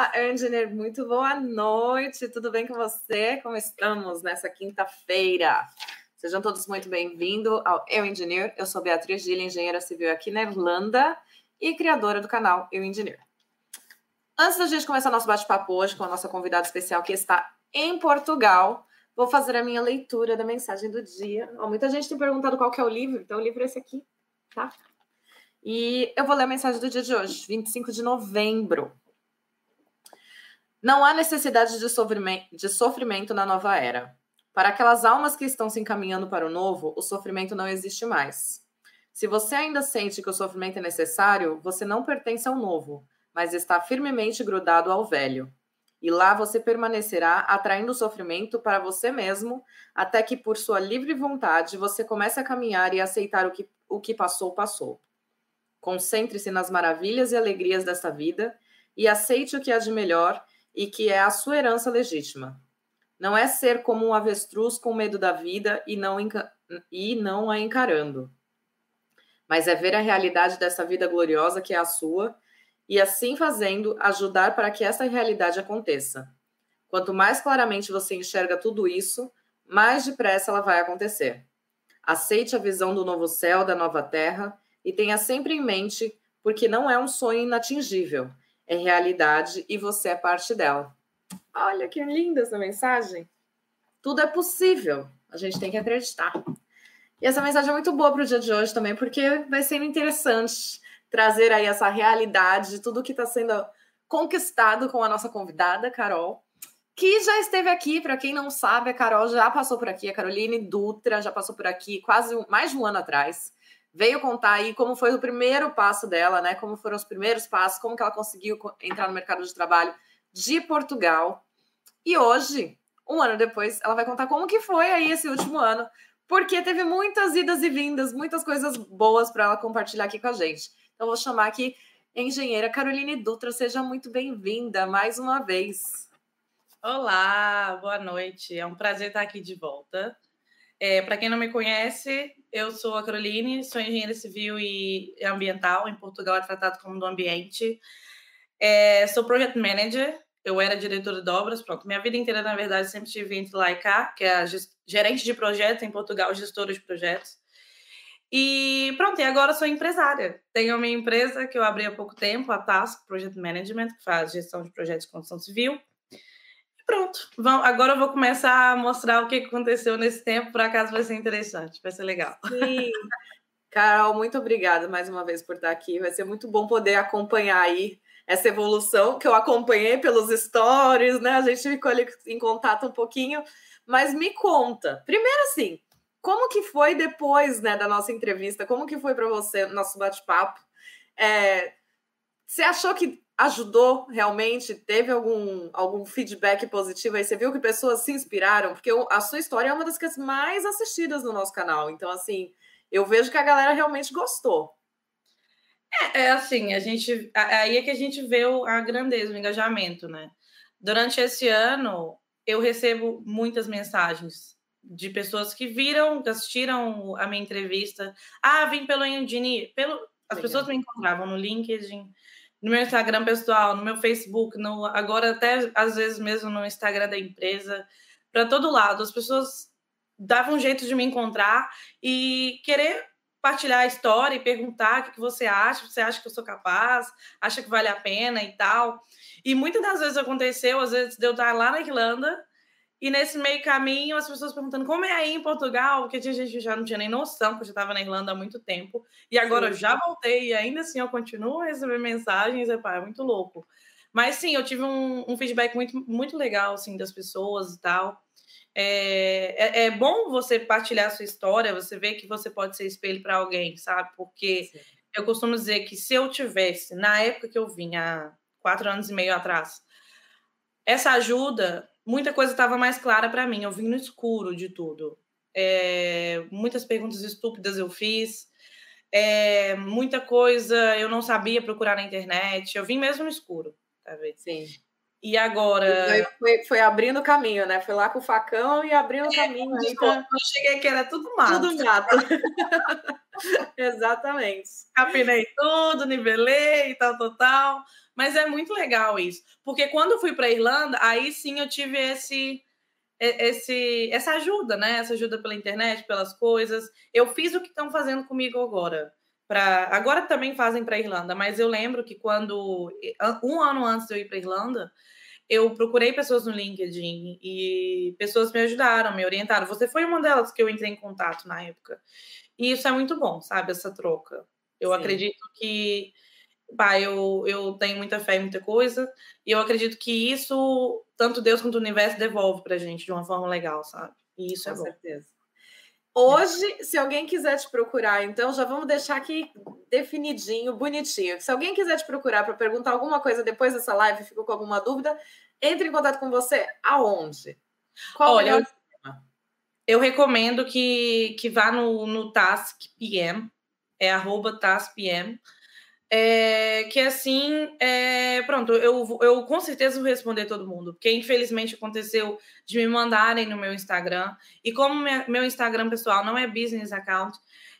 Olá, Engineer, muito boa noite. Tudo bem com você? Como estamos nessa quinta-feira? Sejam todos muito bem-vindos ao Eu Engineer. Eu sou Beatriz Gilli, engenheira civil aqui na Irlanda e criadora do canal Eu Engineer. Antes da gente começar nosso bate-papo hoje com a nossa convidada especial que está em Portugal, vou fazer a minha leitura da mensagem do dia. Muita gente tem perguntado qual que é o livro, então o livro é esse aqui, tá? E eu vou ler a mensagem do dia de hoje, 25 de novembro. Não há necessidade de sofrimento, de sofrimento na nova era. Para aquelas almas que estão se encaminhando para o novo, o sofrimento não existe mais. Se você ainda sente que o sofrimento é necessário, você não pertence ao novo, mas está firmemente grudado ao velho. E lá você permanecerá atraindo o sofrimento para você mesmo, até que, por sua livre vontade, você comece a caminhar e aceitar o que, o que passou, passou. Concentre-se nas maravilhas e alegrias desta vida e aceite o que há de melhor e que é a sua herança legítima. Não é ser como um avestruz com medo da vida e não, e não a encarando, mas é ver a realidade dessa vida gloriosa que é a sua e, assim fazendo, ajudar para que essa realidade aconteça. Quanto mais claramente você enxerga tudo isso, mais depressa ela vai acontecer. Aceite a visão do novo céu, da nova terra e tenha sempre em mente, porque não é um sonho inatingível, é realidade e você é parte dela. Olha que linda essa mensagem. Tudo é possível, a gente tem que acreditar. E essa mensagem é muito boa para o dia de hoje também, porque vai sendo interessante trazer aí essa realidade de tudo que está sendo conquistado com a nossa convidada, Carol, que já esteve aqui, para quem não sabe, a Carol já passou por aqui, a Caroline Dutra já passou por aqui quase mais de um ano atrás veio contar aí como foi o primeiro passo dela, né? Como foram os primeiros passos, como que ela conseguiu entrar no mercado de trabalho de Portugal. E hoje, um ano depois, ela vai contar como que foi aí esse último ano, porque teve muitas idas e vindas, muitas coisas boas para ela compartilhar aqui com a gente. Então vou chamar aqui a engenheira Caroline Dutra, seja muito bem-vinda mais uma vez. Olá, boa noite. É um prazer estar aqui de volta. É, para quem não me conhece, eu sou a Caroline, sou engenheira civil e ambiental. Em Portugal é tratado como do ambiente. É, sou project manager. Eu era diretora de obras. Pronto, minha vida inteira, na verdade, sempre estive entre lá e cá, que é a gerente de projetos em Portugal, gestora de projetos. E pronto, e agora sou empresária. Tenho uma empresa que eu abri há pouco tempo, a Task Project Management, que faz gestão de projetos de construção civil pronto. Vamos, agora eu vou começar a mostrar o que aconteceu nesse tempo, por acaso vai ser interessante, vai ser legal. Sim. Carol, muito obrigada mais uma vez por estar aqui. Vai ser muito bom poder acompanhar aí essa evolução que eu acompanhei pelos stories, né? A gente ficou ali em contato um pouquinho, mas me conta. Primeiro assim, como que foi depois, né, da nossa entrevista? Como que foi para você nosso bate-papo? É, você achou que ajudou realmente? Teve algum, algum feedback positivo aí? Você viu que pessoas se inspiraram? Porque a sua história é uma das que é mais assistidas no nosso canal. Então, assim, eu vejo que a galera realmente gostou. É, é assim, a gente. Aí é que a gente vê a grandeza, o engajamento, né? Durante esse ano, eu recebo muitas mensagens de pessoas que viram, que assistiram a minha entrevista. Ah, vim pelo Indini. Pelo... As Legal. pessoas me encontravam no LinkedIn, no meu Instagram pessoal, no meu Facebook, no, agora até às vezes mesmo no Instagram da empresa, para todo lado. As pessoas davam um jeito de me encontrar e querer partilhar a história e perguntar o que, que você acha, você acha que eu sou capaz, acha que vale a pena e tal. E muitas das vezes aconteceu, às vezes de eu estar lá na Irlanda e nesse meio caminho, as pessoas perguntando como é aí em Portugal, porque a gente já não tinha nem noção, porque eu já estava na Irlanda há muito tempo. E agora sim. eu já voltei e ainda assim eu continuo a receber mensagens, é, pá, é muito louco. Mas sim, eu tive um, um, feedback muito, muito legal assim, das pessoas e tal. É, é, é, bom você partilhar a sua história, você ver que você pode ser espelho para alguém, sabe? Porque sim. eu costumo dizer que se eu tivesse, na época que eu vim, há quatro anos e meio atrás, essa ajuda muita coisa estava mais clara para mim. Eu vim no escuro de tudo. É, muitas perguntas estúpidas eu fiz. É, muita coisa eu não sabia procurar na internet. Eu vim mesmo no escuro, tá vendo? Sim. E agora. Foi, foi, abrindo caminho, né? Foi lá com o facão e abrindo é, caminho. Então... eu cheguei que era tudo mato. Tudo mato. Exatamente. Capinei tudo, nivelei e tal, tal, tal. Mas é muito legal isso. Porque quando eu fui para Irlanda, aí sim eu tive esse, esse, essa ajuda, né? Essa ajuda pela internet, pelas coisas. Eu fiz o que estão fazendo comigo agora. Pra, agora também fazem para Irlanda, mas eu lembro que quando um ano antes de eu ir para Irlanda, eu procurei pessoas no LinkedIn e pessoas me ajudaram, me orientaram. Você foi uma delas que eu entrei em contato na época. E isso é muito bom, sabe? Essa troca. Eu Sim. acredito que pá, eu, eu tenho muita fé em muita coisa, e eu acredito que isso, tanto Deus quanto o universo, devolve pra gente de uma forma legal, sabe? E isso Com é bom. certeza. Hoje, se alguém quiser te procurar, então já vamos deixar aqui definidinho, bonitinho. Se alguém quiser te procurar para perguntar alguma coisa depois dessa live, ficou com alguma dúvida, entre em contato com você aonde? Qual Olha, eu, eu, recomendo que, que vá no, no Task PM, é arroba Task PM é, que assim, é, pronto, eu, eu com certeza vou responder todo mundo, porque infelizmente aconteceu de me mandarem no meu Instagram, e como minha, meu Instagram pessoal não é business account,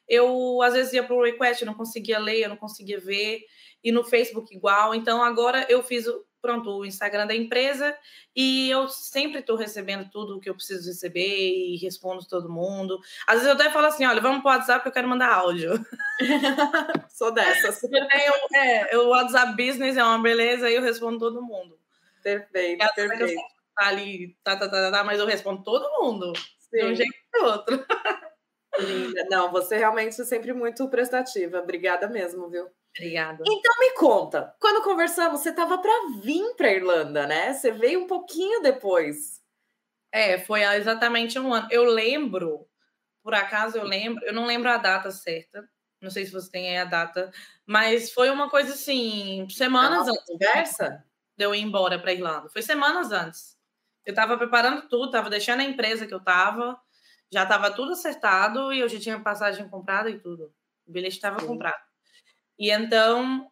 eu às vezes ia para o request, eu não conseguia ler, eu não conseguia ver, e no Facebook igual, então agora eu fiz pronto, o Instagram da empresa e eu sempre estou recebendo tudo o que eu preciso receber e respondo todo mundo. Às vezes eu até falo assim, olha, vamos para o WhatsApp que eu quero mandar áudio. Sou dessas. Eu, é, o WhatsApp Business é uma beleza e eu respondo todo mundo. Perfeito, perfeito. Tá ali, tá, tá, tá, tá, mas eu respondo todo mundo. Sim. De um jeito ou outro. Linda. Não, você realmente é sempre muito prestativa. Obrigada mesmo, viu? Obrigada. Então me conta, quando conversamos, você estava para vir para Irlanda, né? Você veio um pouquinho depois. É, foi exatamente um ano. Eu lembro, por acaso eu lembro, eu não lembro a data certa. Não sei se você tem aí a data, mas foi uma coisa assim, semanas antes. Conversa? De eu ir embora para Irlanda. Foi semanas antes. Eu estava preparando tudo, estava deixando a empresa que eu estava, já estava tudo acertado e eu já tinha passagem comprada e tudo. O bilhete estava comprado. E então,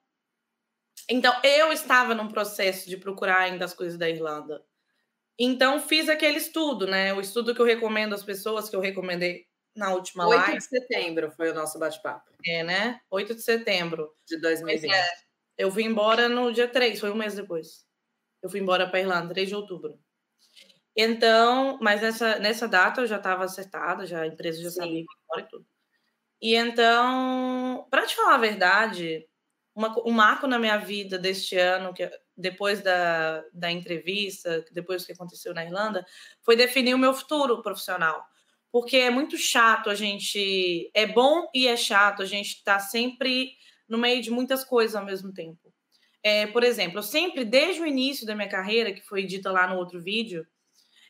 então eu estava num processo de procurar ainda as coisas da Irlanda. Então fiz aquele estudo, né? O estudo que eu recomendo às pessoas, que eu recomendei na última 8 live. 8 de setembro foi o nosso bate-papo. É, né? 8 de setembro. De 2020. É, eu fui embora no dia 3, foi um mês depois. Eu fui embora para Irlanda, 3 de outubro. Então, mas nessa, nessa data eu já estava acertada, já a empresa já Sim. sabia embora e tudo. E então, para te falar a verdade, uma, um marco na minha vida deste ano, que depois da, da entrevista, depois do que aconteceu na Irlanda, foi definir o meu futuro profissional. Porque é muito chato a gente. É bom e é chato a gente estar tá sempre no meio de muitas coisas ao mesmo tempo. É, por exemplo, eu sempre, desde o início da minha carreira, que foi dita lá no outro vídeo,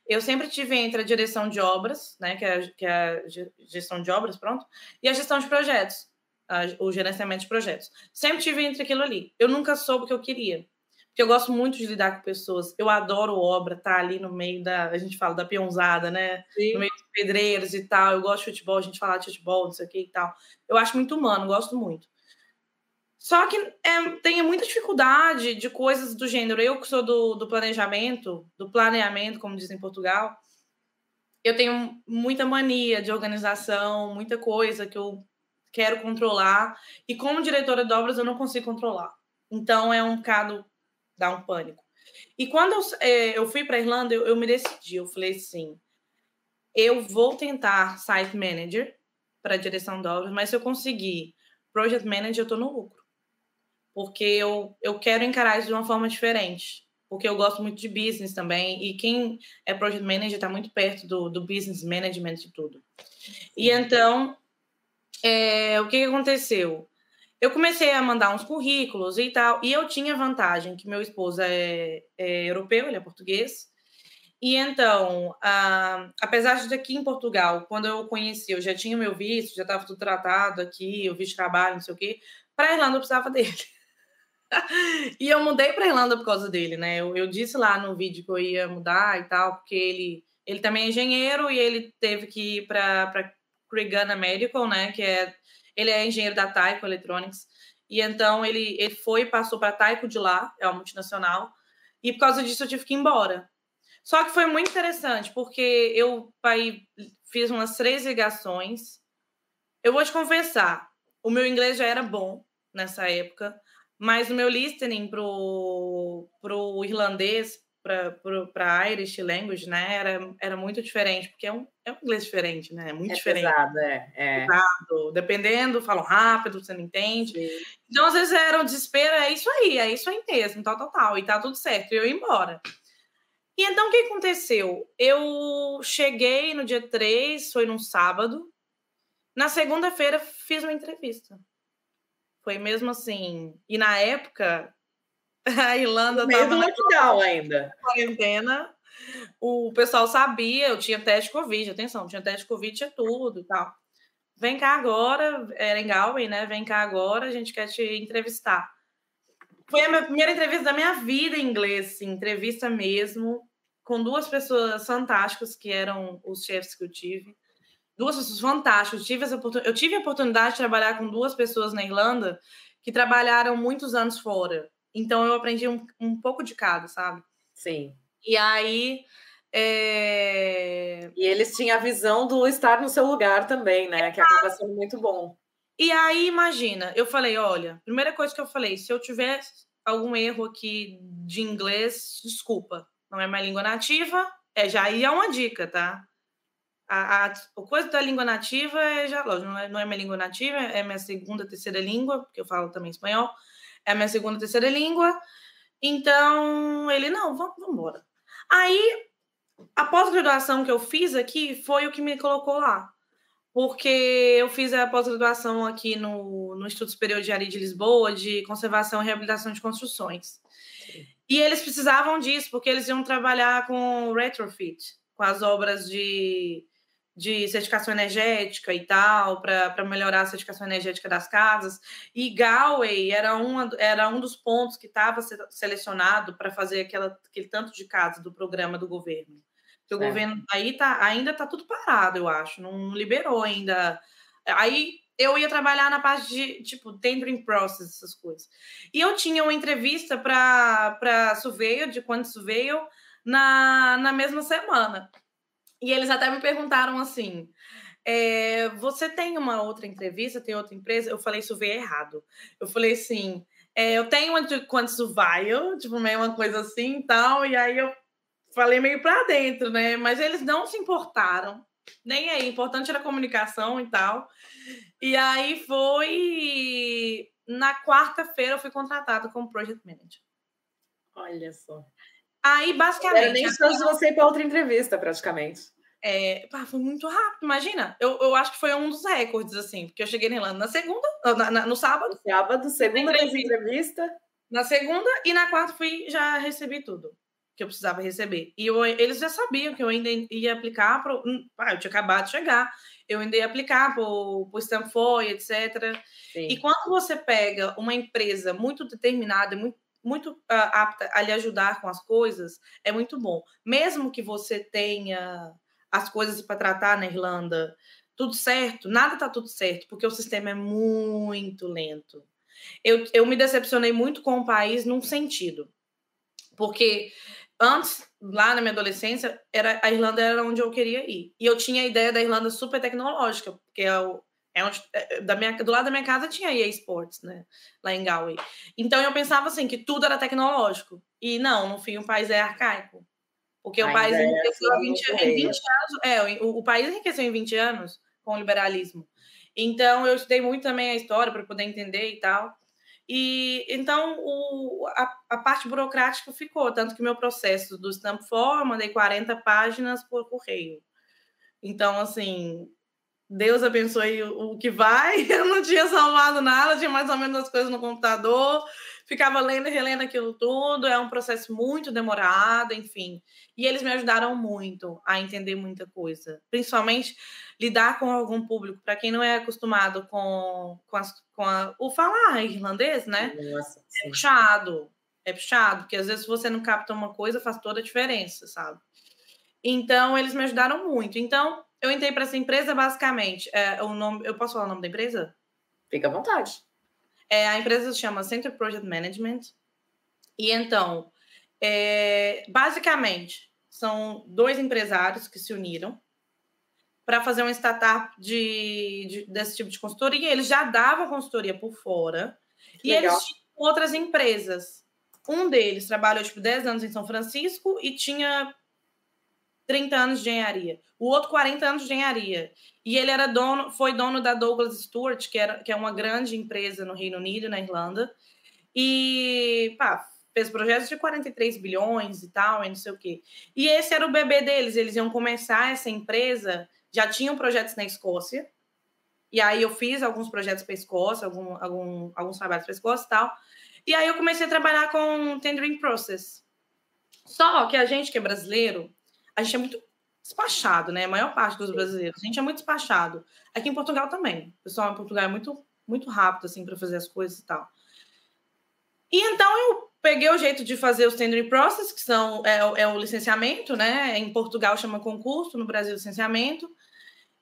eu sempre tive entre a direção de obras, né, que é, que é a gestão de obras, pronto, e a gestão de projetos, a, o gerenciamento de projetos. Sempre tive entre aquilo ali. Eu nunca soube o que eu queria. Porque eu gosto muito de lidar com pessoas. Eu adoro obra, tá ali no meio da. A gente fala da peãozada, né? Sim. No meio dos pedreiros e tal. Eu gosto de futebol, a gente fala de futebol, não sei o que e tal. Eu acho muito humano, gosto muito. Só que é, tem muita dificuldade de coisas do gênero. Eu que sou do, do planejamento, do planeamento, como dizem em Portugal, eu tenho muita mania de organização, muita coisa que eu quero controlar. E como diretora de obras, eu não consigo controlar. Então é um bocado, dá um pânico. E quando eu, é, eu fui para Irlanda, eu, eu me decidi. Eu falei assim: eu vou tentar site manager para direção de obras, mas se eu conseguir project manager, eu estou no lucro porque eu, eu quero encarar isso de uma forma diferente. Porque eu gosto muito de business também, e quem é project manager está muito perto do, do business management e tudo. E então, é, o que, que aconteceu? Eu comecei a mandar uns currículos e tal, e eu tinha vantagem que meu esposo é, é europeu, ele é português, e então, apesar de aqui em Portugal, quando eu conheci, eu já tinha meu visto, já estava tudo tratado aqui, o visto de trabalho, não sei o quê, para a Irlanda eu precisava dele. e eu mudei para Irlanda por causa dele, né? Eu, eu, disse lá no vídeo que eu ia mudar e tal, porque ele, ele também é engenheiro e ele teve que ir para Cregan Medical, né? Que é ele é engenheiro da Taiko Electronics. E então ele, ele foi e passou para Taiko de lá, é uma multinacional. E por causa disso eu tive que ir embora. Só que foi muito interessante, porque eu aí, fiz umas três ligações. Eu vou te confessar, O meu inglês já era bom nessa época, mas o meu listening pro, pro irlandês, para Irish language, né, era, era muito diferente, porque é um, é um inglês diferente, né? É muito é diferente. Pesado, é, é. Pesado. Dependendo, falam rápido, você não entende. Sim. Então, às vezes era um desespero, é isso aí, é isso aí mesmo, tal, tal, tal, e tá tudo certo, e eu ia embora. E então, o que aconteceu? Eu cheguei no dia 3, foi num sábado. Na segunda-feira, fiz uma entrevista. Foi mesmo assim. E na época, a Irlanda estava. Meio lockdown ainda. Quarentena. O pessoal sabia, eu tinha teste de Covid, atenção, tinha teste de Covid, tinha tudo e tal. Vem cá agora, era em Galway, né? Vem cá agora, a gente quer te entrevistar. Foi a minha primeira entrevista da minha vida em inglês, assim, entrevista mesmo, com duas pessoas fantásticas que eram os chefes que eu tive. Duas pessoas fantásticas. Eu tive, essa eu tive a oportunidade de trabalhar com duas pessoas na Irlanda que trabalharam muitos anos fora. Então eu aprendi um, um pouco de cada, sabe? Sim. E aí. É... E eles tinham a visão do estar no seu lugar também, né? Que acaba sendo muito bom. E aí, imagina, eu falei: olha, primeira coisa que eu falei, se eu tiver algum erro aqui de inglês, desculpa, não é minha língua nativa, é já aí é uma dica, tá? A, a, a coisa da língua nativa é já, lógico, não é, não é minha língua nativa, é minha segunda, terceira língua, porque eu falo também espanhol, é a minha segunda, terceira língua. Então, ele, não, vamos, vamos embora. Aí, a pós-graduação que eu fiz aqui foi o que me colocou lá. Porque eu fiz a pós-graduação aqui no, no Instituto Superior de Engenharia de Lisboa, de Conservação e Reabilitação de Construções. Sim. E eles precisavam disso, porque eles iam trabalhar com retrofit, com as obras de de certificação energética e tal, para melhorar a certificação energética das casas. E Galway era, uma, era um dos pontos que estava selecionado para fazer aquela, aquele tanto de casas do programa do governo. Porque o governo aí tá, ainda está tudo parado, eu acho, não liberou ainda. Aí eu ia trabalhar na parte de, tipo, tendering process, essas coisas. E eu tinha uma entrevista para Surveyor, de quando Surveyor, na, na mesma semana. E eles até me perguntaram assim: é, você tem uma outra entrevista, tem outra empresa? Eu falei, isso veio errado. Eu falei assim: é, eu tenho uma de quanto vai, tipo, meio uma coisa assim e tal, e aí eu falei meio para dentro, né? Mas eles não se importaram, nem aí, importante era a comunicação e tal. E aí foi. Na quarta-feira eu fui contratada como project manager. Olha só. Aí, basicamente. Era nem chance de você ir para outra entrevista, praticamente. É, pá, foi muito rápido, imagina. Eu, eu acho que foi um dos recordes, assim, porque eu cheguei na Irlanda na segunda, na, na, no sábado. No sábado, segunda vez entrevista. Na segunda e na quarta fui já recebi tudo que eu precisava receber. E eu, eles já sabiam que eu ainda ia aplicar para. Hum, ah, eu tinha acabado de chegar, eu ainda ia aplicar para o Stanford, etc. Sim. E quando você pega uma empresa muito determinada, muito muito uh, apta a lhe ajudar com as coisas, é muito bom. Mesmo que você tenha as coisas para tratar na Irlanda tudo certo, nada está tudo certo, porque o sistema é muito lento. Eu, eu me decepcionei muito com o país num sentido, porque antes, lá na minha adolescência, era, a Irlanda era onde eu queria ir. E eu tinha a ideia da Irlanda super tecnológica, porque é o, é é, é, da minha, do lado da minha casa tinha EA Sports, né? Lá em Galway. Então eu pensava assim que tudo era tecnológico. E não, no fim o país é arcaico. Porque Ainda o país é enriqueceu assim, 20, em 20 anos. É, o, o, país enriqueceu em 20 anos com o liberalismo. Então eu estudei muito também a história para poder entender e tal. E então o, a, a, parte burocrática ficou, tanto que meu processo do Stamp For, mandei 40 páginas por correio. Então, assim, Deus abençoe o que vai. Eu não tinha salvado nada, tinha mais ou menos as coisas no computador, ficava lendo e relendo aquilo tudo. É um processo muito demorado, enfim. E eles me ajudaram muito a entender muita coisa, principalmente lidar com algum público. Para quem não é acostumado com, com, as, com a, o falar irlandês, né? Nossa, é puxado, é puxado, porque às vezes você não capta uma coisa, faz toda a diferença, sabe? Então, eles me ajudaram muito. Então, eu entrei para essa empresa basicamente. É, o nome, eu posso falar o nome da empresa? Fica à vontade. É, a empresa se chama Center Project Management. E então, é, basicamente, são dois empresários que se uniram para fazer uma startup de, de, desse tipo de consultoria. Eles já davam consultoria por fora. Que e legal. eles tinham outras empresas. Um deles trabalhou tipo 10 anos em São Francisco e tinha 30 anos de engenharia. O outro 40 anos de engenharia. E ele era dono, foi dono da Douglas Stewart, que, era, que é uma grande empresa no Reino Unido, na Irlanda. E, pá, fez projetos de 43 bilhões e tal, e não sei o quê. E esse era o bebê deles, eles iam começar essa empresa, já tinham projetos na Escócia, e aí eu fiz alguns projetos para a Escócia, algum, algum, alguns trabalhos para a Escócia e tal, e aí eu comecei a trabalhar com tendering process. Só que a gente que é brasileiro, a gente é muito despachado, né? A maior parte dos brasileiros, a gente é muito despachado. Aqui em Portugal também. O pessoal em Portugal é muito, muito rápido, assim, para fazer as coisas e tal. E então eu peguei o jeito de fazer os tendering process, que são é, é, o licenciamento, né? Em Portugal chama concurso, no Brasil licenciamento.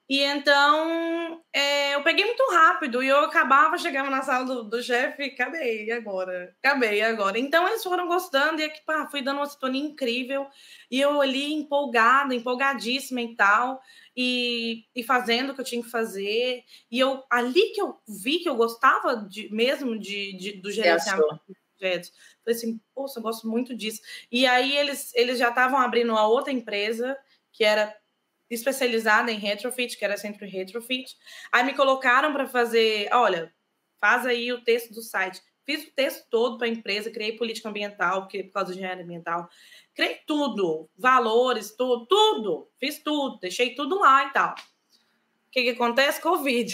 E então é, eu peguei muito rápido e eu acabava, chegava na sala do, do chefe, acabei agora, acabei agora. Então eles foram gostando e aqui, pá, fui dando uma sintonia incrível e eu ali empolgada, empolgadíssima e tal, e, e fazendo o que eu tinha que fazer. E eu ali que eu vi que eu gostava de, mesmo de, de do gerenciamento projetos. Falei assim, poxa, eu gosto muito disso. E aí eles, eles já estavam abrindo uma outra empresa que era especializada em retrofit, que era Centro Retrofit. Aí me colocaram para fazer, olha, faz aí o texto do site. Fiz o texto todo para a empresa, criei política ambiental, porque por causa de engenharia ambiental. Criei tudo, valores, tudo, tudo. Fiz tudo, deixei tudo lá e tal. O que, que acontece? Covid.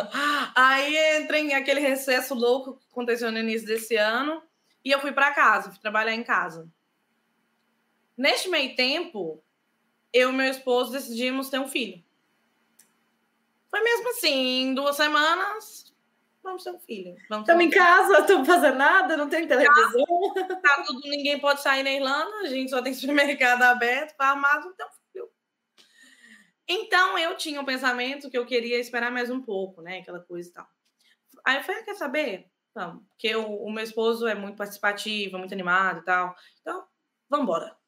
aí entrei em aquele recesso louco que aconteceu no início desse ano e eu fui para casa, fui trabalhar em casa. Neste meio tempo, eu e meu esposo decidimos ter um filho. Foi mesmo assim, em duas semanas, vamos ter um filho. Estamos em casa, estamos fazendo nada, não tem televisão. Tá, tá, tudo, ninguém pode sair na Irlanda, a gente só tem supermercado aberto, farmácia, então filho. Então eu tinha o um pensamento que eu queria esperar mais um pouco, né? Aquela coisa e tal. Aí eu falei, ah, quer saber? Não, porque o, o meu esposo é muito participativo, muito animado e tal. Então, vamos embora.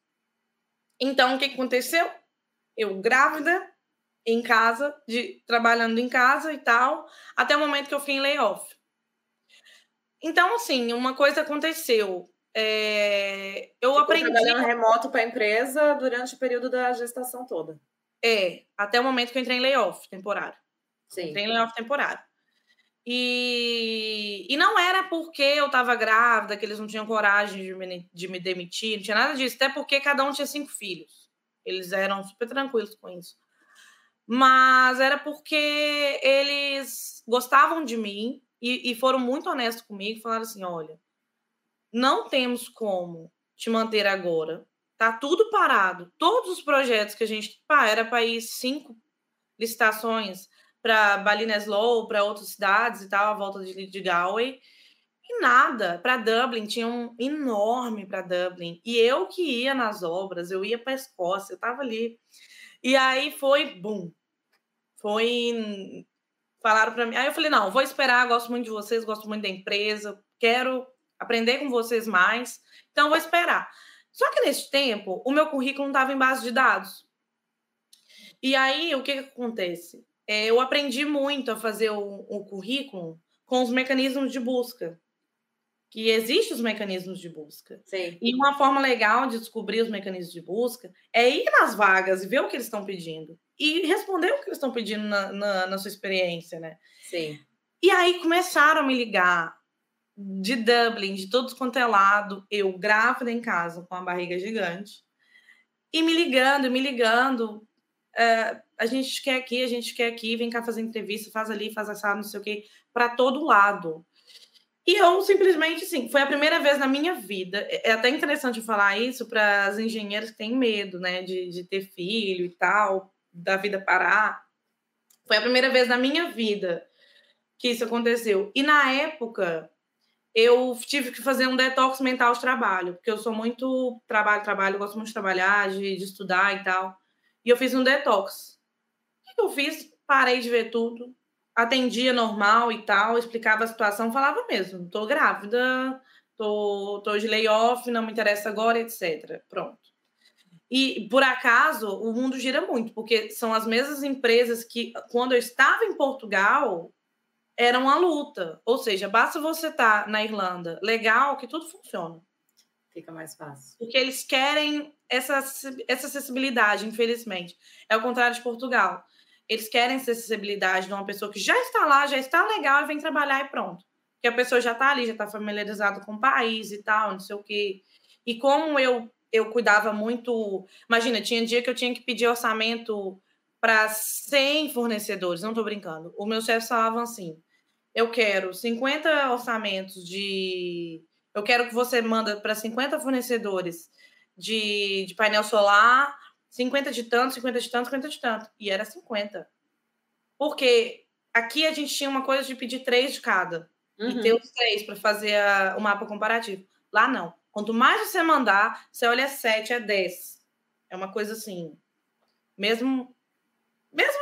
Então, o que aconteceu? Eu grávida, em casa, de, trabalhando em casa e tal, até o momento que eu fui em layoff. Então, assim, uma coisa aconteceu. É, eu Ficou aprendi. trabalhando remoto para a empresa durante o período da gestação toda. É, até o momento que eu entrei em layoff temporário. Sim. Entrei em layoff temporário. E, e não era porque eu estava grávida, que eles não tinham coragem de me, de me demitir, não tinha nada disso, até porque cada um tinha cinco filhos. Eles eram super tranquilos com isso. Mas era porque eles gostavam de mim e, e foram muito honestos comigo. Falaram assim: olha, não temos como te manter agora. Tá tudo parado. Todos os projetos que a gente. Pá, era para ir cinco licitações para Ballinasloe, para outras cidades e tal, a volta de, de Galway. E nada, para Dublin, tinha um enorme para Dublin. E eu que ia nas obras, eu ia para Escócia, eu estava ali. E aí foi, bum, foi. Falaram para mim. Aí eu falei: não, vou esperar, gosto muito de vocês, gosto muito da empresa, quero aprender com vocês mais, então vou esperar. Só que nesse tempo, o meu currículo não estava em base de dados. E aí, o que, que acontece? É, eu aprendi muito a fazer o, o, currículo com os mecanismos de busca. Que existem os mecanismos de busca. Sim. E uma forma legal de descobrir os mecanismos de busca é ir nas vagas e ver o que eles estão pedindo. E responder o que eles estão pedindo na, na, na sua experiência, né? Sim. E aí começaram a me ligar de Dublin, de todos quanto é lado, eu grávida em casa com a barriga gigante, e me ligando, me ligando, uh, a gente quer aqui, a gente quer aqui, vem cá fazer entrevista, faz ali, faz essa, não sei o quê, para todo lado. E eu simplesmente, assim, foi a primeira vez na minha vida. É, é até interessante falar isso para as engenheiras que têm medo, né, de, de ter filho e tal, da vida parar. Foi a primeira vez na minha vida que isso aconteceu. E na época, eu tive que fazer um detox mental de trabalho, porque eu sou muito trabalho, trabalho, gosto muito de trabalhar, de, de estudar e tal. E eu fiz um detox. Que eu fiz? Parei de ver tudo, atendia normal e tal, explicava a situação, falava mesmo, tô grávida, tô, tô de layoff, não me interessa agora, etc. Pronto. E, por acaso, o mundo gira muito, porque são as mesmas empresas que, quando eu estava em Portugal, era uma luta. Ou seja, basta você estar tá na Irlanda legal que tudo funciona. Fica mais fácil. Porque eles querem essa, essa acessibilidade, infelizmente. É o contrário de Portugal. Eles querem acessibilidade de uma pessoa que já está lá, já está legal e vem trabalhar e pronto. Que a pessoa já está ali, já está familiarizada com o país e tal, não sei o quê. E como eu, eu cuidava muito. Imagina, tinha dia que eu tinha que pedir orçamento para 100 fornecedores, não estou brincando. O meu chefe falava assim: eu quero 50 orçamentos de eu quero que você manda para 50 fornecedores de, de painel solar, 50 de tanto, 50 de tanto, 50 de tanto. E era 50. Porque aqui a gente tinha uma coisa de pedir três de cada. Uhum. E ter os três para fazer a, o mapa comparativo. Lá não. Quanto mais você mandar, você olha 7, é 10. É uma coisa assim. Mesmo mesmo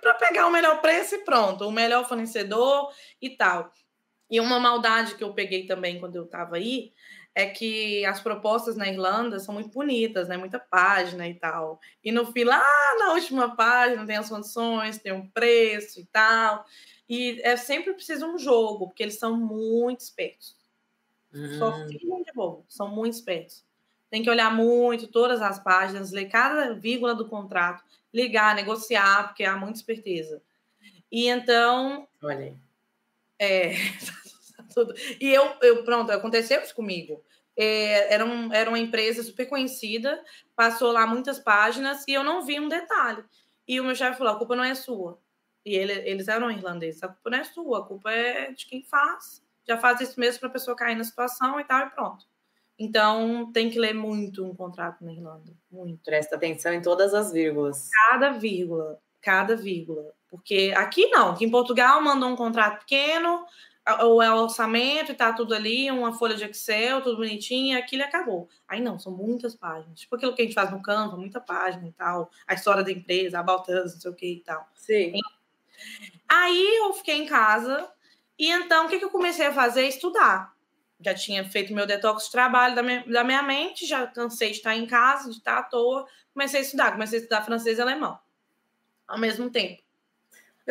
para pegar o melhor preço e pronto, o melhor fornecedor e tal. E uma maldade que eu peguei também quando eu estava aí é que as propostas na Irlanda são muito bonitas, né? Muita página e tal. E no fim, lá na última página tem as condições, tem um preço e tal. E é sempre preciso um jogo, porque eles são muito espertos. Hum. Só filham de bobo, são muito espertos. Tem que olhar muito todas as páginas, ler cada vírgula do contrato, ligar, negociar, porque há muita esperteza. E então. Olha aí. É, tudo. E eu, eu, pronto, aconteceu isso comigo. É, era, um, era uma empresa super conhecida, passou lá muitas páginas e eu não vi um detalhe. E o meu chefe falou: a culpa não é sua. E ele, eles eram irlandeses, a culpa não é sua, a culpa é de quem faz. Já faz isso mesmo para a pessoa cair na situação e tal, e pronto. Então, tem que ler muito um contrato na Irlanda. Muito. Presta atenção em todas as vírgulas. Cada vírgula. Cada vírgula. Porque aqui não, aqui em Portugal mandou um contrato pequeno, ou é o orçamento e tá tudo ali, uma folha de Excel, tudo bonitinho, e aquilo acabou. Aí não, são muitas páginas. Tipo aquilo que a gente faz no Canva, muita página e tal, a história da empresa, a Baltans, não sei o que e tal. Sim. Aí eu fiquei em casa, e então o que, que eu comecei a fazer? Estudar. Já tinha feito meu detox de trabalho da minha, da minha mente, já cansei de estar em casa, de estar à toa. Comecei a estudar, comecei a estudar francês e alemão ao mesmo tempo.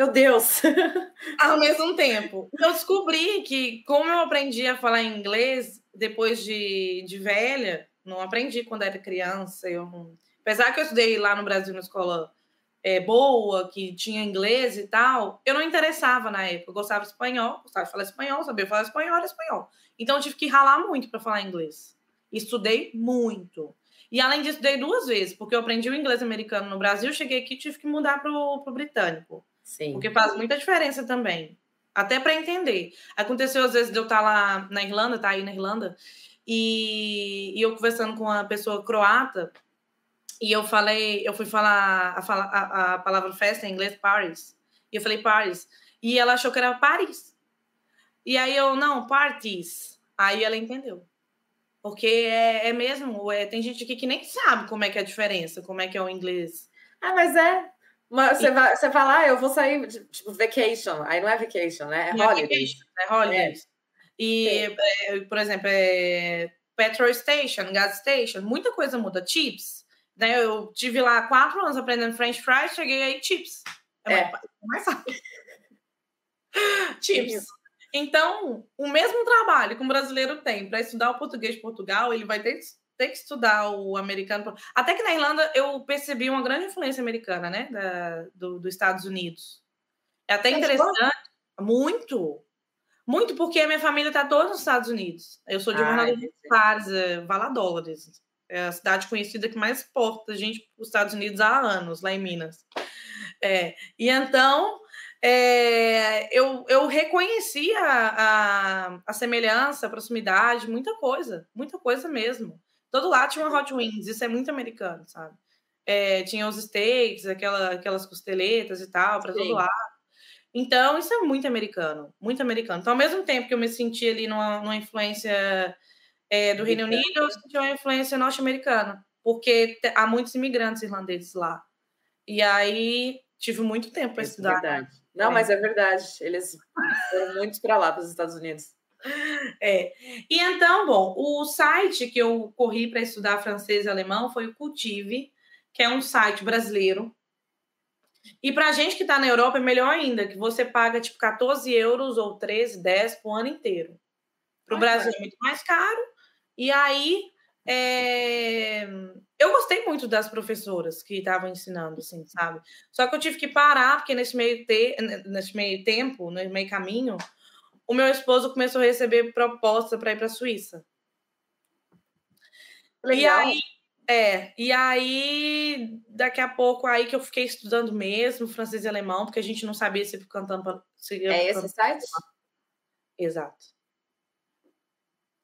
Meu Deus! Ao mesmo tempo. Eu descobri que, como eu aprendi a falar inglês depois de, de velha, não aprendi quando era criança. Eu não... Apesar que eu estudei lá no Brasil na escola é, boa, que tinha inglês e tal, eu não interessava na época. Eu gostava espanhol, gostava de falar espanhol, sabia falar espanhol, era espanhol. Então eu tive que ralar muito para falar inglês. Estudei muito. E além disso, estudei duas vezes, porque eu aprendi o inglês americano no Brasil, cheguei aqui e tive que mudar para o britânico. Sim. Porque faz muita diferença também. Até para entender. Aconteceu às vezes de eu estar tá lá na Irlanda, tá aí na Irlanda, e, e eu conversando com uma pessoa croata, e eu falei, eu fui falar a, a, a palavra festa em inglês, Paris. E eu falei Paris. E ela achou que era Paris. E aí eu, não, parties. Aí ela entendeu. Porque é, é mesmo, é, tem gente aqui que nem sabe como é que é a diferença, como é que é o inglês. Ah, mas é. Mas você, vai, você fala, ah, eu vou sair, tipo, vacation. Aí não é vacation, né? É holidays. É holidays. É. E, é, por exemplo, é petrol station, gas station, muita coisa muda. Chips. Né? Eu tive lá quatro anos aprendendo French fries, cheguei aí, chips. É, é. mais fácil. chips. Então, o mesmo trabalho que um brasileiro tem para estudar o português de Portugal, ele vai ter ter que estudar o americano. Até que na Irlanda eu percebi uma grande influência americana, né? Da, do, dos Estados Unidos. É até interessante. Muito. Muito, porque a minha família está toda nos Estados Unidos. Eu sou de Governador dos Pares, é, Valadólares. É a cidade conhecida que mais exporta gente para os Estados Unidos há anos, lá em Minas. É, e então, é, eu, eu reconheci a, a, a, semelhança, a proximidade, muita coisa, muita coisa mesmo. Todo lá tinha uma Hot Wings, isso é muito americano, sabe? É, tinha os steaks, aquela, aquelas costeletas e tal, para todo lado. Então, isso é muito americano, muito americano. Então, ao mesmo tempo que eu me senti ali numa, numa influência é, do Reino Unido, eu senti uma influência norte-americana, porque há muitos imigrantes irlandeses lá. E aí, tive muito tempo para é estudar. Verdade. Não, mas é verdade. Eles foram muitos para lá, para os Estados Unidos. É. E então, bom, o site que eu corri para estudar francês e alemão foi o Cultive, que é um site brasileiro. E para a gente que está na Europa é melhor ainda, que você paga tipo 14 euros ou 13, 10 por ano inteiro. Para o Brasil é muito mais caro. E aí é... eu gostei muito das professoras que estavam ensinando, assim, sabe? Só que eu tive que parar, porque nesse meio, te... nesse meio tempo, no meio caminho, o meu esposo começou a receber proposta para ir para a Suíça. Legal. E aí, é, e aí, daqui a pouco, aí que eu fiquei estudando mesmo francês e alemão, porque a gente não sabia se cantando. Se é esse site? Exato.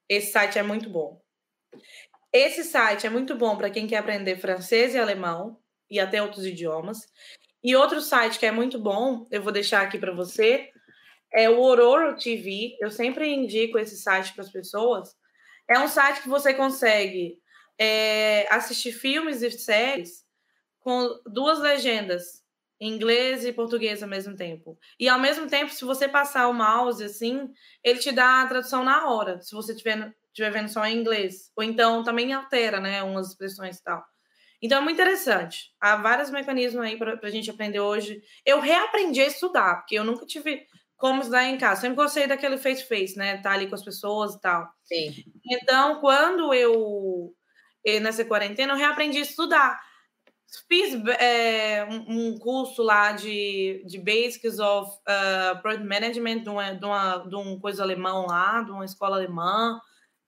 Esse site é muito bom. Esse site é muito bom para quem quer aprender francês e alemão e até outros idiomas. E outro site que é muito bom, eu vou deixar aqui para você, é o Aurora TV. Eu sempre indico esse site para as pessoas. É um site que você consegue é, assistir filmes e séries com duas legendas, inglês e português ao mesmo tempo. E ao mesmo tempo, se você passar o mouse assim, ele te dá a tradução na hora, se você estiver estiver vendo só em inglês. Ou então também altera, né, umas expressões e tal. Então é muito interessante. Há vários mecanismos aí para a gente aprender hoje. Eu reaprendi a estudar, porque eu nunca tive como estudar em casa. Sempre gostei daquele face-to-face, né? Estar tá ali com as pessoas e tal. Sim. Então, quando eu, nessa quarentena, eu reaprendi a estudar. Fiz é, um, um, curso lá de, de Basics of uh, Project Management de uma, de, uma, de um coisa alemão lá, de uma escola alemã.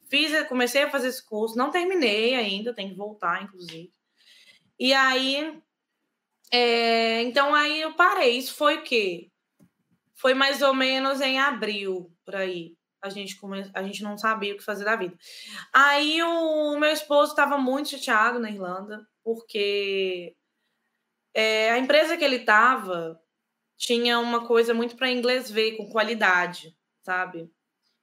Fiz, comecei a fazer esse curso, não terminei ainda, tenho que voltar, inclusive. E aí, é, então aí eu parei. Isso foi o quê? Foi mais ou menos em abril, por aí. A gente, come... a gente não sabia o que fazer da vida. Aí o meu esposo estava muito chateado na Irlanda, porque é, a empresa que ele estava tinha uma coisa muito para inglês ver, com qualidade, sabe?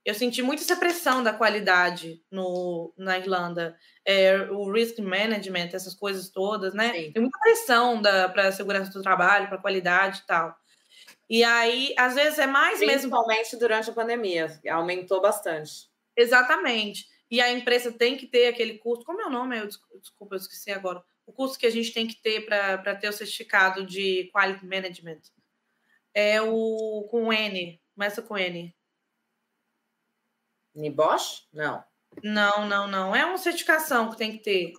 eu senti muito essa pressão da qualidade no, na Irlanda. É, o risk management, essas coisas todas, né? Sim. Tem muita pressão para a segurança do trabalho, para a qualidade e tal. E aí, às vezes, é mais Principalmente mesmo. Principalmente durante a pandemia, aumentou bastante. Exatamente. E a empresa tem que ter aquele curso. Como é o nome? Eu, desculpa, eu esqueci agora. O curso que a gente tem que ter para ter o certificado de Quality Management. É o com N. Começa com N. Nibosh? Não. Não, não, não. É uma certificação que tem que ter.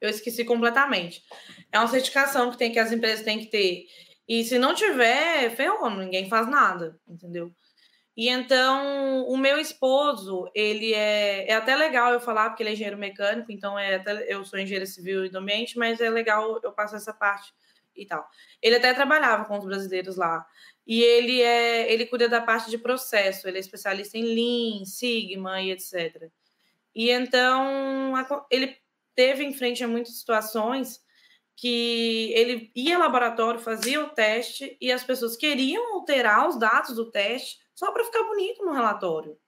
Eu esqueci completamente. É uma certificação que tem que as empresas têm que ter. E se não tiver, ferrou, ninguém faz nada, entendeu? E então, o meu esposo, ele é, é até legal eu falar, porque ele é engenheiro mecânico, então é até, eu sou engenheiro civil e do ambiente, mas é legal eu passar essa parte e tal. Ele até trabalhava com os brasileiros lá. E ele é, ele cuida da parte de processo, ele é especialista em Lean, Sigma e etc. E então ele teve em frente a muitas situações que ele ia ao laboratório, fazia o teste e as pessoas queriam alterar os dados do teste só para ficar bonito no relatório.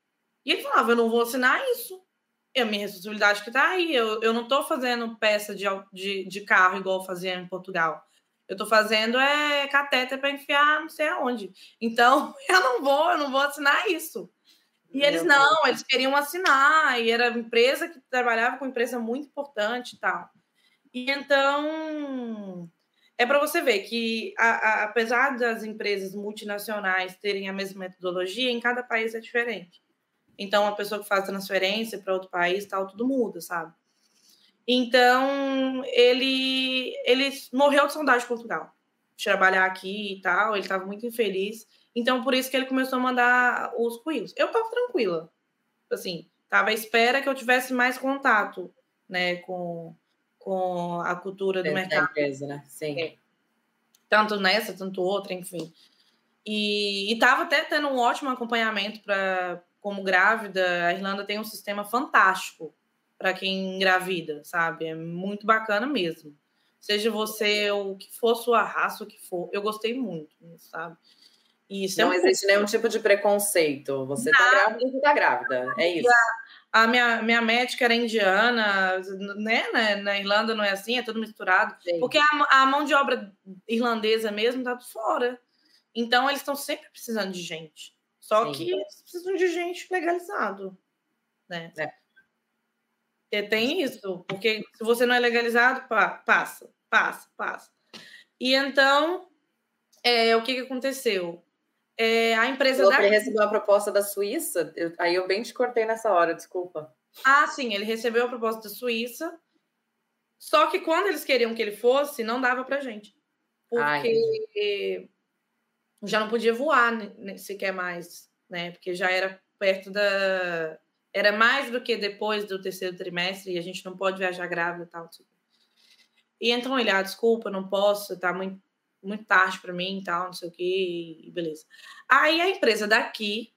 E ele falava: Eu não vou assinar isso. É a minha responsabilidade que está aí. Eu, eu não estou fazendo peça de, de, de carro igual fazia em Portugal. Eu estou fazendo é catéter para enfiar não sei aonde. Então, eu não vou, eu não vou assinar isso. E eles não, eles queriam assinar, e era empresa que trabalhava com empresa muito importante e tal. E então, é para você ver que, a, a, apesar das empresas multinacionais terem a mesma metodologia, em cada país é diferente. Então, a pessoa que faz transferência para outro país, tal, tudo muda, sabe? Então, ele, ele morreu de saudade de Portugal, de trabalhar aqui e tal, ele estava muito infeliz. Então, por isso que ele começou a mandar os currículos. Eu estava tranquila, assim, estava à espera que eu tivesse mais contato, né, com, com a cultura do mercado. Empresa, né? Sim. É. Tanto nessa, tanto outra, enfim. E estava até tendo um ótimo acompanhamento para como grávida. A Irlanda tem um sistema fantástico para quem engravida, sabe? É muito bacana mesmo. Seja você o que for sua raça, o que for, eu gostei muito, sabe? E isso é não é existe nenhum tipo de preconceito. Você está grávida, você está grávida. É isso. A, minha, minha médica era indiana, né? Na, na Irlanda não é assim, é tudo misturado. Sim. Porque a, a, mão de obra irlandesa mesmo está fora. Então, eles estão sempre precisando de gente Só Sim. que eles precisam de gente legalizado, né? É. E tem isso, porque se você não é legalizado, passa, passa, passa. E então, é, o que, que aconteceu? É, a empresa da... Ele recebeu a proposta da Suíça, eu, aí eu bem te cortei nessa hora, desculpa. Ah, sim, ele recebeu a proposta da Suíça, só que quando eles queriam que ele fosse, não dava pra gente. Porque já não podia voar sequer mais, né? Porque já era perto da. Era mais do que depois do terceiro trimestre e a gente não pode viajar grávida e tal. E então ele, ah, desculpa, não posso, tá muito, muito tarde para mim e tal, não sei o que, e beleza. Aí a empresa daqui,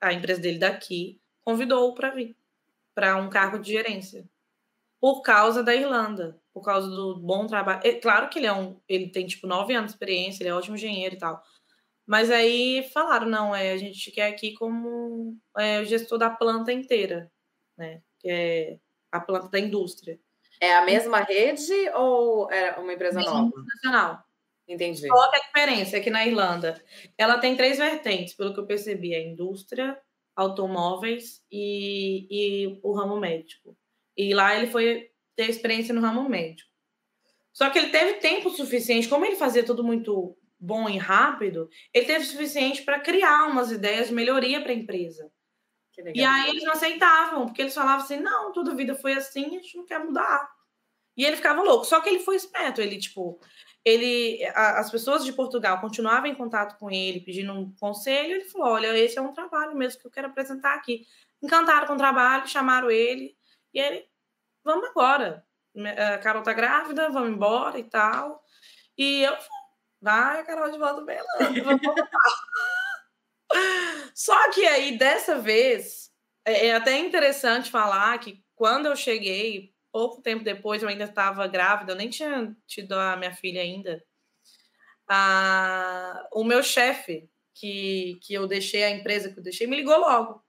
a empresa dele daqui, convidou-o para vir para um cargo de gerência por causa da Irlanda, por causa do bom trabalho. É, claro que ele é um, ele tem tipo nove anos de experiência, ele é ótimo engenheiro e tal. Mas aí falaram, não, é, a gente quer aqui como é, o gestor da planta inteira, né? Que é a planta da indústria. É a mesma rede ou é uma empresa nova? Nacional. Entendi. Qual é a diferença? É que na Irlanda ela tem três vertentes, pelo que eu percebi: a indústria, automóveis e, e o ramo médico. E lá ele foi ter experiência no ramo médico. Só que ele teve tempo suficiente, como ele fazia tudo muito bom e rápido, ele teve o suficiente para criar umas ideias de melhoria para a empresa. E aí eles não aceitavam, porque eles falavam assim: não, toda a vida foi assim, a gente não quer mudar. E ele ficava louco. Só que ele foi esperto, ele, tipo, ele, a, as pessoas de Portugal continuavam em contato com ele, pedindo um conselho. Ele falou: olha, esse é um trabalho mesmo que eu quero apresentar aqui. Encantaram com o trabalho, chamaram ele, e ele, vamos agora. A Carol tá grávida, vamos embora e tal. E eu Vai, Carol, de volta Belândia. Só que aí, dessa vez, é, é até interessante falar que quando eu cheguei, pouco tempo depois, eu ainda estava grávida, eu nem tinha tido a minha filha ainda. Ah, o meu chefe, que, que eu deixei, a empresa que eu deixei, me ligou logo.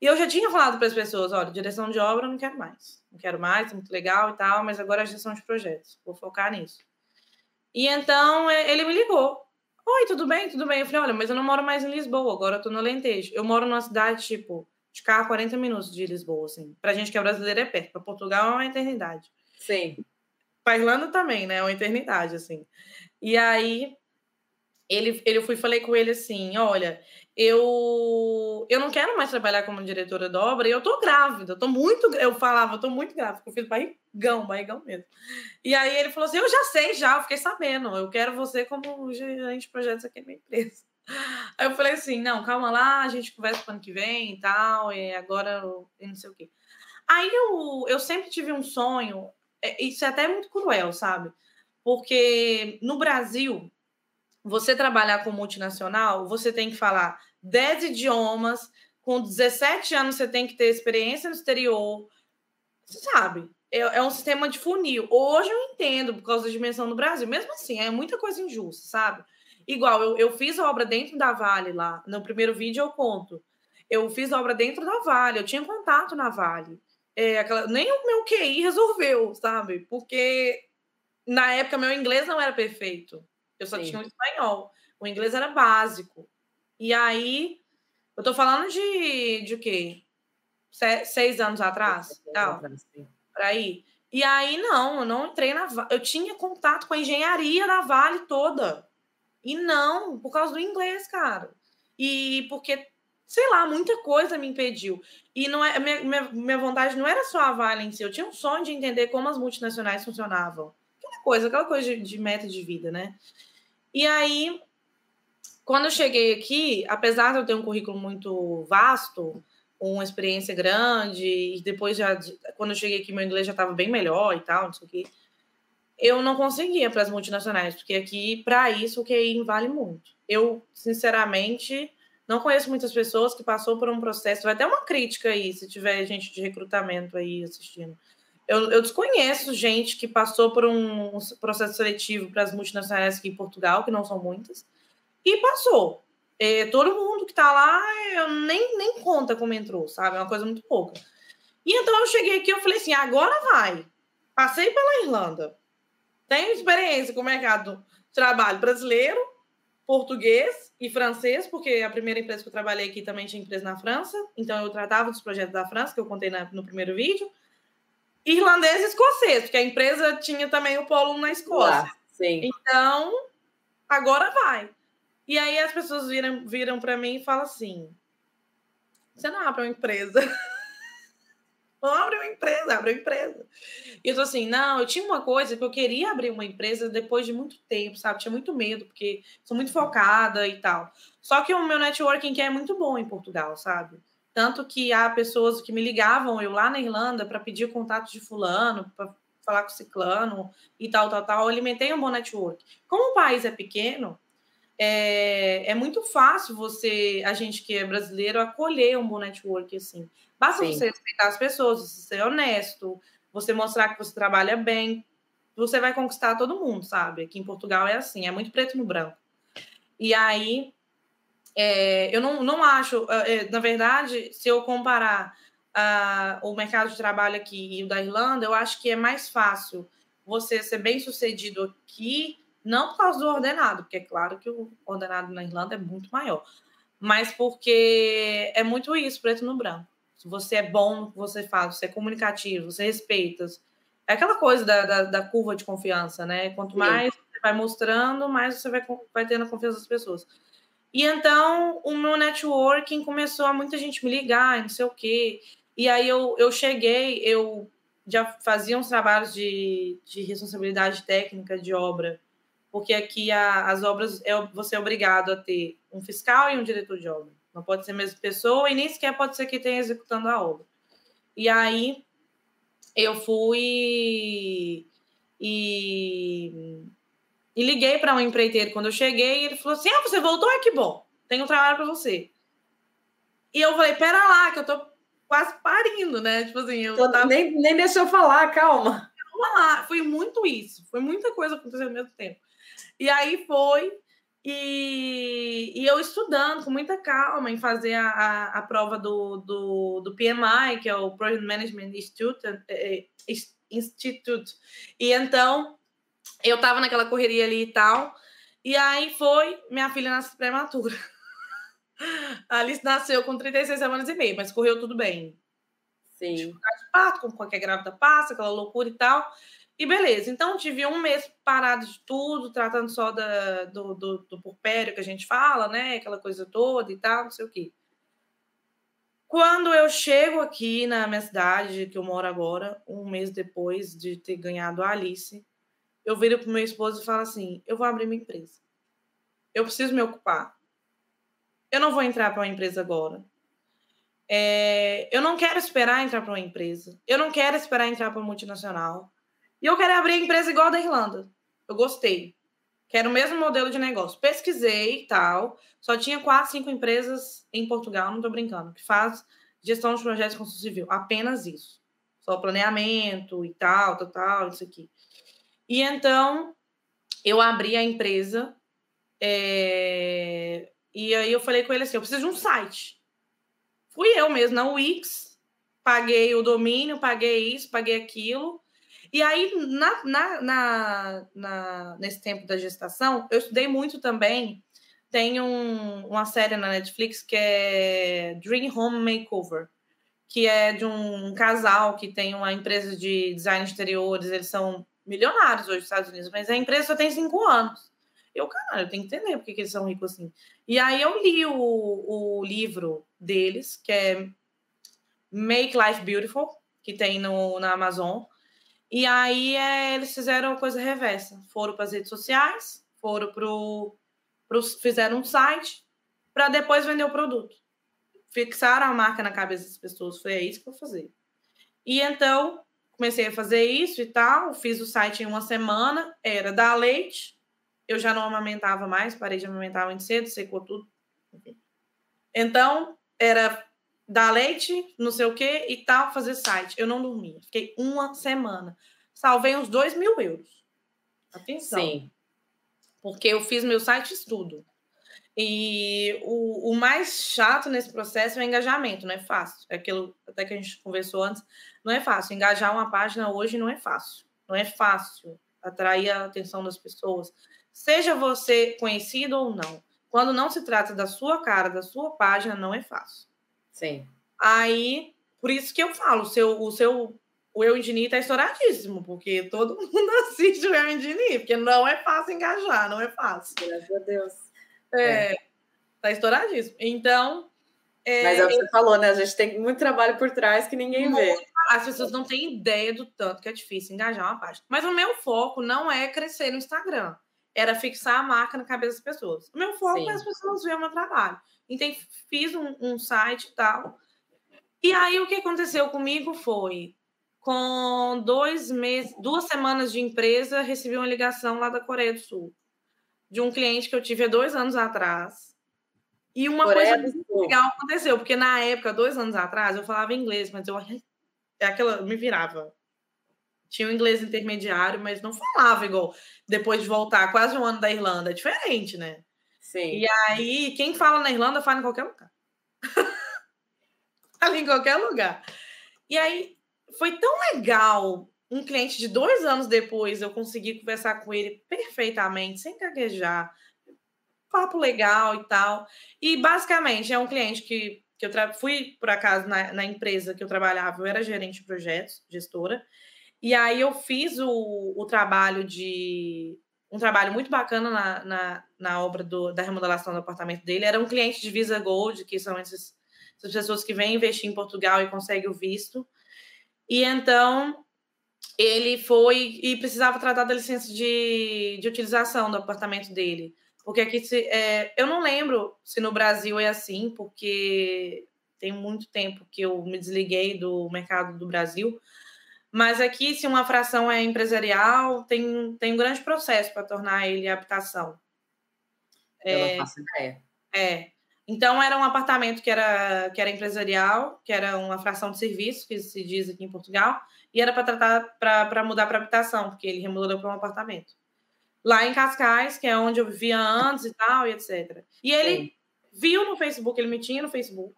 E eu já tinha falado para as pessoas: olha, direção de obra eu não quero mais. Não quero mais, é muito legal e tal, mas agora é gestão de projetos. Vou focar nisso. E então é, ele me ligou. Oi, tudo bem? Tudo bem? Eu falei, olha, mas eu não moro mais em Lisboa, agora eu tô no Alentejo. Eu moro numa cidade, tipo, de carro 40 minutos de Lisboa, assim. Pra gente que é brasileiro é perto, pra Portugal é uma eternidade. Sim. Pra Irlanda também, né? É uma eternidade, assim. E aí, ele, ele, eu fui falei com ele assim, olha, eu eu não quero mais trabalhar como diretora de obra e eu tô grávida, eu tô muito, eu falava, eu tô muito grávida, eu fiz barrigão, barrigão mesmo. E aí ele falou assim, eu já sei já, eu fiquei sabendo, eu quero você como gerente de projetos aqui na minha empresa. Aí eu falei assim, não, calma lá, a gente conversa pro ano que vem e tal, e agora não sei o quê. Aí eu, eu sempre tive um sonho, é, isso é até muito cruel, sabe? Porque no Brasil, você trabalhar com multinacional, você tem que falar 10 idiomas, com 17 anos você tem que ter experiência no exterior, sabe? É, é, um sistema de funil. Hoje eu entendo, por causa da dimensão do Brasil, mesmo assim, é muita coisa injusta, sabe? Igual, eu, eu fiz obra dentro da Vale lá, no primeiro vídeo eu conto. Eu fiz obra dentro da Vale, eu tinha contato na Vale. É, aquela, nem o meu QI resolveu, sabe? Porque na época meu inglês não era perfeito. Eu só Sim. tinha o espanhol. O inglês era básico. E aí, eu tô falando de, de o quê? Se, seis anos atrás? Tal. Por aí. E aí, não, eu não entrei na Eu tinha contato com a engenharia da Vale toda. E não, por causa do inglês, cara. E porque, sei lá, muita coisa me impediu. E não é, minha, minha, minha vontade não era só a Vale em si, eu tinha um sonho de entender como as multinacionais funcionavam. Aquela coisa, aquela coisa de, de meta de vida, né? E aí, quando eu cheguei aqui, apesar de eu ter um currículo muito vasto, uma experiência grande, e depois já, quando eu cheguei aqui, meu inglês já estava bem melhor e tal, não sei o quê, eu não conseguia para as multinacionais, porque aqui, para isso, o QI vale muito. Eu, sinceramente, não conheço muitas pessoas que passou por um processo, vai até uma crítica aí, se tiver gente de recrutamento aí assistindo. Eu, eu desconheço gente que passou por um processo seletivo para as multinacionais aqui em Portugal, que não são muitas, e passou. É, todo mundo que está lá, nem, nem conta como entrou, sabe? É uma coisa muito pouca. E então eu cheguei aqui eu falei assim: agora vai. Passei pela Irlanda. Tenho experiência com o mercado de trabalho brasileiro português e francês, porque a primeira empresa que eu trabalhei aqui também tinha empresa na França, então eu tratava dos projetos da França, que eu contei na, no primeiro vídeo. Irlandês e escocês, porque a empresa tinha também o polo na Escócia. Ah, sim. Então, agora vai. E aí as pessoas viram, viram para mim e falam assim: você não abre uma empresa. Abre uma empresa, abre uma empresa. E eu tô assim, não, eu tinha uma coisa que eu queria abrir uma empresa depois de muito tempo, sabe? Tinha muito medo, porque sou muito focada e tal. Só que o meu networking é muito bom em Portugal, sabe? Tanto que há pessoas que me ligavam, eu lá na Irlanda, para pedir contato de fulano, para falar com ciclano e tal, tal, tal. Eu alimentei um bom network. Como o país é pequeno, é, é muito fácil você, a gente que é brasileiro, acolher um bom network assim. Basta Sim. você respeitar as pessoas, você ser honesto, você mostrar que você trabalha bem, você vai conquistar todo mundo, sabe? Aqui em Portugal é assim, é muito preto no branco. E aí, é, eu não, não acho, é, na verdade, se eu comparar uh, o mercado de trabalho aqui e o da Irlanda, eu acho que é mais fácil você ser bem sucedido aqui não por causa do ordenado, porque é claro que o ordenado na Irlanda é muito maior, mas porque é muito isso, preto no branco. Você é bom no que você faz, você é comunicativo, você respeita. É aquela coisa da, da, da curva de confiança, né? Quanto mais Sim. você vai mostrando, mais você vai, vai tendo a confiança das pessoas. E então o meu networking começou a muita gente me ligar, não sei o quê. E aí eu, eu cheguei, eu já fazia uns trabalhos de, de responsabilidade técnica de obra porque aqui a, as obras é, você é obrigado a ter um fiscal e um diretor de obra. Não pode ser a mesma pessoa e nem sequer pode ser quem tenha executando a obra. E aí eu fui e, e liguei para um empreiteiro quando eu cheguei e ele falou assim: Ah, você voltou? É que bom, tenho um trabalho para você. E eu falei: Pera lá, que eu tô quase parindo, né? Tipo assim, eu tava... nem, nem deixou eu falar, calma. Vamos lá, foi muito isso, foi muita coisa acontecendo ao mesmo tempo. E aí foi, e, e eu estudando com muita calma em fazer a, a, a prova do, do, do PMI, que é o Project Management Institute, é, é, Institute. E então eu tava naquela correria ali e tal. E aí foi, minha filha nasceu prematura. A Alice nasceu com 36 semanas e meia, mas correu tudo bem. Sim. Dificuldade de parto, como qualquer grávida passa, aquela loucura e tal. E beleza, então tive um mês parado de tudo, tratando só da, do, do, do purpério que a gente fala, né? Aquela coisa toda e tal, não sei o quê. Quando eu chego aqui na minha cidade, que eu moro agora, um mês depois de ter ganhado a Alice, eu viro pro meu esposo e falo assim: eu vou abrir minha empresa. Eu preciso me ocupar. Eu não vou entrar para uma empresa agora. É, eu não quero esperar entrar para uma empresa. Eu não quero esperar entrar para multinacional. E eu quero abrir a empresa igual a da Irlanda. Eu gostei. Quero o mesmo modelo de negócio. Pesquisei e tal. Só tinha quatro, cinco empresas em Portugal, não estou brincando, que faz gestão de projetos de construção civil. Apenas isso. Só planeamento e tal, tal, tal, isso aqui. E então eu abri a empresa. É... E aí eu falei com ele assim: eu preciso de um site. Fui eu mesmo na Wix, paguei o domínio, paguei isso, paguei aquilo. E aí, na, na, na, na, nesse tempo da gestação, eu estudei muito também. Tem um, uma série na Netflix que é Dream Home Makeover, que é de um casal que tem uma empresa de design de exteriores. Eles são milionários hoje nos Estados Unidos, mas a empresa só tem cinco anos. Eu, caralho, eu tenho que entender porque que eles são ricos assim. E aí eu li o, o livro deles, que é Make Life Beautiful, que tem no, na Amazon. E aí é, eles fizeram a coisa reversa. Foram para as redes sociais, foram pro, pro fizeram um site para depois vender o produto. Fixaram a marca na cabeça das pessoas. Foi é isso que eu fazer. E então comecei a fazer isso e tal. Fiz o site em uma semana. Era da leite. Eu já não amamentava mais, parei de amamentar muito cedo, secou tudo. Então, era dar leite, não sei o que e tal, fazer site. Eu não dormia. Fiquei uma semana. Salvei uns dois mil euros. Atenção. Sim. Porque eu fiz meu site estudo. E o, o mais chato nesse processo é o engajamento, não é fácil. É aquilo até que a gente conversou antes. Não é fácil. Engajar uma página hoje não é fácil. Não é fácil atrair a atenção das pessoas. seja você conhecido ou não, quando não se trata da sua cara, da sua página, não é fácil. Sim. Aí, por isso que eu falo, o seu, o seu o Eu Indini tá estouradíssimo, porque todo mundo assiste o Eu Indini, porque não é fácil engajar, não é fácil. Graças a Deus. É, é. tá estouradíssimo. Então. É, Mas é o que você falou, né? A gente tem muito trabalho por trás que ninguém vê. As pessoas não têm ideia do tanto que é difícil engajar uma página. Mas o meu foco não é crescer no Instagram. Era fixar a marca na cabeça das pessoas. O meu foco Sim. é as pessoas verem o meu trabalho. Então, fiz um, um site e tal. E aí, o que aconteceu comigo foi com dois meses, duas semanas de empresa, recebi uma ligação lá da Coreia do Sul, de um cliente que eu tive há dois anos atrás. E uma Coreia coisa legal aconteceu, porque na época, dois anos atrás, eu falava inglês, mas eu é aquela me virava. Tinha um inglês intermediário, mas não falava igual depois de voltar quase um ano da Irlanda. É diferente, né? Sim. E aí, quem fala na Irlanda fala em qualquer lugar. fala em qualquer lugar. E aí, foi tão legal. Um cliente de dois anos depois, eu consegui conversar com ele perfeitamente, sem gaguejar. Papo legal e tal. E basicamente é um cliente que, que eu fui, por acaso, na, na empresa que eu trabalhava, eu era gerente de projetos, gestora. E aí eu fiz o, o trabalho de. Um trabalho muito bacana na, na, na obra do, da remodelação do apartamento dele. Era um cliente de Visa Gold, que são esses, essas pessoas que vêm investir em Portugal e conseguem o visto. E então ele foi e precisava tratar da licença de, de utilização do apartamento dele. Porque aqui, se, é, eu não lembro se no Brasil é assim, porque tem muito tempo que eu me desliguei do mercado do Brasil. Mas aqui, se uma fração é empresarial, tem, tem um grande processo para tornar ele habitação. É. É. Então, era um apartamento que era, que era empresarial, que era uma fração de serviço, que se diz aqui em Portugal, e era para tratar para mudar para habitação, porque ele remodou para um apartamento. Lá em Cascais, que é onde eu vivia antes e tal, e etc. E ele Sim. viu no Facebook, ele me tinha no Facebook,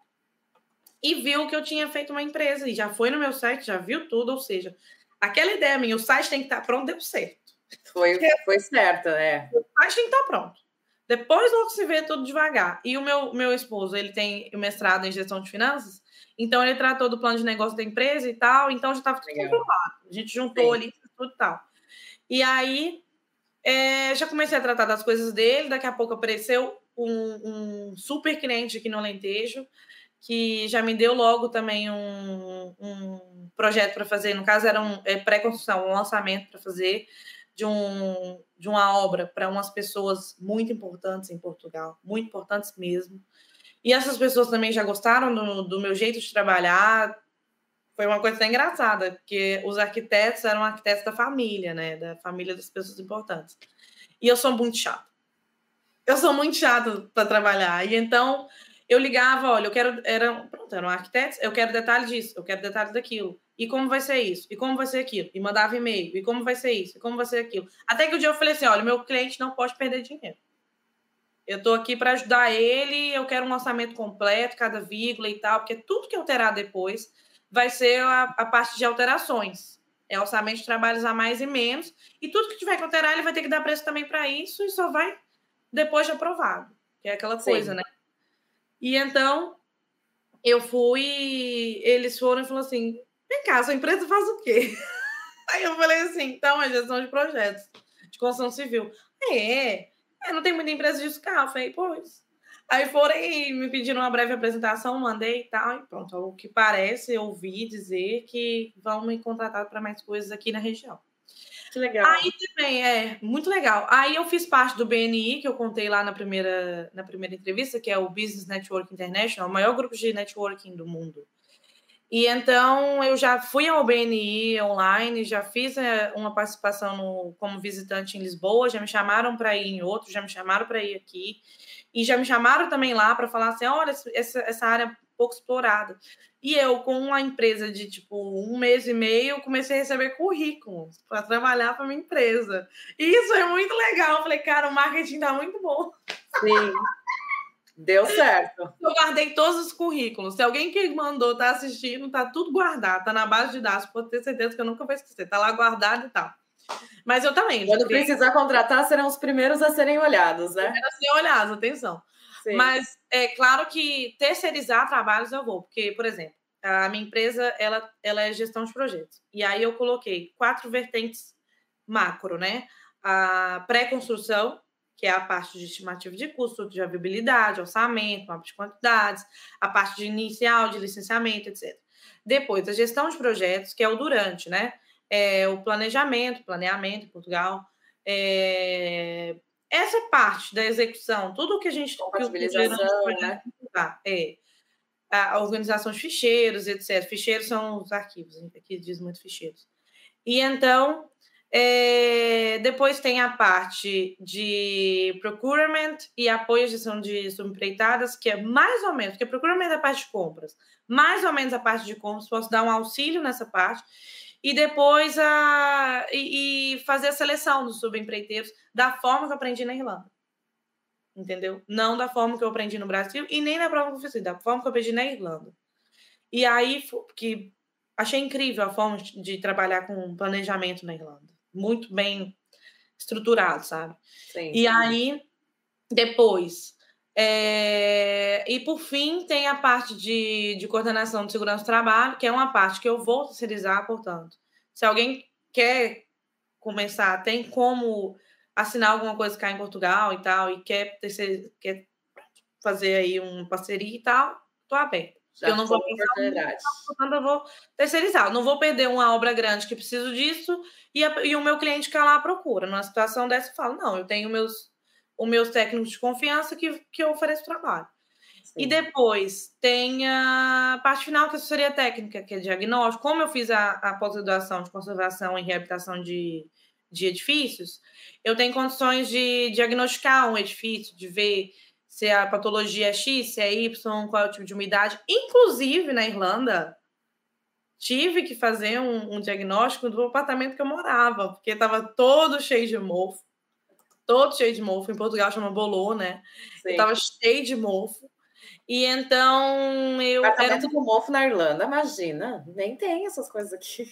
e viu que eu tinha feito uma empresa, e já foi no meu site, já viu tudo, ou seja, aquela ideia minha, o site tem que estar pronto, deu certo. Foi, foi certo, é. O site tem que estar pronto. Depois logo se vê tudo devagar. E o meu, meu esposo, ele tem o mestrado em gestão de finanças, então ele tratou do plano de negócio da empresa e tal, então já estava tudo comprovado. A gente juntou Sim. ali tudo e tal. E aí é, já comecei a tratar das coisas dele, daqui a pouco apareceu um, um super cliente aqui no Alentejo, que já me deu logo também um, um projeto para fazer, no caso era um é, pré-construção, um lançamento para fazer de, um, de uma obra para umas pessoas muito importantes em Portugal, muito importantes mesmo. E essas pessoas também já gostaram do, do meu jeito de trabalhar. Foi uma coisa até engraçada, porque os arquitetos eram arquitetos da família, né? Da família das pessoas importantes. E eu sou muito chata. Eu sou muito chata para trabalhar. E então eu ligava, olha, eu quero. Era, pronto, eram arquitetos, eu quero detalhe disso, eu quero detalhe daquilo e como vai ser isso, e como vai ser aquilo, e mandava e-mail, e como vai ser isso, e como vai ser aquilo. Até que o um dia eu falei assim: olha, meu cliente não pode perder dinheiro. Eu estou aqui para ajudar ele, eu quero um orçamento completo, cada vírgula e tal, porque tudo que alterar depois vai ser a, a parte de alterações. É orçamento de trabalhos a mais e menos, e tudo que tiver que alterar, ele vai ter que dar preço também para isso, e só vai depois de aprovado, que é aquela coisa, Sim. né? E então, eu fui, eles foram e falaram assim: Vem cá, sua empresa faz o quê? Aí eu falei assim, então, é gestão de projetos de construção civil. É, é não tem muita empresa disso cá. Eu falei, pois. Aí foram e me pediram uma breve apresentação, mandei e tal, e pronto. O que parece, eu ouvi dizer que vão me contratar para mais coisas aqui na região. Que legal. Aí também, é, muito legal. Aí eu fiz parte do BNI, que eu contei lá na primeira, na primeira entrevista, que é o Business Network International, o maior grupo de networking do mundo. E então eu já fui ao BNI online, já fiz é, uma participação no, como visitante em Lisboa, já me chamaram para ir em outro, já me chamaram para ir aqui, e já me chamaram também lá para falar assim: olha, essa, essa área é pouco explorada. E eu, com uma empresa de tipo um mês e meio, comecei a receber currículos para trabalhar para minha empresa. E isso é muito legal. Eu falei, cara, o marketing tá muito bom. Sim. Deu certo. Eu guardei todos os currículos. Se alguém que mandou tá assistindo, tá tudo guardado, tá na base de dados, pode ter certeza que eu nunca vou esquecer. Tá lá guardado e tal. Mas eu também. Quando precisar contratar, serão os primeiros a serem olhados, né? A serem olhados, atenção. Mas é claro que terceirizar trabalhos eu vou, porque, por exemplo, a minha empresa ela, ela é gestão de projetos. E aí eu coloquei quatro vertentes macro, né? A pré-construção, que é a parte de estimativa de custo, de viabilidade, orçamento, mapa de quantidades, a parte de inicial, de licenciamento, etc. Depois, a gestão de projetos, que é o durante, né? É o planejamento, planeamento em Portugal, é... essa parte da execução, tudo que a gente... Compatibilização, que né? É a organização de ficheiros, etc. Ficheiros são os arquivos, aqui diz muito ficheiros. E então, é, depois tem a parte de procurement e apoio à gestão de subempreitadas, que é mais ou menos, porque procurement é a parte de compras, mais ou menos a parte de compras, posso dar um auxílio nessa parte, e depois a, e, e fazer a seleção dos subempreiteiros da forma que eu aprendi na Irlanda entendeu? Não da forma que eu aprendi no Brasil e nem na prova que eu fiz, da forma que eu aprendi na Irlanda. E aí, que achei incrível a forma de trabalhar com planejamento na Irlanda. Muito bem estruturado, sabe? Sim, e sim. aí, depois, é... e por fim, tem a parte de, de coordenação de segurança do trabalho, que é uma parte que eu vou terceirizar, portanto. Se alguém quer começar, tem como assinar alguma coisa cá em Portugal e tal, e quer, ter, quer fazer aí uma parceria e tal, tô aberta. eu não vou pensar portanto, eu vou terceirizar. Eu não vou perder uma obra grande que preciso disso e, a, e o meu cliente que lá procura. Numa situação dessa, eu falo, não, eu tenho meus, os meus técnicos de confiança que, que eu ofereço trabalho. Sim. E depois tem a parte final, que é a assessoria técnica, que é diagnóstico. Como eu fiz a, a pós-graduação de conservação e reabilitação de, de edifícios, eu tenho condições de diagnosticar um edifício, de ver se a patologia é X, se é Y, qual é o tipo de umidade. Inclusive, na Irlanda, tive que fazer um, um diagnóstico do apartamento que eu morava, porque estava todo cheio de mofo. Todo cheio de mofo. Em Portugal chama bolô, né? Estava cheio de mofo. E então eu. Apartamento era... com mofo na Irlanda, imagina. Nem tem essas coisas aqui.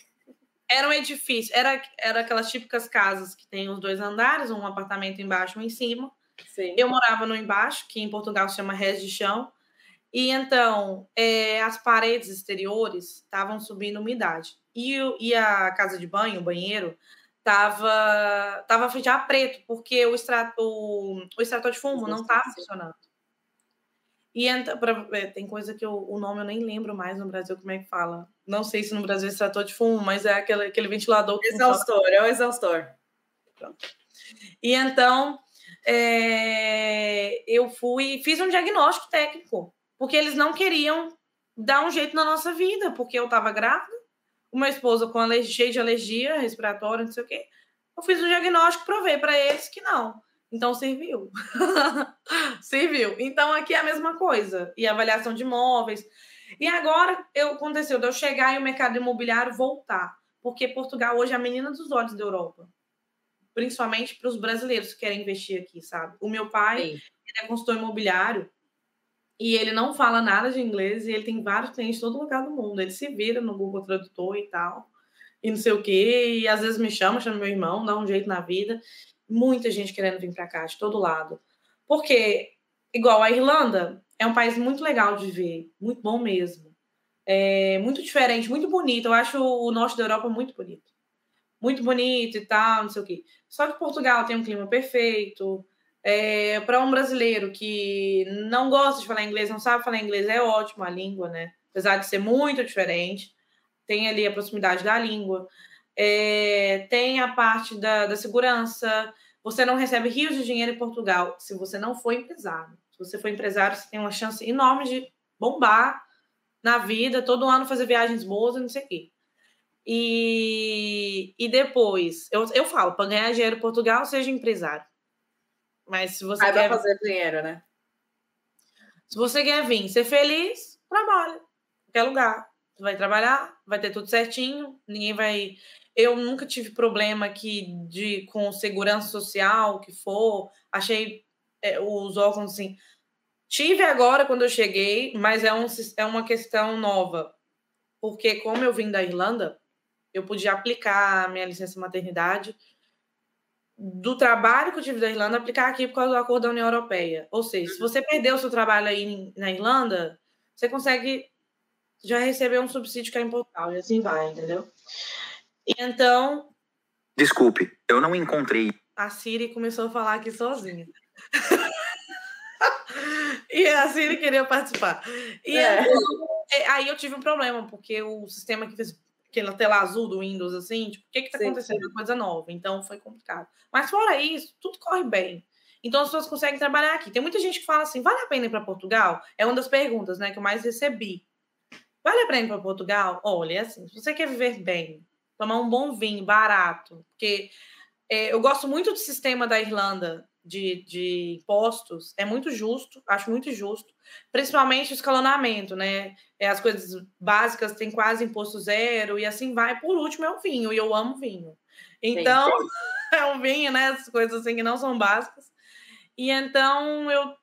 Era um edifício, era, era aquelas típicas casas que tem os dois andares, um apartamento embaixo e um em cima. Sim. Eu morava no embaixo, que em Portugal se chama res de chão. E então, é, as paredes exteriores estavam subindo umidade. E, e a casa de banho, o banheiro, estava tava já preto, porque o, extrato, o, o extrator de fumo não estava funcionando. E entra, pra, é, tem coisa que eu, o nome eu nem lembro mais no Brasil, como é que fala. Não sei se no Brasil é extrator de fumo, mas é aquele, aquele ventilador. Exaustor, é o exaustor. Pronto. E então, é, eu fui, fiz um diagnóstico técnico, porque eles não queriam dar um jeito na nossa vida, porque eu estava grávida, uma esposa com alergia, cheia de alergia respiratória, não sei o quê. Eu fiz um diagnóstico, provei para eles que não. Então serviu. serviu. Então aqui é a mesma coisa. E avaliação de imóveis. E agora eu, aconteceu de eu chegar e o mercado imobiliário voltar. Porque Portugal hoje é a menina dos olhos da Europa. Principalmente para os brasileiros que querem investir aqui, sabe? O meu pai ele é consultor imobiliário e ele não fala nada de inglês e ele tem vários clientes em todo lugar do mundo. Ele se vira no Google Tradutor e tal. E não sei o quê. E às vezes me chama, chama meu irmão, dá um jeito na vida muita gente querendo vir para cá, de todo lado. Porque, igual a Irlanda, é um país muito legal de viver, muito bom mesmo. É muito diferente, muito bonito. Eu acho o norte da Europa muito bonito. Muito bonito e tal, não sei o quê. Só que Portugal tem um clima perfeito. É, para um brasileiro que não gosta de falar inglês, não sabe falar inglês, é ótimo a língua, né? Apesar de ser muito diferente, tem ali a proximidade da língua é, tem a parte da, da segurança. Você não recebe rios de dinheiro em Portugal se você não for empresário. Se você for empresário, você tem uma chance enorme de bombar na vida, todo ano fazer viagens boas e não sei o quê. E, e depois, eu, eu falo, para ganhar dinheiro em Portugal, seja empresário. Mas se você Aí quer fazer dinheiro, né? Se você quer vir ser feliz, trabalha. Qualquer lugar. Você vai trabalhar, vai ter tudo certinho, ninguém vai eu nunca tive problema aqui de com segurança social, que for. Achei é, os órgãos assim. Tive agora quando eu cheguei, mas é, um, é uma questão nova. Porque como eu vim da Irlanda, eu podia aplicar a minha licença maternidade do trabalho que eu tive da Irlanda aplicar aqui por causa do acordo da União Europeia. Ou seja, se você perdeu o seu trabalho aí na Irlanda, você consegue já receber um subsídio que é em Portugal, e assim vai, entendeu? E então. Desculpe, eu não encontrei. A Siri começou a falar aqui sozinha. e a Siri queria participar. E é. aí, aí eu tive um problema, porque o sistema que fez aquela tela azul do Windows, assim, tipo, o que que tá sim, acontecendo? Sim. Coisa nova. Então, foi complicado. Mas fora isso, tudo corre bem. Então, as pessoas conseguem trabalhar aqui. Tem muita gente que fala assim, vale a pena ir para Portugal? É uma das perguntas, né, que eu mais recebi. Vale a pena ir para Portugal? Olha, é assim, se você quer viver bem, tomar um bom vinho, barato, porque é, eu gosto muito do sistema da Irlanda, de, de impostos é muito justo, acho muito justo, principalmente o escalonamento, né? É, as coisas básicas têm quase imposto zero e assim vai. Por último é o vinho, e eu amo vinho. Então, é o vinho, né? As coisas assim que não são básicas. E então eu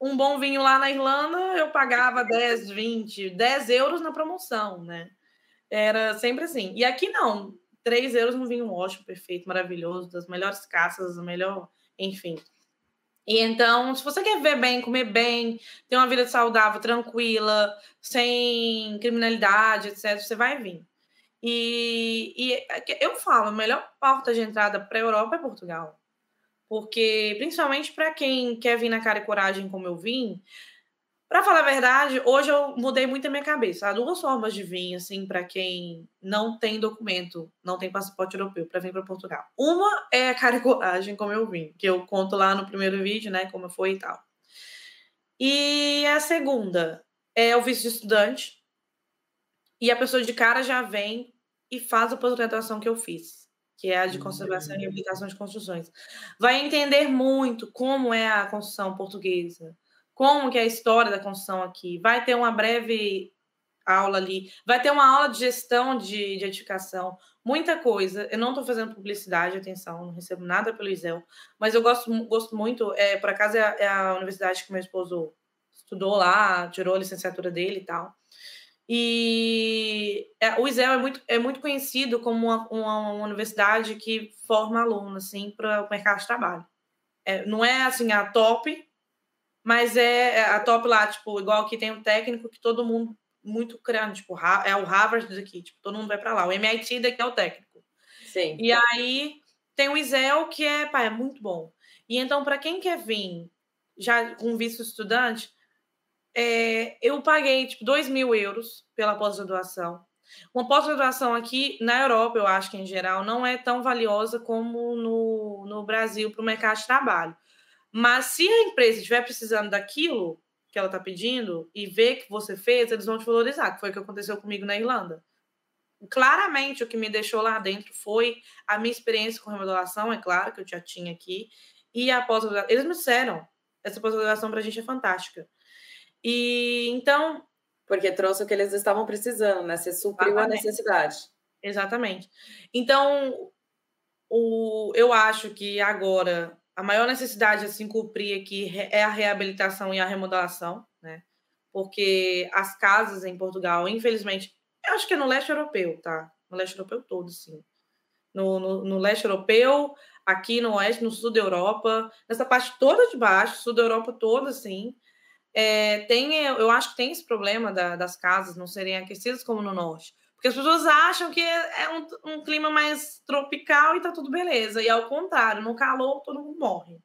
um bom vinho lá na Irlanda, eu pagava 10, 20, 10 euros na promoção, né? Era sempre assim. E aqui não, 3 euros no vinho ótimo, perfeito, maravilhoso, das melhores caças, o melhor enfim. E então, se você quer viver bem, comer bem, ter uma vida saudável, tranquila, sem criminalidade, etc., você vai vir. E, e eu falo, a melhor porta de entrada para a Europa é Portugal. Porque, principalmente para quem quer vir na cara e coragem como eu vim, para falar a verdade, hoje eu mudei muito a minha cabeça. Há duas formas de vir, assim, para quem não tem documento, não tem passaporte europeu, para vir para Portugal. Uma é a cara e coragem, como eu vim, que eu conto lá no primeiro vídeo, né, como foi e tal. E a segunda é o visto de estudante. E a pessoa de cara já vem e faz a pós-graduação que eu fiz, que é a de conservação e reabilitação de construções. Vai entender muito como é a construção portuguesa como que é a história da construção aqui. Vai ter uma breve aula ali, vai ter uma aula de gestão de, de edificação, muita coisa. Eu não estou fazendo publicidade, atenção, não recebo nada pelo ISEL, mas eu gosto, gosto muito. É, por acaso é a, é a universidade que meu esposo estudou lá, tirou a licenciatura dele e tal. E é, o ISEL é muito, é muito conhecido como uma, uma, uma universidade que forma alunos assim, para o mercado de trabalho. É, não é assim a top, mas é, é a top lá, tipo, igual que tem um técnico que todo mundo muito grande, tipo, é o Harvard daqui, tipo, todo mundo vai para lá. O MIT daqui é o técnico. Sim. E aí tem o ISEL, que é, pá, é muito bom. E então, para quem quer vir já com visto estudante, é, eu paguei, tipo, 2 mil euros pela pós-graduação. Uma pós-graduação aqui na Europa, eu acho que em geral, não é tão valiosa como no, no Brasil para o mercado de trabalho. Mas se a empresa estiver precisando daquilo que ela está pedindo e ver que você fez, eles vão te valorizar, que foi o que aconteceu comigo na Irlanda. Claramente, o que me deixou lá dentro foi a minha experiência com remodelação, é claro, que eu já tinha aqui, e a pós-graduação. Eles me disseram, essa pós-graduação para a gente é fantástica. E então. Porque trouxe o que eles estavam precisando, né? Você supriu a necessidade. Exatamente. Então, o, eu acho que agora a maior necessidade a se cumprir aqui é a reabilitação e a remodelação, né? Porque as casas em Portugal, infelizmente, eu acho que é no leste europeu, tá? No leste europeu todo, sim. No, no, no leste europeu, aqui no oeste, no sul da Europa, nessa parte toda de baixo, sul da Europa toda, sim. É, tem, eu acho que tem esse problema da, das casas não serem aquecidas como no norte. Porque as pessoas acham que é, é um, um, clima mais tropical e tá tudo beleza. E ao contrário, no calor todo mundo morre.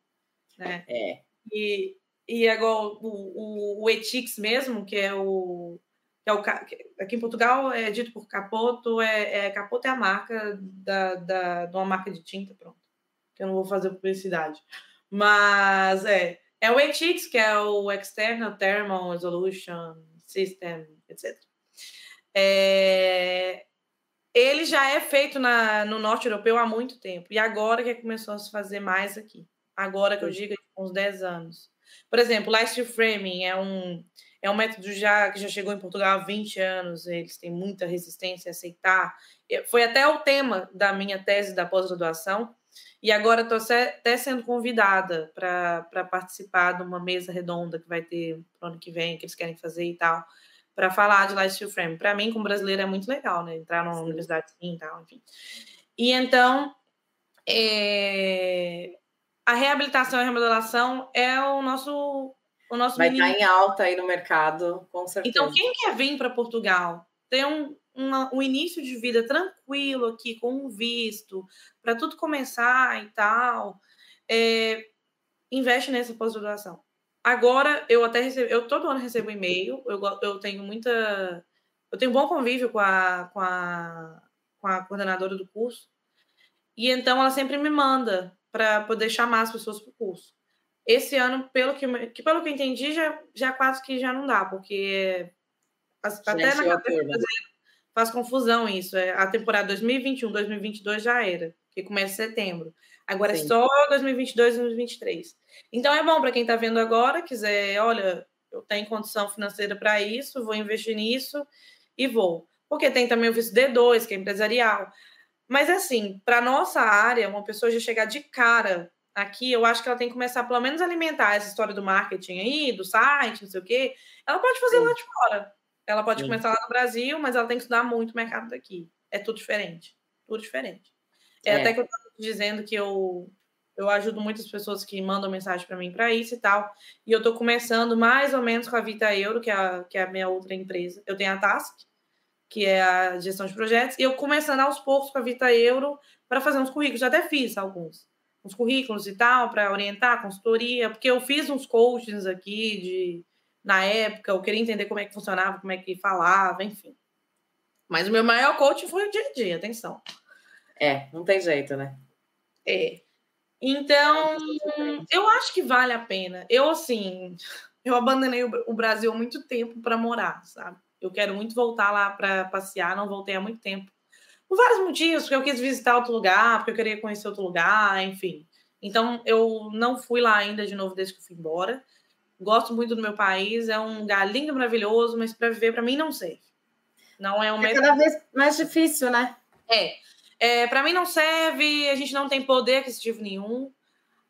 Né? É. E, e agora o, o, o Etix mesmo, que é o. Que é o aqui em Portugal é dito por Capoto, é, é Capoto é a marca da, da, de uma marca de tinta, pronto. Que eu não vou fazer publicidade. Mas é, é o ETIX, que é o External Thermal Resolution System, etc. É, ele já é feito na, no norte europeu há muito tempo. E agora que começou a se fazer mais aqui. Agora que eu digo, uns 10 anos. Por exemplo, o Steel Framing é um, é um método já que já chegou em Portugal há 20 anos. Eles têm muita resistência a aceitar. Foi até o tema da minha tese da pós-graduação. E agora estou até sendo convidada para participar de uma mesa redonda que vai ter para o ano que vem, que eles querem fazer e tal para falar de Light Steel Frame. Para mim, como brasileiro, é muito legal, né? Entrar numa universidade assim e tal, enfim. E então, é... a reabilitação e a remodelação é o nosso. O nosso Vai estar em alta aí no mercado, com certeza. Então, quem quer vir para Portugal, ter um, uma, um início de vida tranquilo aqui, com um visto, para tudo começar e tal, é, investe nessa pós-graduação. Agora, eu até recebo, eu todo ano recebo e-mail, eu, eu tenho muita. Eu tenho bom convívio com a, com, a, com a coordenadora do curso, e então ela sempre me manda para poder chamar as pessoas para o curso. Esse ano, pelo que, que, pelo que eu entendi, já, já quase que já não dá, porque as, até na cabeça faz confusão isso. É, a temporada 2021, 2022 já era, que começa em setembro. Agora Sim. é só 2022 e 2023. Então é bom para quem está vendo agora, quiser, olha, eu tenho condição financeira para isso, vou investir nisso e vou. Porque tem também o visto D2, que é empresarial. Mas assim, para nossa área, uma pessoa já chegar de cara aqui, eu acho que ela tem que começar pelo menos a alimentar essa história do marketing aí, do site, não sei o quê. Ela pode fazer Sim. lá de fora. Ela pode Sim. começar lá no Brasil, mas ela tem que estudar muito o mercado daqui. É tudo diferente. Tudo diferente. É, é. até que eu estava dizendo que eu eu ajudo muitas pessoas que mandam mensagem para mim para isso e tal. E eu estou começando mais ou menos com a Vita Euro, que é a, que é a minha outra empresa. Eu tenho a Task, que é a gestão de projetos, e eu começando aos poucos com a Vita Euro para fazer uns currículos. Já até fiz alguns, uns currículos e tal, para orientar, consultoria, porque eu fiz uns coachings aqui de na época, eu queria entender como é que funcionava, como é que falava, enfim. Mas o meu maior coaching foi o dia a dia, atenção. É, não tem jeito, né? É. Então, eu acho que vale a pena. Eu, assim, eu abandonei o Brasil há muito tempo para morar, sabe? Eu quero muito voltar lá para passear, não voltei há muito tempo. Por vários motivos, porque eu quis visitar outro lugar, porque eu queria conhecer outro lugar, enfim. Então, eu não fui lá ainda de novo desde que eu fui embora. Gosto muito do meu país, é um lugar lindo, maravilhoso, mas para viver, para mim, não serve. Não é é cada vez mais difícil, né? É. É, para mim não serve, a gente não tem poder aquisitivo nenhum.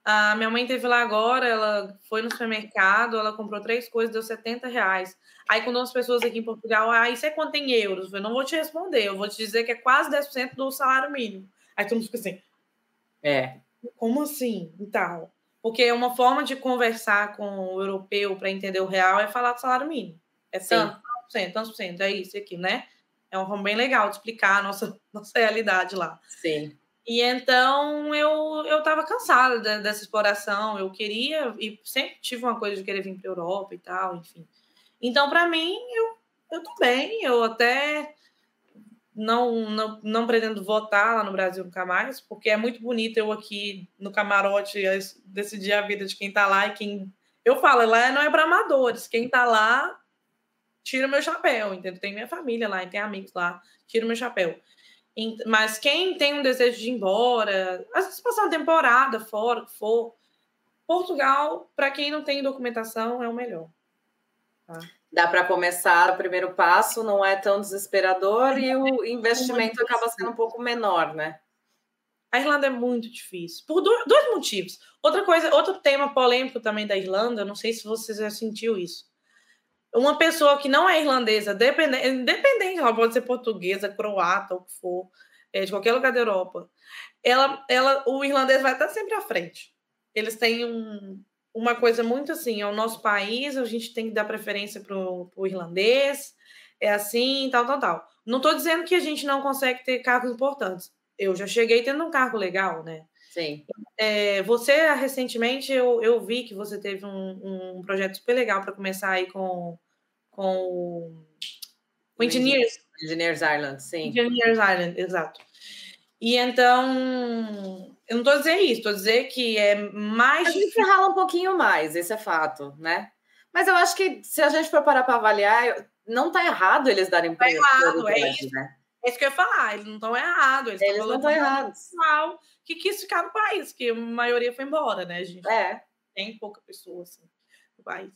A minha mãe teve lá agora, ela foi no supermercado, ela comprou três coisas, deu 70 reais. Aí, quando as pessoas aqui em Portugal, ah, isso é quanto em euros? Eu não vou te responder, eu vou te dizer que é quase 10% do salário mínimo. Aí todo mundo fica assim. É. Como assim? Então. Porque é uma forma de conversar com o europeu para entender o real é falar do salário mínimo. É tanto, tanto por cento, tanto por cento, é isso aqui, né? É uma forma bem legal de explicar a nossa, nossa realidade lá. Sim. E então eu eu estava cansada de, dessa exploração. Eu queria e sempre tive uma coisa de querer vir para Europa e tal, enfim. Então para mim eu eu tô bem. Eu até não, não não pretendo votar lá no Brasil nunca mais, porque é muito bonito eu aqui no camarote decidir a vida de quem está lá e quem eu falo lá não é para amadores. Quem está lá tiro meu chapéu, entendeu? Tem minha família lá, tem amigos lá, tiro meu chapéu. Mas quem tem um desejo de ir embora, às vezes passar uma temporada fora, que for, Portugal, para quem não tem documentação, é o melhor. Tá? Dá para começar o primeiro passo, não é tão desesperador e o investimento acaba sendo um pouco menor, né? A Irlanda é muito difícil, por dois motivos. Outra coisa, outro tema polêmico também da Irlanda, não sei se você já sentiu isso uma pessoa que não é irlandesa, independente, independente ela pode ser portuguesa, croata, o que for, é, de qualquer lugar da Europa, ela, ela, o irlandês vai estar sempre à frente. Eles têm um, uma coisa muito assim, é o nosso país, a gente tem que dar preferência para o irlandês, é assim, tal, tal, tal. Não estou dizendo que a gente não consegue ter cargos importantes. Eu já cheguei tendo um cargo legal, né? Sim. É, você, recentemente, eu, eu vi que você teve um, um projeto super legal para começar aí com com o Engineers. Engineers Island, sim. Engineers Island, exato. E então, eu não estou dizendo isso, estou dizendo que é mais. A gente rala um pouquinho mais, esse é fato, né? Mas eu acho que se a gente for parar para avaliar, não está errado eles darem tá errado, é isso. Né? É isso que eu ia falar, eles não estão errados. Eles, eles não estão errados. Que quis ficar no país, que a maioria foi embora, né, gente? É. Tem pouca pessoa assim no país.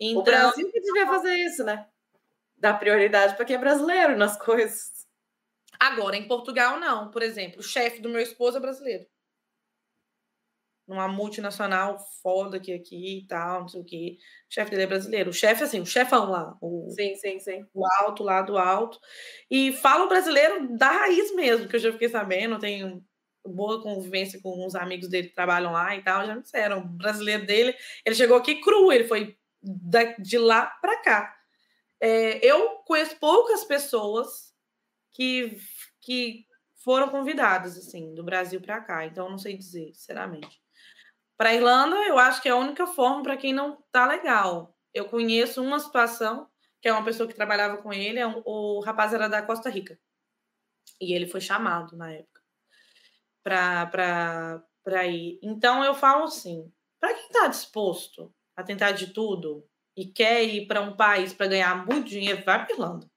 Então, o Brasil que devia fazer isso, né? Dar prioridade para quem é brasileiro nas coisas. Agora, em Portugal, não. Por exemplo, o chefe do meu esposo é brasileiro. numa multinacional foda aqui, aqui e tal, não sei o quê. O chefe dele é brasileiro. O chefe, assim, o chefão lá. O, sim, sim, sim. O alto lá do alto. E fala o brasileiro da raiz mesmo, que eu já fiquei sabendo. Tenho boa convivência com uns amigos dele que trabalham lá e tal. Já me disseram. O brasileiro dele, ele chegou aqui cru, ele foi de lá para cá. É, eu conheço poucas pessoas que, que foram convidadas, assim, do Brasil para cá. Então, não sei dizer, sinceramente. Para Irlanda, eu acho que é a única forma para quem não tá legal. Eu conheço uma situação que é uma pessoa que trabalhava com ele, é um, o rapaz era da Costa Rica. E ele foi chamado na época para ir. Então eu falo assim, para quem está disposto a tentar de tudo e quer ir para um país para ganhar muito dinheiro, vai para Irlanda.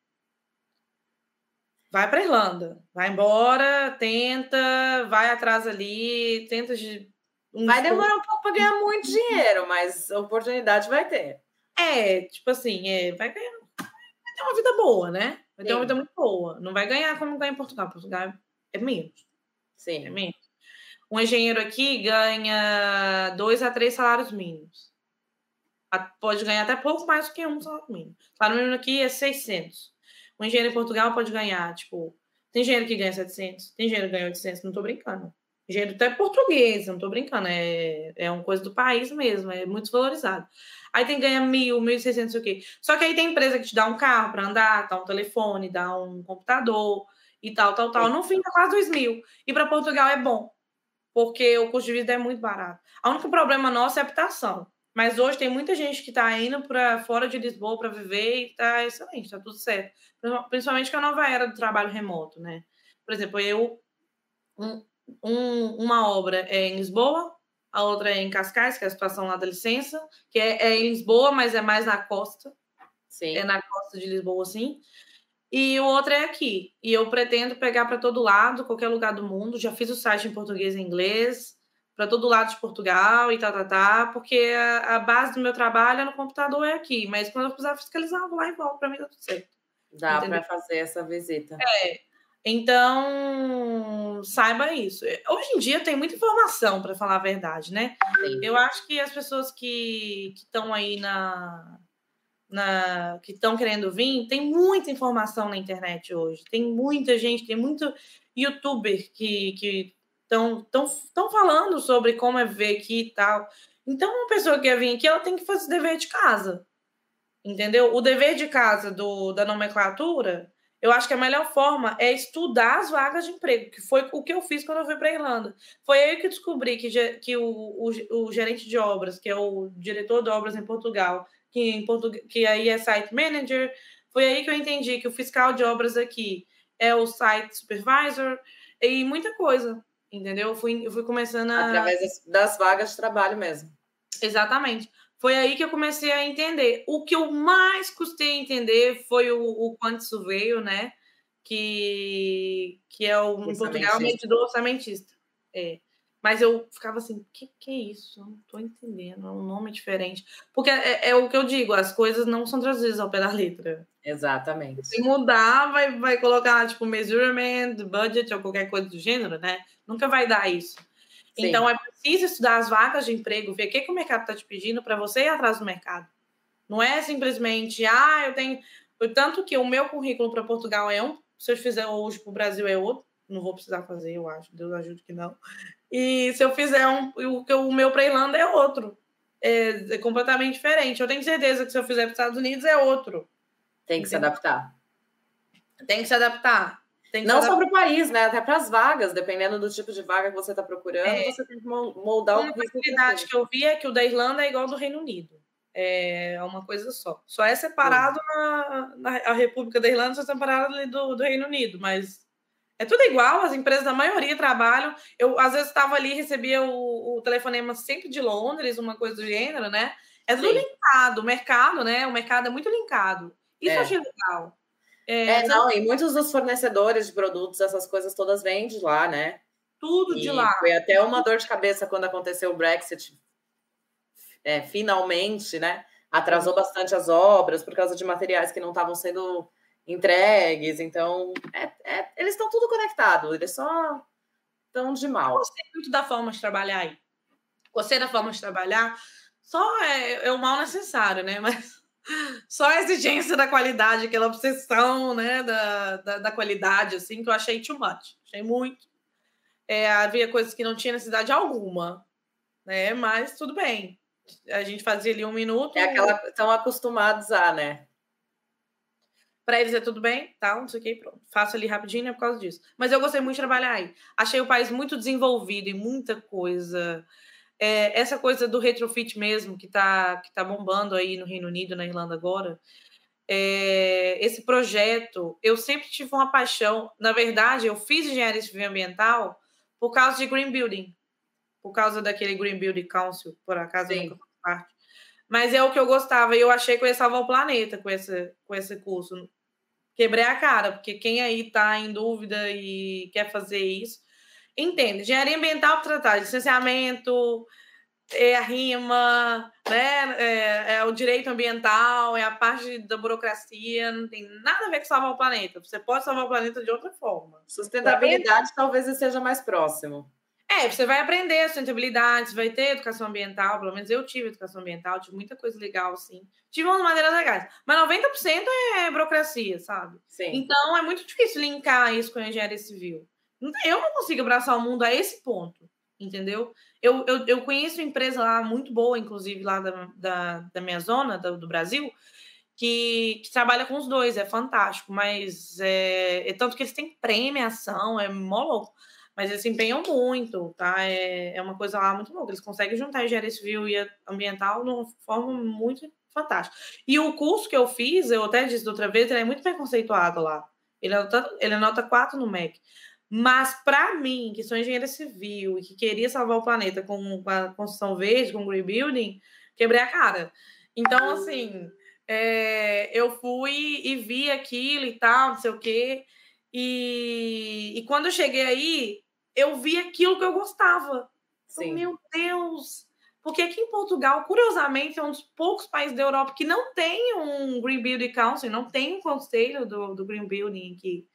Vai para Irlanda, vai embora, tenta, vai atrás ali, tenta de um vai demorar um pouco para ganhar muito dinheiro, mas oportunidade vai ter. É, tipo assim, é, vai ganhar. Vai ter uma vida boa, né? Vai ter Sim. uma vida muito boa. Não vai ganhar como ganha em Portugal. Portugal é menos. Sim. É menos. Um engenheiro aqui ganha dois a três salários mínimos. Pode ganhar até pouco mais do que um salário mínimo. O salário mínimo aqui é 600. Um engenheiro em Portugal pode ganhar, tipo, tem engenheiro que ganha 700, tem engenheiro que ganha 800, não tô brincando. Engenheiro até português, não tô brincando, é, é uma coisa do país mesmo, é muito valorizado. Aí tem ganha mil, mil e seiscentos, o quê. Só que aí tem empresa que te dá um carro para andar, dá um telefone, dá um computador e tal, tal, tal. No fim, dá quase dois mil. E para Portugal é bom, porque o custo de vida é muito barato. O único problema nosso é a habitação. Mas hoje tem muita gente que está indo para fora de Lisboa para viver e está excelente, está tudo certo. Principalmente com a nova era do trabalho remoto, né? Por exemplo, eu um, um, uma obra é em Lisboa, a outra é em Cascais, que é a situação lá da licença, que é, é em Lisboa, mas é mais na costa. Sim. É na costa de Lisboa, sim. E o outro é aqui. E eu pretendo pegar para todo lado, qualquer lugar do mundo. Já fiz o site em português e inglês, para todo lado de Portugal e tá, tá, tá, porque a, a, base do meu trabalho é no computador é aqui. Mas quando eu precisar fiscalizar, eu vou lá e volto, para mim tá tudo certo. Dá para fazer essa visita. É. Então, saiba isso. Hoje em dia tem muita informação, para falar a verdade, né? Sim. Eu acho que as pessoas que estão aí na, na que estão querendo vir, tem muita informação na internet hoje. Tem muita gente, tem muito youtuber que estão tão, tão falando sobre como é ver aqui e tal. Então, uma pessoa que quer vir aqui, ela tem que fazer dever de casa. Entendeu? O dever de casa do, da nomenclatura eu acho que a melhor forma é estudar as vagas de emprego, que foi o que eu fiz quando eu fui para a Irlanda. Foi aí que descobri que, que o, o, o, gerente de obras, que é o diretor de obras em Portugal, que, em Portug... que aí é site manager, foi aí que eu entendi que o fiscal de obras aqui é o site supervisor e muita coisa, entendeu? Eu fui, eu fui começando a... Através das, vagas de trabalho mesmo. Exatamente. Foi aí que eu comecei a entender. O que eu mais custei a entender foi o, o Quant Surveyor, né? Que, que é o, em Portugal, medidor orçamentista. É. Mas eu ficava assim, o que, que é isso? Não estou entendendo, é um nome diferente. Porque é, é, o que eu digo, as coisas não são traduzidas ao pé da letra. Exatamente. Se mudar, vai, vai colocar, tipo, measurement, budget ou qualquer coisa do gênero, né? Nunca vai dar isso. Sim. Então, é preciso estudar as vagas de emprego, ver o que, que o mercado está te pedindo para você ir atrás do mercado. Não é simplesmente, ah, eu tenho. Tanto que o meu currículo para Portugal é um, se eu fizer hoje para o Brasil é outro. Não vou precisar fazer, eu acho. Deus ajude que não. E se eu fizer um, o, o meu para Irlanda é outro. É, é, completamente diferente. Eu tenho certeza que se eu fizer para os Estados Unidos é outro. Tem que Entendeu? se adaptar. Tem que se adaptar. Não só para o país, né? Até para as vagas, dependendo do tipo de vaga que você está procurando, é. você tem que moldar uma o possibilidade que eu vi é que o da Irlanda é igual ao do Reino Unido. É uma coisa só. Só é separado na, República da Irlanda, só é separado ali do, do Reino Unido, mas é tudo igual, as empresas da maioria trabalham. Eu, às vezes, estava ali recebia o, o, telefonema sempre de Londres, uma coisa do gênero, né? É tudo Sim. linkado, o mercado, né? O mercado é muito linkado. Isso é. eu achei legal. É, é, não, e muitos dos fornecedores de produtos, essas coisas todas vêm de lá, né? Tudo e de lá. Foi até uma dor de cabeça quando aconteceu o Brexit, é, finalmente, né? Atrasou bastante as obras por causa de materiais que não estavam sendo entregues. Então, é, é, eles estão tudo conectados, eles só estão de mal. Eu gostei muito da forma de trabalhar aí. Gostei da forma de trabalhar. Só é, é o mal necessário, né? Mas só a exigência da qualidade, aquela obsessão, né, da, da, da qualidade, assim, que eu achei too much. Achei muito. É, havia coisas que não tinha necessidade alguma, né? Mas tudo bem. A gente fazia ali um minuto. É aquela. Estão acostumados a, né? Para eles é tudo bem, tal, não sei o que, pronto. Faço ali rapidinho, é por causa disso. Mas eu gostei muito de trabalhar aí. Achei o país muito desenvolvido em muita coisa. É, essa coisa do retrofit mesmo, que está que tá bombando aí no Reino Unido, na Irlanda agora. É, esse projeto, eu sempre tive uma paixão. Na verdade, eu fiz engenharia civil ambiental por causa de green building, por causa daquele Green Building Council, por acaso Sim. eu nunca fiz parte. Mas é o que eu gostava e eu achei que eu ia salvar o planeta com esse, com esse curso. Quebrei a cara, porque quem aí está em dúvida e quer fazer isso, entende. Engenharia ambiental para tratar de licenciamento, é a rima, né? É, é, o direito ambiental, é a parte da burocracia, não tem nada a ver com salvar o planeta. Você pode salvar o planeta de outra forma. Sustentabilidade talvez seja mais próximo. É, você vai aprender sustentabilidade, você vai ter educação ambiental, pelo menos eu tive educação ambiental, tive muita coisa legal, assim. Tive umas maneiras legais, mas 90% é burocracia, sabe? Sim. Então é muito difícil linkar isso com a engenharia civil. Eu não consigo abraçar o mundo a esse ponto, entendeu? Eu, eu, eu conheço uma empresa lá muito boa, inclusive lá da, da, da minha zona, do, do Brasil, que, que, trabalha com os dois, é fantástico, mas é, é, tanto que eles têm premiação, é mó louco, mas eles se empenham muito, tá? É, é uma coisa lá muito louca. Eles conseguem juntar engenharia civil e ambiental de uma forma muito fantástica. E o curso que eu fiz, eu até disse outra vez, ele é muito bem conceituado lá. Ele é nota, ele é nota 4 no MEC. Mas, para mim, que sou engenheira civil e que queria salvar o planeta com, a construção verde, com green building, quebrei a cara. Então, assim, é, eu fui e vi aquilo e tal, não sei o quê. E, e quando eu cheguei aí, eu vi aquilo que eu gostava. Sim. meu Deus! Porque aqui em Portugal, curiosamente, é um dos poucos países da Europa que não tem um Green Building Council, não tem um conselho do, do Green Building aqui.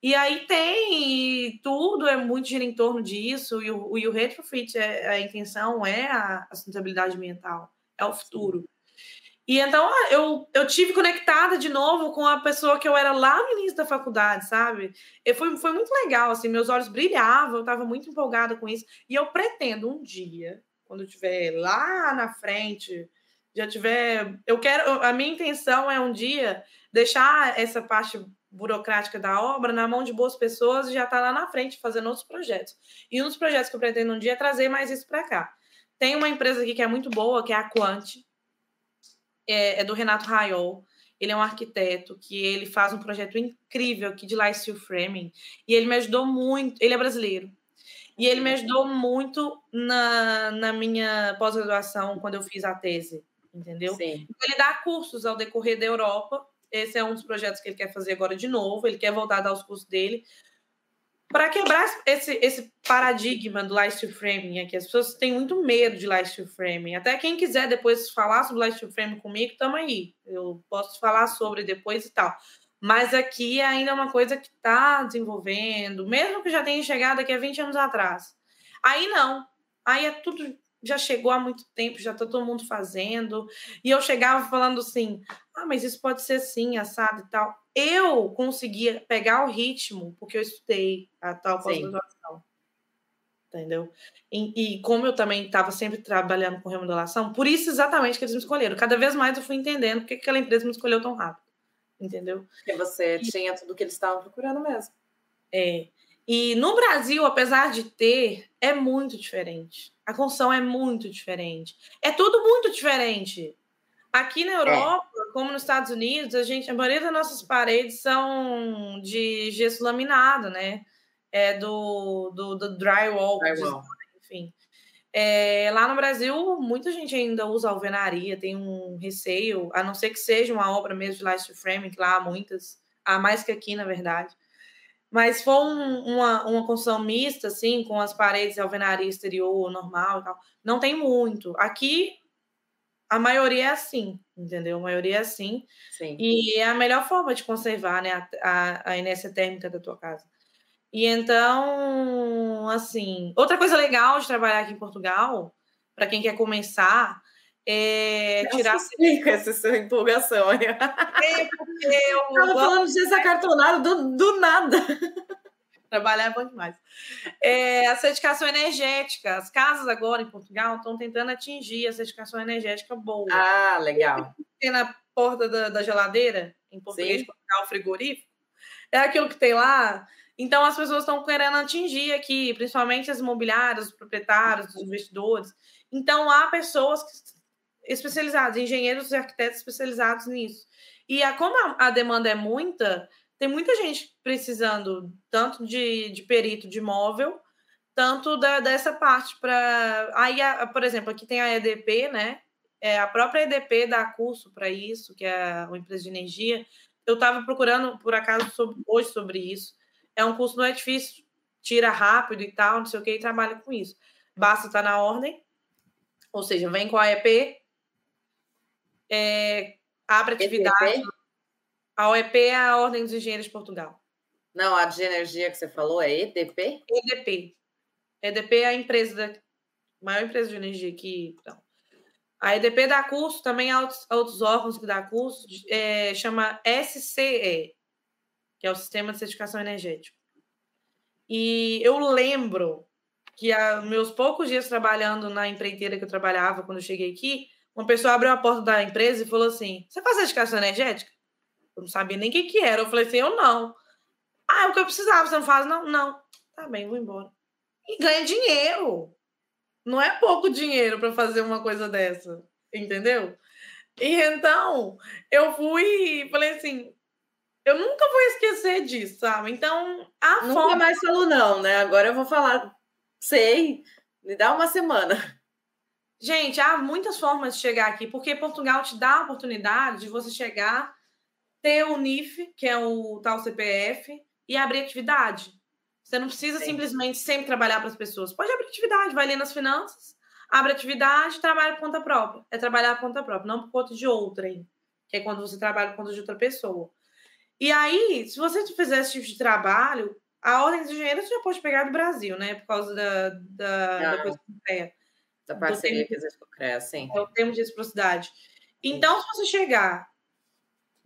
E aí tem tudo, é muito gira em torno disso, e o, e o retrofit, é, a intenção é a, a sustentabilidade ambiental, é o futuro. E então ah, eu, eu tive conectada de novo com a pessoa que eu era lá no início da faculdade, sabe? E foi, foi muito legal, assim, meus olhos brilhavam, eu estava muito empolgada com isso. E eu pretendo um dia, quando eu estiver lá na frente, já tiver. Eu quero. A minha intenção é um dia deixar essa parte burocrática da obra na mão de boas pessoas e já está lá na frente fazendo outros projetos. E um dos projetos que eu pretendo um dia é trazer mais isso para cá. Tem uma empresa aqui que é muito boa, que é a Quant, é, é do Renato Raiol. Ele é um arquiteto que ele faz um projeto incrível aqui de steel framing e ele me ajudou muito. Ele é brasileiro e ele me ajudou muito na, na minha pós-graduação quando eu fiz a tese, entendeu? Sim. Ele dá cursos ao decorrer da Europa esse é um dos projetos que ele quer fazer agora de novo. Ele quer voltar a dar os cursos dele para quebrar esse, esse paradigma do lifestyle framing aqui. As pessoas têm muito medo de lifestyle framing. Até quem quiser depois falar sobre lifestyle framing comigo, estamos aí. Eu posso falar sobre depois e tal. Mas aqui ainda é uma coisa que está desenvolvendo, mesmo que já tenha chegado aqui há 20 anos atrás. Aí não. Aí é tudo já chegou há muito tempo, já está todo mundo fazendo. E eu chegava falando assim: ah, mas isso pode ser assim, assado e tal. Eu conseguia pegar o ritmo, porque eu estudei a tal pós-graduação. Entendeu? E, e, como eu também estava sempre trabalhando com remodelação, por isso exatamente que eles me escolheram. Cada vez mais eu fui entendendo porque aquela empresa me escolheu tão rápido. Entendeu? Porque você e, tinha tudo que eles estavam procurando mesmo. É. E no Brasil, apesar de ter, é muito diferente. A construção é muito diferente. É tudo muito diferente. Aqui na é. Europa, é. Como nos Estados Unidos, a gente, a maioria das nossas paredes são de gesso laminado, né? É do, do, do drywall, drywall. enfim. É, lá no Brasil, muita gente ainda usa alvenaria, tem um receio, a não ser que seja uma obra mesmo de last framing, que lá há muitas, há mais que aqui, na verdade. Mas foi um, uma, uma construção mista, assim, com as paredes de alvenaria exterior normal e tal, não tem muito. Aqui, a maioria é assim, entendeu? A maioria é assim. Sim. E é a melhor forma de conservar né, a, a, a inércia térmica da tua casa. E então, assim, outra coisa legal de trabalhar aqui em Portugal, para quem quer começar, é, tirar. Explica essa sua empolgação. É porque eu. Tava falando de gesso acartonado do, do nada. Trabalhar é bom demais. É, a certificação energética. As casas agora em Portugal estão tentando atingir a certificação energética boa. Ah, legal. Tem na porta da, da geladeira, em português, Portugal, frigorífico. É aquilo que tem lá. Então, as pessoas estão querendo atingir aqui, principalmente as imobiliárias, os proprietários, os investidores. Então, há pessoas especializadas, engenheiros e arquitetos especializados nisso. E a, como a, a demanda é muita, tem muita gente precisando tanto de, de perito de imóvel, tanto da, dessa parte para. Aí, a, por exemplo, aqui tem a EDP, né? É, a própria EDP dá curso para isso, que é uma empresa de energia. Eu estava procurando, por acaso, sobre, hoje sobre isso. É um curso, não é difícil, tira rápido e tal, não sei o que, e trabalha com isso. Basta estar tá na ordem, ou seja, vem com a EP, é, abre atividade. EDP? A OEP é a Ordem dos Engenheiros de Portugal. Não, a de energia que você falou é EDP? EDP. EDP é a empresa, da, maior empresa de energia aqui. Então. A EDP dá curso, também há outros, outros órgãos que dá curso, é, chama SCE, que é o Sistema de Certificação Energética. E eu lembro que há meus poucos dias trabalhando na empreiteira que eu trabalhava quando eu cheguei aqui, uma pessoa abriu a porta da empresa e falou assim: Você faz certificação energética? Eu não sabia nem o que, que era. Eu falei assim, eu não. Ah, é o que eu precisava, você não faz? Não, não. Tá bem, vou embora. E ganha dinheiro. Não é pouco dinheiro para fazer uma coisa dessa. Entendeu? E então, eu fui e falei assim, eu nunca vou esquecer disso, sabe? Então, a nunca forma... mais falou não, né? Agora eu vou falar, sei, me dá uma semana. Gente, há muitas formas de chegar aqui, porque Portugal te dá a oportunidade de você chegar ter o NIF, que é o tal CPF, e abrir atividade. Você não precisa Sim. simplesmente sempre trabalhar para as pessoas. Pode abrir atividade, vai ali nas finanças, abre atividade, trabalha por conta própria. É trabalhar por conta própria, não por conta de outrem, que é quando você trabalha por conta de outra pessoa. E aí, se você fizer esse tipo de trabalho, a ordem dos engenheiros já pode pegar do Brasil, né? Por causa da, da, da coisa com CREA. Da parceria que existe com o CREA, sim. É o termo de reciprocidade. Então, se você chegar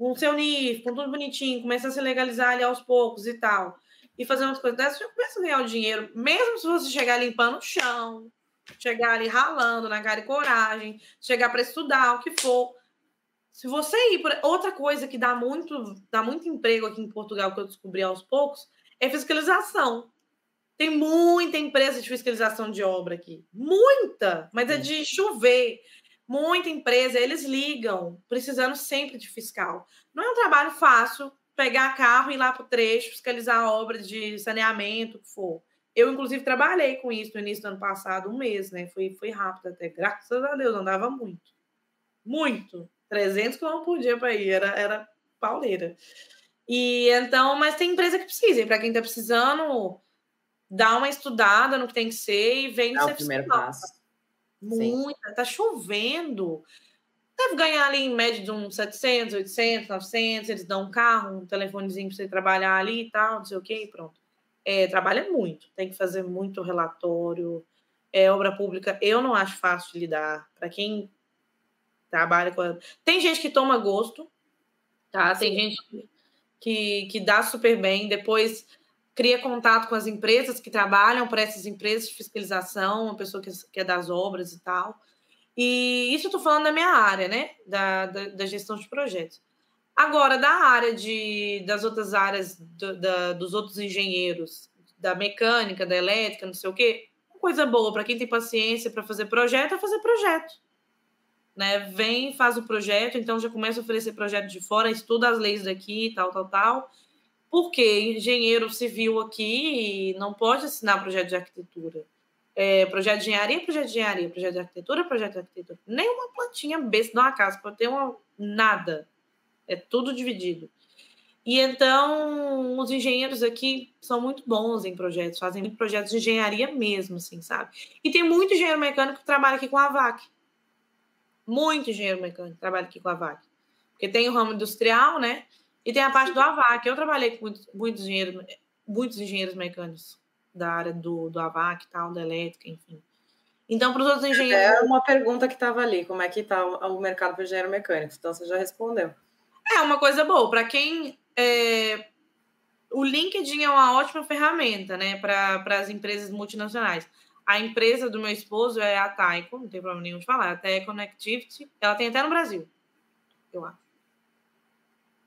com seu NIF, com tudo bonitinho, começa a se legalizar ali aos poucos e tal, e fazer umas coisas dessas, você começa a ganhar o dinheiro, mesmo se você chegar limpando o chão, chegar ali ralando na cara e coragem, chegar para estudar, o que for. Se você ir por outra coisa que dá muito, dá muito emprego aqui em Portugal que eu descobri aos poucos, é fiscalização. Tem muita empresa de fiscalização de obra aqui. Muita, mas é de chover. Muita empresa, eles ligam, precisando sempre de fiscal. Não é um trabalho fácil pegar carro e ir lá para o trecho, fiscalizar a obra de saneamento, o que for. Eu, inclusive, trabalhei com isso no início do ano passado, um mês, né? Foi, foi rápido até, graças a Deus, andava muito. Muito. 300 km por dia para ir, era, era pauleira. E então, mas tem empresa que precisa, e para quem está precisando, dá uma estudada no que tem que ser e vem é o primeiro passo. Muita, Sim. tá chovendo. Deve ganhar ali em média de uns 700, 800, 900. Eles dão um carro, um telefonezinho para você trabalhar ali e tal, não sei o quê, e pronto. É, trabalha muito, tem que fazer muito relatório. É, obra pública, eu não acho fácil de lidar. Para quem trabalha com. A... Tem gente que toma gosto, tá? Tem Sim. gente que, que dá super bem. Depois cria contato com as empresas que trabalham para essas empresas de fiscalização, uma pessoa que, que é das obras e tal. E isso eu estou falando da minha área, né? Da, da, da, gestão de projetos. Agora, da área de, das outras áreas, do, da, dos outros engenheiros, da mecânica, da elétrica, não sei o quê, coisa boa para quem tem paciência para fazer projeto é fazer projeto. Né? Vem, faz o projeto, então já começa a oferecer projeto de fora, estuda as leis daqui, tal, tal, tal porque engenheiro civil aqui não pode assinar projeto de arquitetura. É, projeto de engenharia, projeto de engenharia, projeto de arquitetura, projeto de arquitetura. Nem uma plantinha besta numa casa pode ter uma, nada. É tudo dividido. E então, os engenheiros aqui são muito bons em projetos, fazem projetos de engenharia mesmo, assim, sabe? E tem muito engenheiro mecânico que trabalha aqui com a VAC. Muito engenheiro mecânico que trabalha aqui com a VAC. Porque tem o ramo industrial, né? E tem a parte do AVAC. Eu trabalhei com muitos, muitos, engenheiros, muitos engenheiros mecânicos da área do, do AVAC, tal, da elétrica, enfim. Então, para os outros engenheiros. É uma pergunta que estava ali: como é que está o mercado para engenheiro mecânico? Então, você já respondeu. É uma coisa boa. Para quem. É... O LinkedIn é uma ótima ferramenta, né, para as empresas multinacionais. A empresa do meu esposo é a Taiko, não tem problema nenhum de falar, a Taiko Connectivity. Ela tem até no Brasil, eu acho.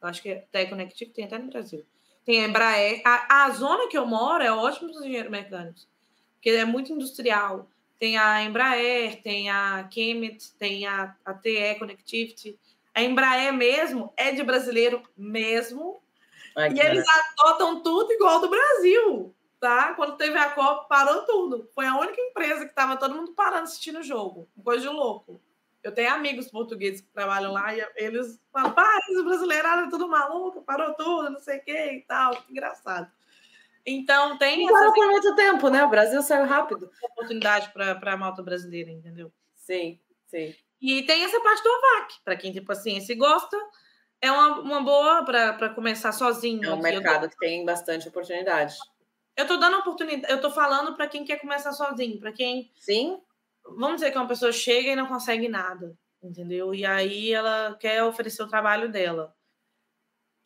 Acho que a Taiko Connectivity tem até no Brasil. Tem a Embraer. A, a zona que eu moro é ótima para os engenheiros mecânicos, porque é muito industrial. Tem a Embraer, tem a Kemet, tem a, a TE Connectivity. A Embraer mesmo é de brasileiro mesmo. Ai, e eles adotam tudo igual do Brasil, tá? Quando teve a Copa, parou tudo. Foi a única empresa que estava todo mundo parando assistindo o jogo. Coisa de louco. Eu tenho amigos portugueses que trabalham lá e eles falam, pai, os brasileiros eram tudo maluco, parou tudo, não sei o que e tal. Que engraçado. Então, tem. Não por muito tempo, né? O Brasil saiu rápido. Oportunidade para a malta brasileira, entendeu? Sim, sim. E tem essa parte do AVAC, para quem tem paciência e gosta, é uma, uma boa para começar sozinho. É um mercado que tem bastante oportunidade. Eu estou dando oportunidade, eu estou falando para quem quer começar sozinho, para quem. Sim. Vamos dizer que uma pessoa chega e não consegue nada, entendeu? E aí ela quer oferecer o trabalho dela.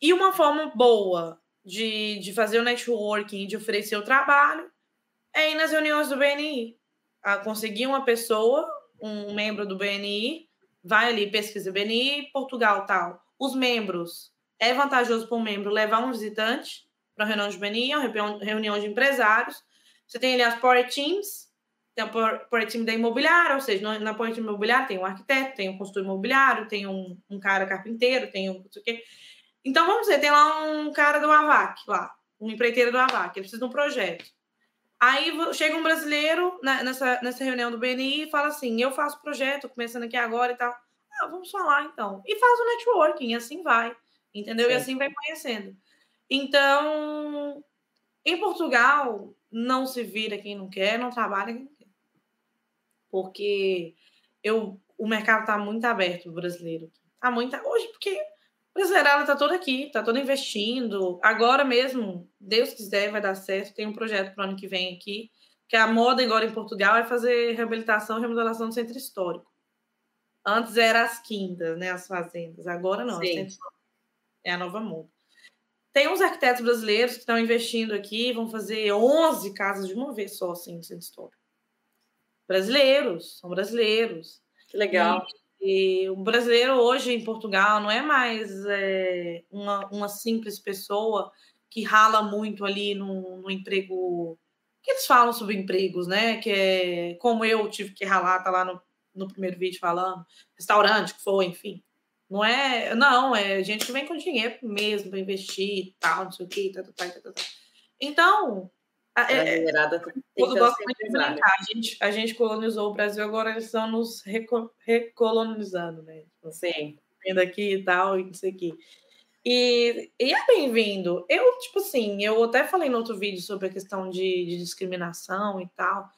E uma forma boa de, de fazer o networking, de oferecer o trabalho, é ir nas reuniões do BNI. A conseguir uma pessoa, um membro do BNI, vai ali, pesquisa BNI, Portugal, tal. Os membros, é vantajoso para um membro levar um visitante para a reunião de BNI, uma reunião de empresários. Você tem ali as Power Teams, tem a Power Team da imobiliária, ou seja, na Team imobiliária tem um arquiteto, tem um consultor imobiliário, tem um, um cara carpinteiro, tem um não sei o quê. Então, vamos dizer, tem lá um cara do AVAC, lá, um empreiteiro do AVAC, ele precisa de um projeto. Aí chega um brasileiro nessa, nessa reunião do BNI e fala assim: eu faço projeto, começando aqui agora e tal. Ah, vamos falar então. E faz o networking, assim vai. Entendeu? Sim. E assim vai conhecendo. Então, em Portugal, não se vira quem não quer, não trabalha quem não quer. Porque eu, o mercado está muito aberto brasileiro. Tá muito. Hoje, porque Brasileirada está toda aqui, está toda investindo. Agora mesmo, Deus quiser, vai dar certo. Tem um projeto para o ano que vem aqui, que a moda agora em Portugal é fazer reabilitação e remodelação do centro histórico. Antes era as quintas, né, as fazendas. Agora não, é a nova moda. Tem uns arquitetos brasileiros que estão investindo aqui, vão fazer 11 casas de uma vez só, assim, no centro histórico. Brasileiros, são brasileiros. Que legal. E e o brasileiro hoje em Portugal não é mais é, uma, uma simples pessoa que rala muito ali no, no emprego. que eles falam sobre empregos, né? Que é como eu tive que ralar, tá lá no, no primeiro vídeo falando, restaurante, que foi, enfim. Não é. Não, é gente que vem com dinheiro mesmo para investir e tal, não sei o quê. Tá, tá, tá, tá, tá. Então, a brasileirada tem que muito brincar. A gente, a gente colonizou o Brasil, agora eles estão nos reco recolonizando, né? Tipo, Sim. Vindo aqui e tal, e não sei o quê. E, e é bem-vindo. Eu, tipo assim, eu até falei no outro vídeo sobre a questão de, de discriminação e tal.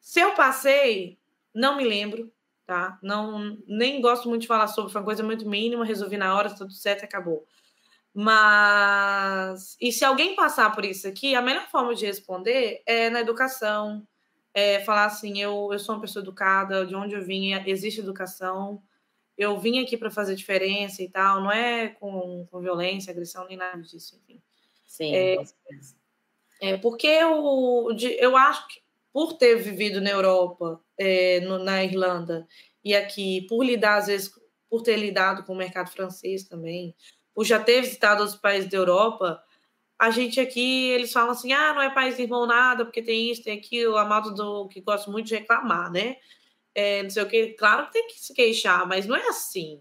Se eu passei, não me lembro, tá? Não, nem gosto muito de falar sobre, foi uma coisa muito mínima, resolvi na hora, tudo certo, acabou. Mas, e se alguém passar por isso aqui, a melhor forma de responder é na educação, é falar assim: eu, eu sou uma pessoa educada, de onde eu vim, existe educação, eu vim aqui para fazer diferença e tal, não é com, com violência, agressão, nem nada disso, enfim. Sim, é, é porque eu, eu acho que por ter vivido na Europa, é, no, na Irlanda e aqui, por lidar, às vezes, por ter lidado com o mercado francês também, por já ter visitado outros países da Europa, a gente aqui, eles falam assim, ah, não é país irmão nada, porque tem isso, tem aquilo, a malta do que gosta muito de reclamar, né? É, não sei o que, claro que tem que se queixar, mas não é assim.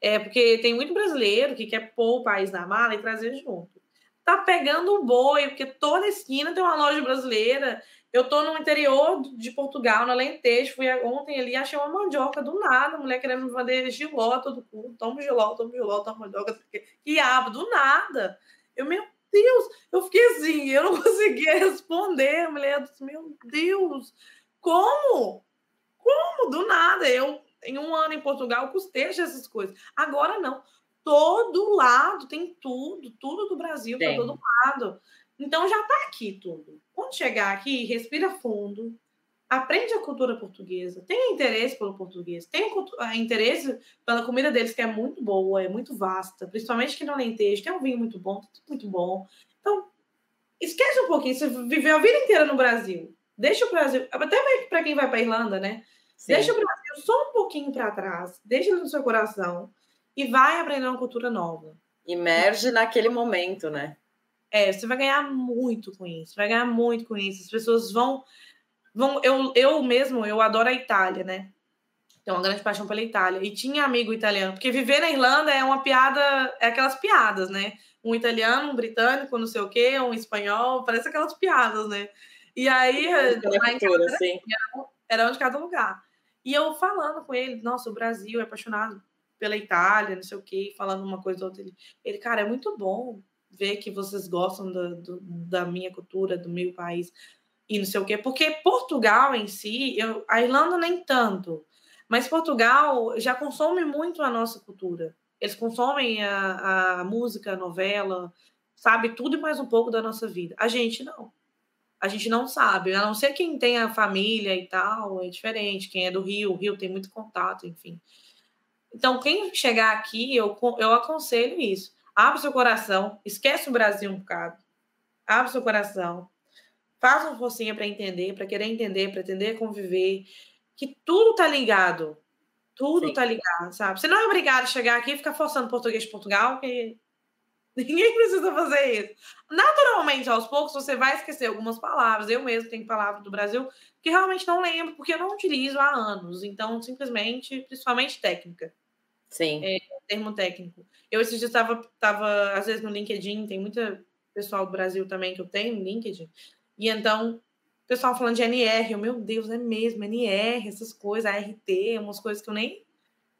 É porque tem muito brasileiro que quer pôr o país na mala e trazer junto. Tá pegando o boi, porque toda esquina tem uma loja brasileira eu tô no interior de Portugal, no Alentejo, fui ontem ali, achei uma mandioca do nada, a mulher querendo me vender giló todo cu, toma giló, toma giló, toma mandioca, que aba, do nada. Eu, meu Deus, eu fiquei assim, eu não conseguia responder, a mulher disse, meu Deus, como? Como? Do nada, eu, em um ano em Portugal, custejo essas coisas. Agora não, todo lado tem tudo, tudo do Brasil, tem. todo lado. Então já está aqui tudo. Quando chegar aqui, respira fundo, aprende a cultura portuguesa, tenha interesse pelo português, tenha interesse pela comida deles, que é muito boa, é muito vasta, principalmente que no Alentejo, é um vinho muito bom, tudo muito bom. Então, esquece um pouquinho, você viveu a vida inteira no Brasil. Deixa o Brasil, até para quem vai para Irlanda, né? Sim. Deixa o Brasil só um pouquinho para trás, deixa ele no seu coração e vai aprender uma cultura nova. Emerge naquele momento, né? É, você vai ganhar muito com isso, vai ganhar muito com isso. As pessoas vão vão eu, eu mesmo, eu adoro a Itália, né? Tenho uma grande paixão pela Itália. E tinha amigo italiano, porque viver na Irlanda é uma piada, é aquelas piadas, né? Um italiano, um britânico, não sei o quê, um espanhol, parece aquelas piadas, né? E aí, cultura, era, sim. era onde cada lugar. E eu falando com ele, nossa, o Brasil é apaixonado pela Itália, não sei o quê, falando uma coisa ou outra. Ele, ele cara, é muito bom ver que vocês gostam da, do, da minha cultura, do meu país e não sei o quê, porque Portugal em si, eu, a Irlanda nem tanto, mas Portugal já consome muito a nossa cultura. Eles consomem a, a música, a novela, sabe tudo e mais um pouco da nossa vida. A gente não. A gente não sabe, a não ser quem tem a família e tal, é diferente. Quem é do Rio, o Rio tem muito contato, enfim. Então, quem chegar aqui, eu, eu aconselho isso. Abre seu coração, esquece o Brasil um bocado. Abre seu coração, Faça uma forcinha para entender, para querer entender, para entender conviver, que tudo tá ligado. Tudo Sim. tá ligado, sabe? Você não é obrigado a chegar aqui e ficar forçando português de Portugal, que ninguém precisa fazer isso. Naturalmente, aos poucos, você vai esquecer algumas palavras. Eu mesmo tenho palavras do Brasil que realmente não lembro, porque eu não utilizo há anos. Então, simplesmente, principalmente técnica. Sim. É, termo técnico. Eu esses dias estava, tava, às vezes, no LinkedIn, tem muita pessoal do Brasil também que eu tenho no LinkedIn. E então, o pessoal falando de NR, eu, meu Deus, é mesmo, NR, essas coisas, ART, umas coisas que eu nem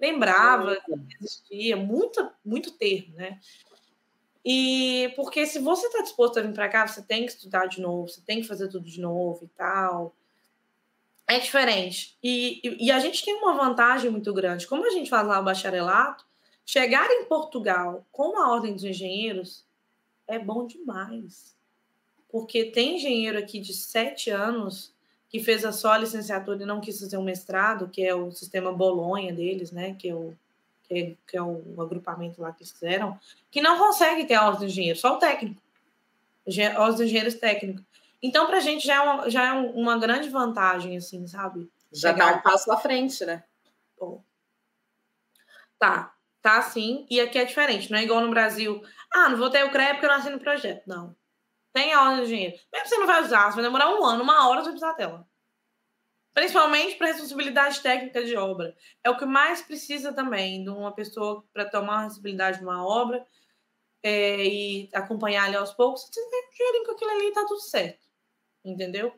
lembrava que existia, muito, muito termo, né? E porque se você está disposto a vir para cá, você tem que estudar de novo, você tem que fazer tudo de novo e tal. É diferente. E, e, e a gente tem uma vantagem muito grande. Como a gente faz lá o bacharelato, chegar em Portugal com a Ordem dos Engenheiros é bom demais porque tem engenheiro aqui de sete anos que fez a só licenciatura e não quis fazer um mestrado, que é o sistema Bolonha deles, né? Que é o, que é, que é o agrupamento lá que eles fizeram, que não consegue ter aulas de engenheiro, só o técnico. Aulas de engenheiros técnicos. Então, para a gente já é, uma, já é uma grande vantagem, assim, sabe? Já dá um passo à frente, né? Tá, tá sim. E aqui é diferente, não é igual no Brasil. Ah, não vou ter o CREA porque eu nasci no projeto. Não. Tem aula de engenheiro. Mesmo que você não vai usar, você vai demorar um ano, uma hora, você vai precisar dela. Principalmente para responsabilidade técnica de obra. É o que mais precisa também de uma pessoa para tomar a responsabilidade de uma obra é, e acompanhar ali aos poucos. Você tem dinheirinho com aquilo ali e tá tudo certo. Entendeu?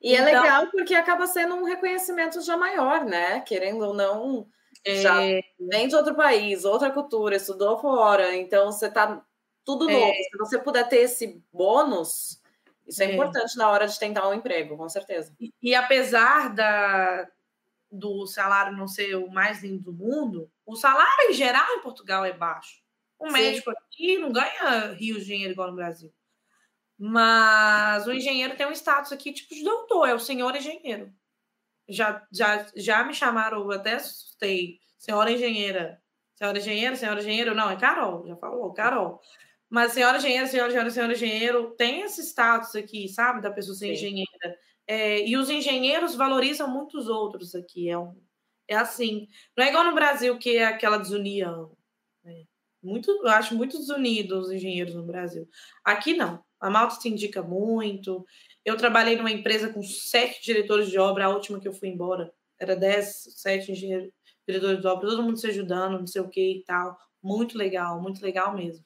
E é então, é legal porque acaba sendo um reconhecimento já maior, né? Querendo ou não, já é... vem de outro país, outra cultura, estudou fora, então você tá tudo é. novo. Se você puder ter esse bônus, isso é, é, importante na hora de tentar um emprego, com certeza. E, e, apesar da, do salário não ser o mais lindo do mundo, o salário em geral em Portugal é baixo. O Sim. médico aqui não ganha rios de dinheiro igual no Brasil. Mas o engenheiro tem um status aqui tipo de doutor, é o senhor engenheiro. Já, já, já me chamaram, eu até assustei, senhora engenheira. Senhora engenheira, senhora engenheiro, não, é Carol, já falou, Carol. Mas senhora engenheira, senhora engenheiro, senhora engenheiro, tem esse status aqui, sabe, da pessoa ser Sim. engenheira. É, e os engenheiros valorizam muitos outros aqui. É, um, é assim. Não é igual no Brasil, que é aquela desunião. Né? Muito, eu acho muito desunidos os engenheiros no Brasil. Aqui não. A Malta se indica muito. Eu trabalhei numa empresa com sete diretores de obra, a última que eu fui embora. Era dez, sete engenheiros, diretores de obra, todo mundo se ajudando, não sei o que e tal. Muito legal, muito legal mesmo.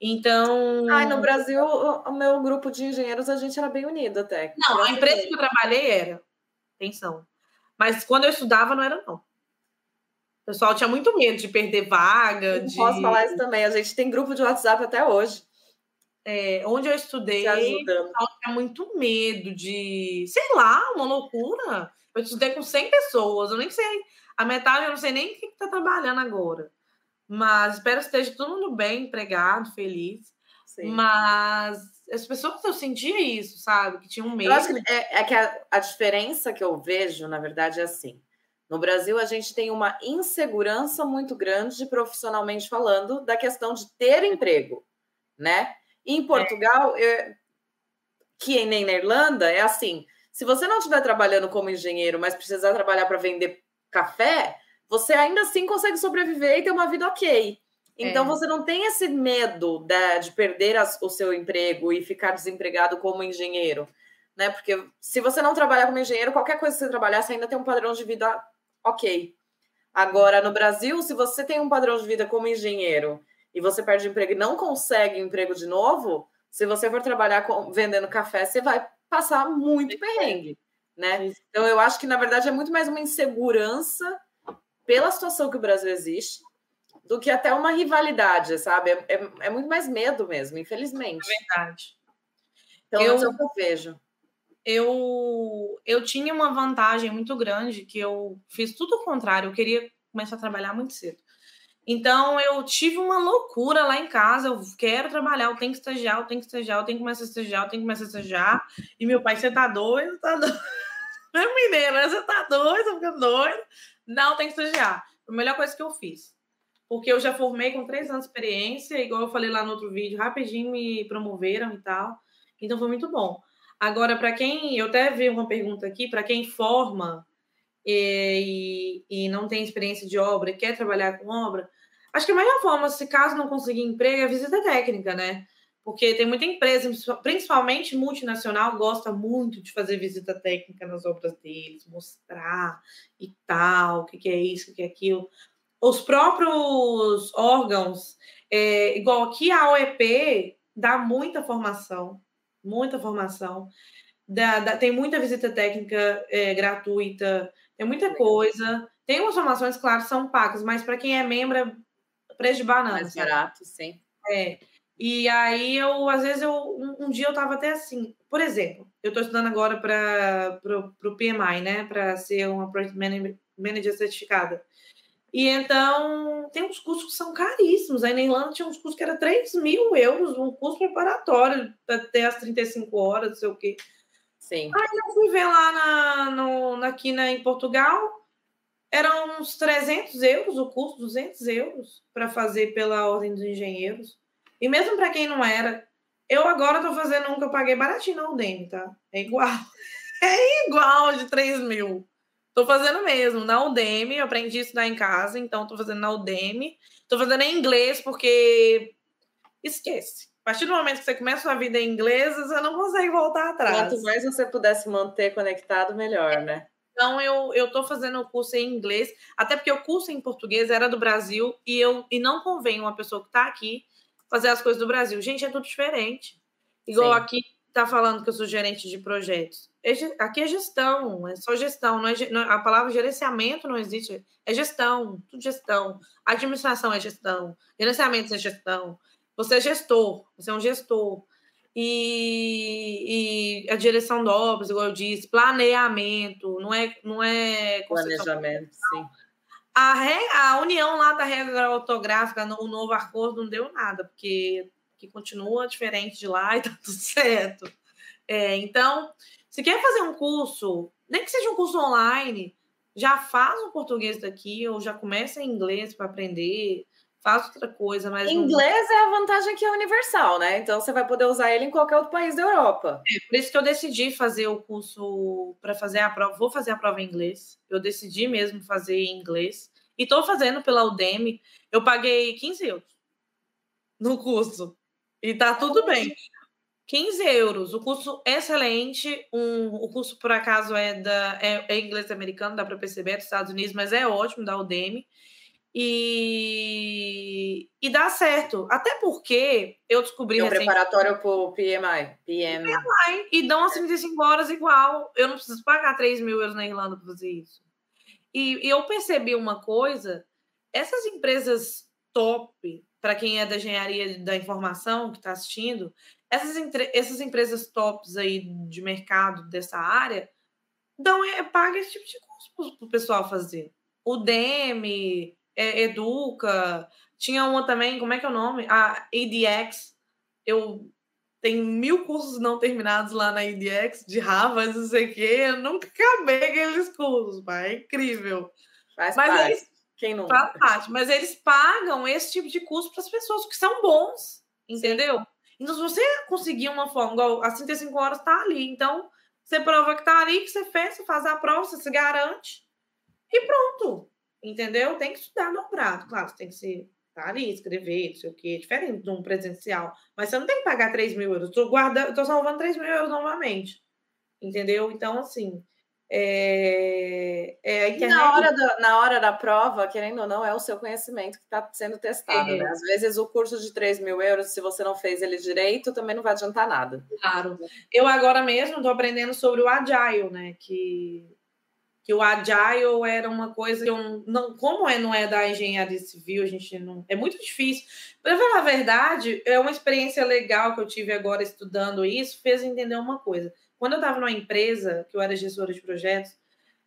Então. Ai, no Brasil, o, meu grupo de engenheiros, a gente era bem unido até. Não, a empresa que eu trabalhei era. Atenção. Mas quando eu estudava, não era, não. O pessoal tinha muito medo de perder vaga. de... Posso falar isso também. A gente tem grupo de WhatsApp até hoje. É, onde eu estudei, tinha muito medo de, sei lá, uma loucura. Eu estudei com 100 pessoas, eu nem sei. A metade eu não sei nem quem está trabalhando agora. Mas espero que esteja todo mundo bem, empregado, feliz. Sim. Mas as pessoas eu sentia isso, sabe? Que tinham medo. Eu acho que é, é que a, a diferença que eu vejo, na verdade, é assim. No Brasil, a gente tem uma insegurança muito grande, profissionalmente falando, da questão de ter emprego, né? Em Portugal, é. que nem na Irlanda, é assim: se você não estiver trabalhando como engenheiro, mas precisar trabalhar para vender café, você ainda assim consegue sobreviver e ter uma vida ok. Então é. você não tem esse medo de, de perder as, o seu emprego e ficar desempregado como engenheiro, né? Porque se você não trabalhar como engenheiro, qualquer coisa que você trabalhar, você ainda tem um padrão de vida ok. Agora, no Brasil, se você tem um padrão de vida como engenheiro e você perde emprego e não consegue emprego de novo, se você for trabalhar com, vendendo café, você vai passar muito perrengue, né? Então, eu acho que, na verdade, é muito mais uma insegurança pela situação que o Brasil existe do que até uma rivalidade, sabe? É, é, é muito mais medo mesmo, infelizmente. É verdade. Então, eu, é o que eu vejo eu, eu tinha uma vantagem muito grande que eu fiz tudo o contrário, eu queria começar a trabalhar muito cedo. Então eu tive uma loucura lá em casa, eu quero trabalhar, eu tenho que estagiar, eu tenho que estagiar, eu tenho que começar a estagiar, eu tenho que começar a estagiar. E meu pai, você tá doido? Tá doido? Meu mineiro, você tá doido? Tá ficando doido? Não, tem que estagiar. Foi a melhor coisa que eu fiz. Porque eu já formei com três anos de experiência, igual eu falei lá no outro vídeo, rapidinho me promoveram e tal. Então foi muito bom. Agora, para quem. Eu até vi uma pergunta aqui, para quem forma e, e, não tem experiência de obra e quer trabalhar com obra, acho que a melhor forma, se caso não conseguir emprego, é visita técnica, né? Porque tem muita empresa, principalmente multinacional, gosta muito de fazer visita técnica nas obras deles, mostrar e tal, o que, que é isso, o que é aquilo. Os próprios órgãos, é, igual aqui a OEP, dá muita formação muita formação. Da, da, tem muita visita técnica é, gratuita, tem muita coisa. Tem umas formações, claro, são pagas, mas para quem é membro é preço de banana. Mais barato, sim. É. E aí eu, às vezes, eu, um, um dia eu estava até assim, por exemplo, eu estou estudando agora para o PMI, né? Para ser uma Project Manager certificada. E então tem uns cursos que são caríssimos. Aí na Irlanda tinha uns cursos que era 3 mil euros, um curso preparatório até as 35 horas, não sei o quê. Sim. Aí eu fui ver lá na, no, aqui na, em Portugal, eram uns 300 euros o curso, 200 euros para fazer pela Ordem dos Engenheiros. E mesmo para quem não era, eu agora estou fazendo um que eu paguei baratinho na Udemy, tá? É igual. É igual de 3 mil. Tô fazendo mesmo, na Udemy, eu aprendi a estudar em casa, então tô fazendo na Udemy. Tô fazendo em inglês, porque esquece. A partir do momento que você começa a vida em inglês, você não consegue voltar atrás. Quanto mais você pudesse manter conectado, melhor, né? Então, eu, eu tô fazendo o curso em inglês, até porque o curso em português era do Brasil e, eu, e não convém uma pessoa que tá aqui fazer as coisas do Brasil. Gente, é tudo diferente. Igual Sim. aqui, tá falando que eu sou gerente de projetos. É, aqui é gestão, é só gestão. Não é, não, a palavra gerenciamento não existe. É gestão, tudo gestão. Administração é gestão. Gerenciamento é gestão. Você é gestor, você é um gestor. E, e a direção de obras, igual eu disse, planeamento, não é. Não é Planejamento, sim. A, re, a união lá da regra ortográfica, o novo acordo, não deu nada, porque que continua diferente de lá e tá tudo certo. É, então, se quer fazer um curso, nem que seja um curso online, já faz o português daqui ou já começa em inglês para aprender, faz outra coisa, mas inglês não... é a vantagem que é universal, né? Então você vai poder usar ele em qualquer outro país da Europa. É por isso que eu decidi fazer o curso para fazer a prova, vou fazer a prova em inglês. Eu decidi mesmo fazer em inglês e estou fazendo pela Udemy. Eu paguei 15 euros no curso. E tá tudo bem. 15 euros, o curso excelente. Um, o curso, por acaso, é, da, é, é inglês americano, dá para perceber, é dos Estados Unidos, mas é ótimo, da Udemy. E, e dá certo. Até porque eu descobri. É um preparatório para o PMI. PM. PMI. E dão as 35 horas igual. Eu não preciso pagar 3 mil euros na Irlanda para fazer isso. E, e eu percebi uma coisa: essas empresas top para quem é da engenharia da informação que está assistindo, essas, essas empresas tops aí de mercado dessa área dão é, paga esse tipo de curso para o pessoal fazer. O DEME, é, Educa, tinha uma também, como é que é o nome? A ADX. Eu tem mil cursos não terminados lá na IDX de Harvard, não sei o quê. Eu nunca acabei aqueles cursos, pai. É incrível. Faz Mas parte. eles Quem não? faz parte. Mas eles pagam esse tipo de curso para as pessoas que são bons, entendeu? Então, se você conseguir uma forma, igual as 35 horas tá ali. Então, você prova que tá ali, que você fez, você faz a prova, você se garante e pronto. Entendeu? Tem que estudar dobrado. Claro, você tem que se tá ali, escrever, não sei o quê, diferente de um presencial. Mas você não tem que pagar 3 mil euros. Tô, guardando, tô salvando 3 mil euros novamente. Entendeu? Então, assim, é, é internet. na hora, da, na hora da prova, querendo ou não, é o seu conhecimento que está sendo testado. É. Né? Às vezes o curso de 3 mil euros, se você não fez ele direito, também não vai adiantar nada. Claro. Eu agora mesmo estou aprendendo sobre o Agile, né? Que, que o Agile era uma coisa que eu não. Como é, não é da engenharia civil, a gente não. É muito difícil. Para falar a verdade, é uma experiência legal que eu tive agora estudando isso, fez entender uma coisa. Quando eu estava numa empresa, que eu era gestora de projetos,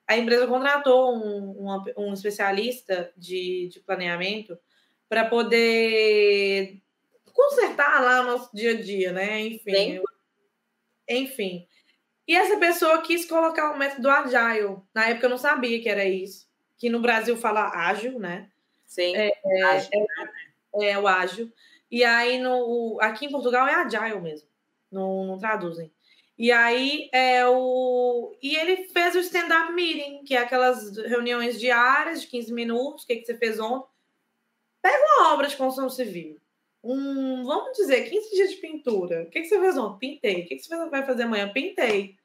a empresa contratou um, uma- um especialista de, de planeamento para poder consertar lá o nosso dia a dia, né? Enfim. Eu- enfim. E essa pessoa quis colocar o método Agile. Na época eu não sabia que era isso. Que no Brasil fala ágil, né? Sim. É, Acho. É o ágil. E aí, no, aqui em Portugal é Agile mesmo. Não, não traduzem. E aí, é o. E ele fez o stand-up meeting, que é aquelas reuniões diárias de 15 minutos. O que, que você fez ontem? Pega uma obra de construção civil. Um, vamos dizer, 15 dias de pintura. O que, que você fez ontem? Pintei. O que, que você vai fazer amanhã? Pintei.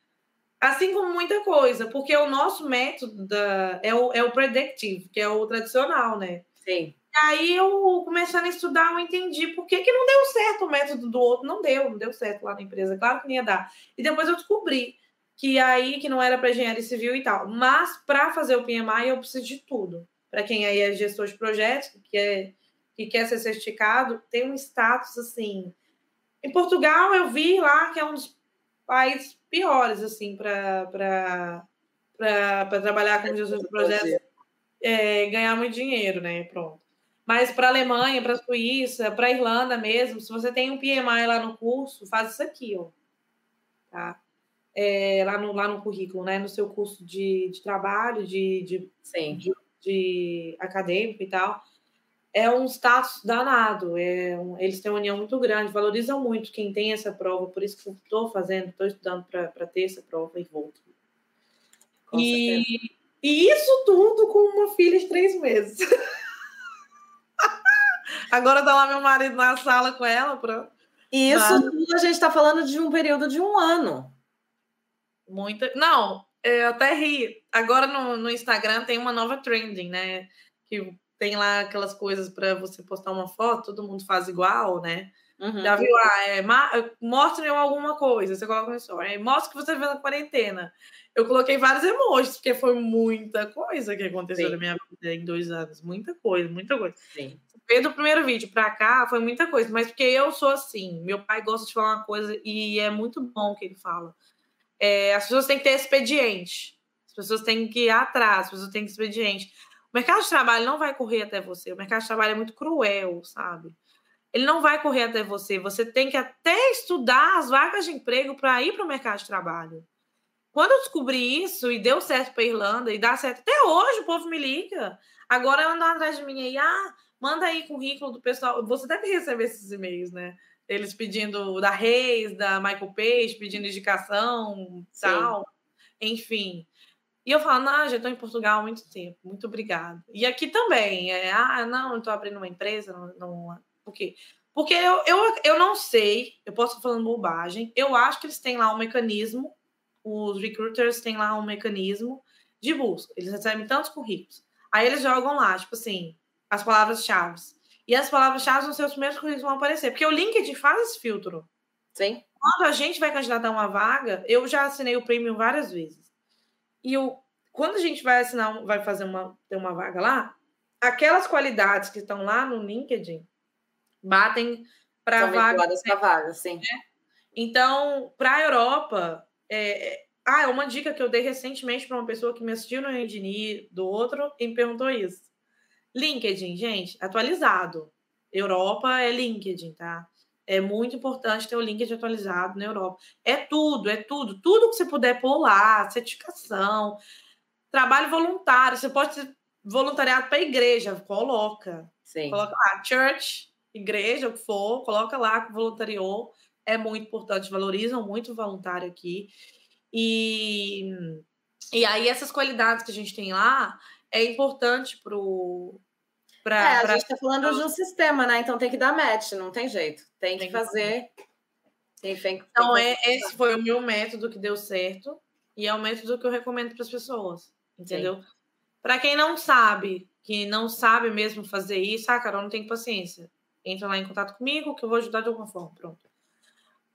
Assim como muita coisa, porque o nosso método da, é, o, é o predictive, que é o tradicional, né? Sim. Aí eu começando a estudar, eu entendi por que, que não deu certo o método do outro. Não deu, não deu certo lá na empresa. Claro que não ia dar. E depois eu descobri que aí que não era para engenharia civil e tal. Mas para fazer o PMI eu preciso de tudo. Para quem aí é gestor de projetos, que quer, que quer ser certificado, tem um status assim. Em Portugal eu vi lá que é um dos países piores assim para trabalhar como gestor de projetos é, ganhar muito dinheiro, né? Pronto. Mas para a Alemanha, para a Suíça, para a Irlanda mesmo, se você tem um PMI lá no curso, faz isso aqui, ó. Tá? É, lá, no, lá no currículo, né? No seu curso de, de trabalho, de, de, Sim. de, de acadêmico e tal. É um status danado. É um, eles têm uma união muito grande, valorizam muito quem tem essa prova. Por isso que eu estou fazendo, estou estudando para ter essa prova e volto. Com certeza. E, e isso tudo com uma filha de três meses. Agora tá lá meu marido na sala com ela, pronto. E isso Mas- tudo a gente está falando de um período de um ano. Muita. Não, eu até ri. Agora no, no Instagram tem uma nova trending, né? Que tem lá aquelas coisas para você postar uma foto, todo mundo faz igual, né? Uhum. Já viu? Ah, é, ma- mostre alguma coisa. Você coloca no story. Aí, Mostra o que você viu na quarentena. Eu coloquei vários emojis, porque foi muita coisa que aconteceu Sim. na minha vida em dois anos. Muita coisa, muita coisa. Sim. Veio do primeiro vídeo pra cá, foi muita coisa, mas porque eu sou assim, meu pai gosta de falar uma coisa e é muito bom o que ele fala. É, as pessoas têm que ter expediente, as pessoas têm que ir atrás, as pessoas têm que ter expediente. O mercado de trabalho não vai correr até você, o mercado de trabalho é muito cruel, sabe? Ele não vai correr até você, você tem que até estudar as vagas de emprego para ir para o mercado de trabalho. Quando eu descobri isso e deu certo para Irlanda e dá certo até hoje, o povo me liga. Agora andam atrás de mim aí, ah, manda aí currículo do pessoal. Você deve receber esses e-mails, né? Eles pedindo da Reis, da Michael Page, pedindo indicação, tal. Enfim. E eu falo, não, já estou em Portugal há muito tempo, muito obrigada. E aqui também, é, ah, não, estou abrindo uma empresa, não, não. Por quê? Porque eu, eu, eu não sei, eu posso estar falando bobagem, eu acho que eles têm lá um mecanismo, os recruiters têm lá um mecanismo de busca. Eles recebem tantos currículos. Aí eles jogam lá, tipo assim, as palavras-chave. E as palavras-chave nos seus primeiros currículos vão aparecer. Porque o LinkedIn faz esse filtro. Sim. Quando a gente vai candidatar uma vaga, eu já assinei o premium várias vezes. E eu, quando a gente vai assinar, vai fazer uma, ter uma vaga lá, aquelas qualidades que estão lá no LinkedIn batem para a vaga. vaga, sim. Então, para a Europa, é... é- ah, é uma dica que eu dei recentemente para uma pessoa que me assistiu no Engineer do outro e me perguntou isso. LinkedIn, gente, atualizado. Europa é LinkedIn, tá? É muito importante ter o LinkedIn atualizado na Europa. É tudo, é tudo. Tudo que você puder pôr lá, certificação, trabalho voluntário. Você pode ter voluntariado para a igreja, coloca. Sim. Coloca lá, church, igreja, o que for, coloca lá que voluntariou. É muito importante, valorizam muito o voluntário aqui. E, e aí, essas qualidades que a gente tem lá é importante para o Pra, é, pra... a gente está falando de um sistema, né? Então tem que dar match, não tem jeito. Tem, tem que fazer. Tem, tem, então, tem é, esse foi o meu método que deu certo e é o método que eu recomendo para as pessoas, entendeu? Para quem não sabe, que não sabe mesmo fazer isso, ah, Carol, não tem paciência. Entra lá em contato comigo que eu vou ajudar de alguma forma, pronto.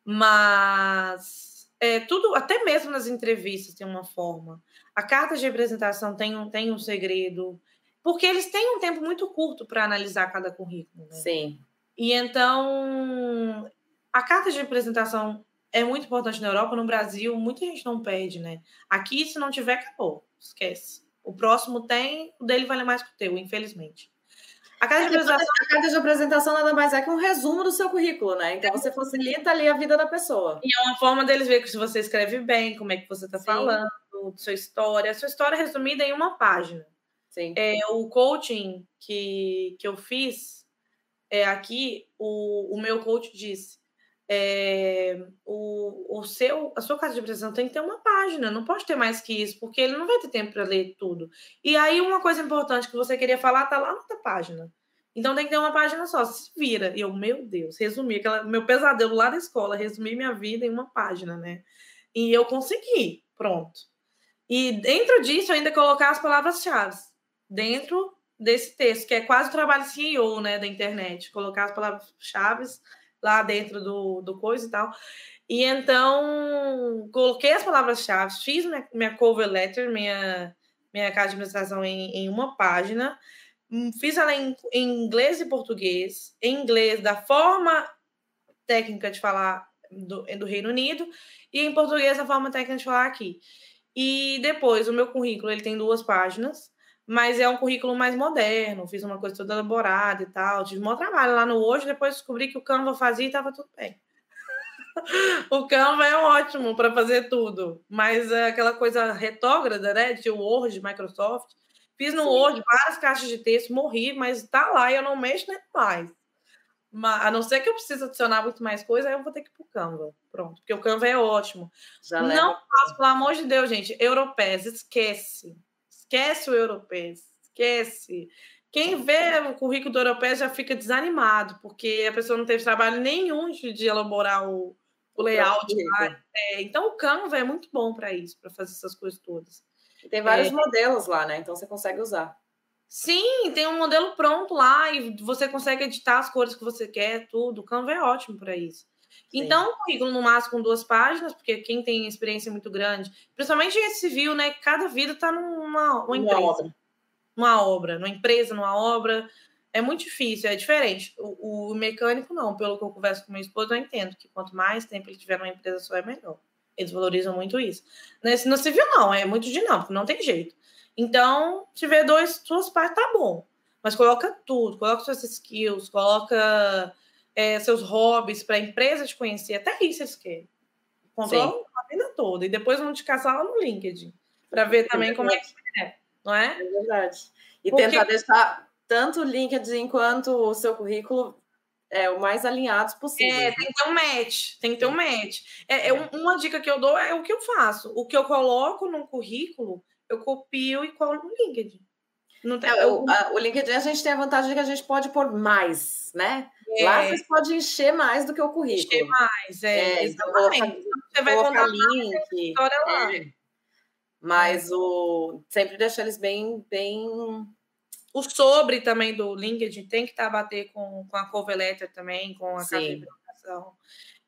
Mas é, tudo, até mesmo nas entrevistas tem uma forma. A carta de representação tem um, tem um segredo. Porque eles têm um tempo muito curto para analisar cada currículo. Né? Sim. E então, a carta de apresentação é muito importante na Europa, no Brasil, muita gente não pede, né? Aqui, se não tiver, acabou. Esquece. O próximo tem, o dele vale mais que o teu, infelizmente. A carta, de apresentação... a carta de apresentação nada mais é que um resumo do seu currículo, né? Então você facilita ali a vida da pessoa. E é uma forma deles ver se você escreve bem, como é que você está falando, sua história. Sua história resumida em uma página. Sim. É, o coaching que, que eu fiz é, aqui, o, o meu coach disse: é, o, o seu, a sua carta de apresentação tem que ter uma página, não pode ter mais que isso, porque ele não vai ter tempo para ler tudo. E aí, uma coisa importante que você queria falar tá lá na outra página. Então tem que ter uma página só, se vira. E eu, meu Deus, resumi aquela, meu pesadelo lá da escola, resumi minha vida em uma página, né? E eu consegui, pronto. E dentro disso, eu ainda colocar as palavras-chave dentro desse texto, que é quase o trabalho CEO né, da internet, colocar as palavras-chave lá dentro do, do coisa e tal. E então coloquei as palavras-chave, fiz minha, minha cover letter, minha, minha carta de administração em, em uma página, hum, fiz ela em, em inglês e português, em inglês da forma técnica de falar do, do Reino Unido e em português da forma técnica de falar aqui. E depois o meu currículo ele tem duas páginas mas é um currículo mais moderno, fiz uma coisa toda elaborada e tal. Tive um trabalho lá no hoje, depois descobri que o Canva fazia e estava tudo bem. o Canva é ótimo para fazer tudo, mas é aquela coisa retógrada, né, de Word, Microsoft. Fiz no Sim. Word várias caixas de texto, morri, mas tá lá e eu não mexo nem mais. Mas, a não ser que eu precise adicionar muito mais coisa, aí eu vou ter que ir pro Canva. Pronto, porque o Canva é ótimo. Já não faço, pelo amor de Deus, gente, europeias, esquece Esquece o europeu, esquece. Quem vê o currículo do europeu já fica desanimado, porque a pessoa não teve trabalho nenhum de, elaborar o, o layout. É, então, o Canva é muito bom para isso, para fazer essas coisas todas. E tem vários é, modelos lá, né? Então, você consegue usar. Sim, tem um modelo pronto lá e você consegue editar as cores que você quer, tudo. O Canva é ótimo para isso. Então, o currículo no máximo com duas páginas, porque quem tem experiência muito grande, principalmente em civil, né? Cada vida está numa uma empresa. Uma obra. Uma obra, numa empresa, numa obra. É muito difícil, é diferente. O, o, mecânico, não. Pelo que eu converso com meu esposo, eu entendo que quanto mais tempo ele tiver numa empresa só, é melhor. Eles valorizam muito isso. Nesse, no civil, não, é muito dinâmico, não tem jeito. Então, tiver dois, duas partes, tá bom. Mas coloca tudo, coloca suas skills, coloca é, seus hobbies para a empresa te conhecer, até isso eles querem. Controlam a vida toda. E depois vão te caçar lá no LinkedIn para ver também é como é que é, não é? É verdade. E Porque... tentar deixar tanto o LinkedIn quanto o seu currículo é, o mais alinhados possível. É, tem que ter um match, tem que ter um match. É, é, uma dica que eu dou é o que eu faço. O que eu coloco no currículo, eu copio e colo no LinkedIn. Tem... É, o, a, o LinkedIn a gente tem a vantagem de que a gente pode pôr mais, né? É. Lá você pode encher mais do que o currículo. Encher mais, é. é então, coloca, você vai colocar link. Lá. É. Mas o sempre deixar eles bem, bem. O sobre também do LinkedIn tem que estar tá bater com, com a cover letter também, com a Sim.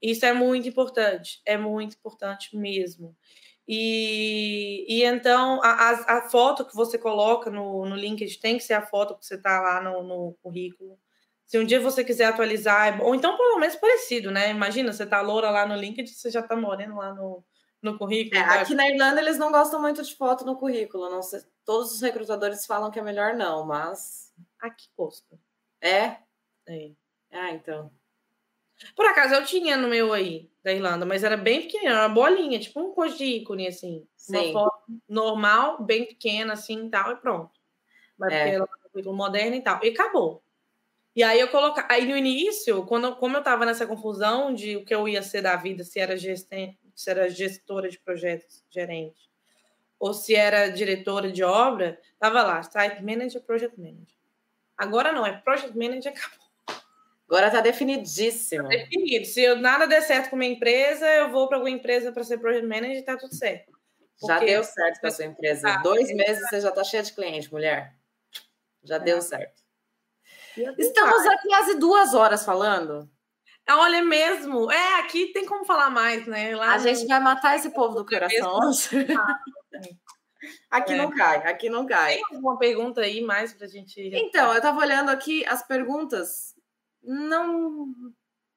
Isso é muito importante, é muito importante mesmo. E, e então a, a, foto que você coloca no, no LinkedIn tem que ser a foto que você está lá no, no currículo. Se um dia você quiser atualizar, ou então pelo menos parecido, né? Imagina, você tá loura lá no LinkedIn, você já tá morando lá no, no currículo. É, aqui na Irlanda eles não gostam muito de foto no currículo. Não sei, todos os recrutadores falam que é melhor não, mas. Aqui gosta. É? É. Ah, então. Por acaso eu tinha no meu aí, da Irlanda, mas era bem pequena, era uma bolinha, tipo um coisa de ícone, assim. Uma Sim. foto normal, bem pequena, assim e tal, e pronto. Mas É. porque ela currículo moderno e tal. E acabou. E aí eu coloquei. Aí no início, quando, como eu tava nessa confusão de o que eu ia ser da vida, se era, gesten, se era gestora de projetos, gerente, ou se era diretora de obra, tava lá, site manager, project manager. Agora não, é project manager, acabou. Agora tá definidíssimo. definido. Se eu, nada der certo com minha empresa, eu vou para alguma empresa para ser project manager e tá tudo certo. Já Porque- deu certo com a sua empresa. Ah, Dois é. meses você já tá cheia de cliente, mulher. Já deu certo. Estamos há quase duas horas falando. Ah, Olha mesmo. É, aqui tem como falar mais, né? Lá A no- gente vai matar esse povo do coração. Aqui É. não cai, aqui não cai. Tem alguma pergunta aí mais pra gente. Então, eu tava olhando aqui as perguntas. Não.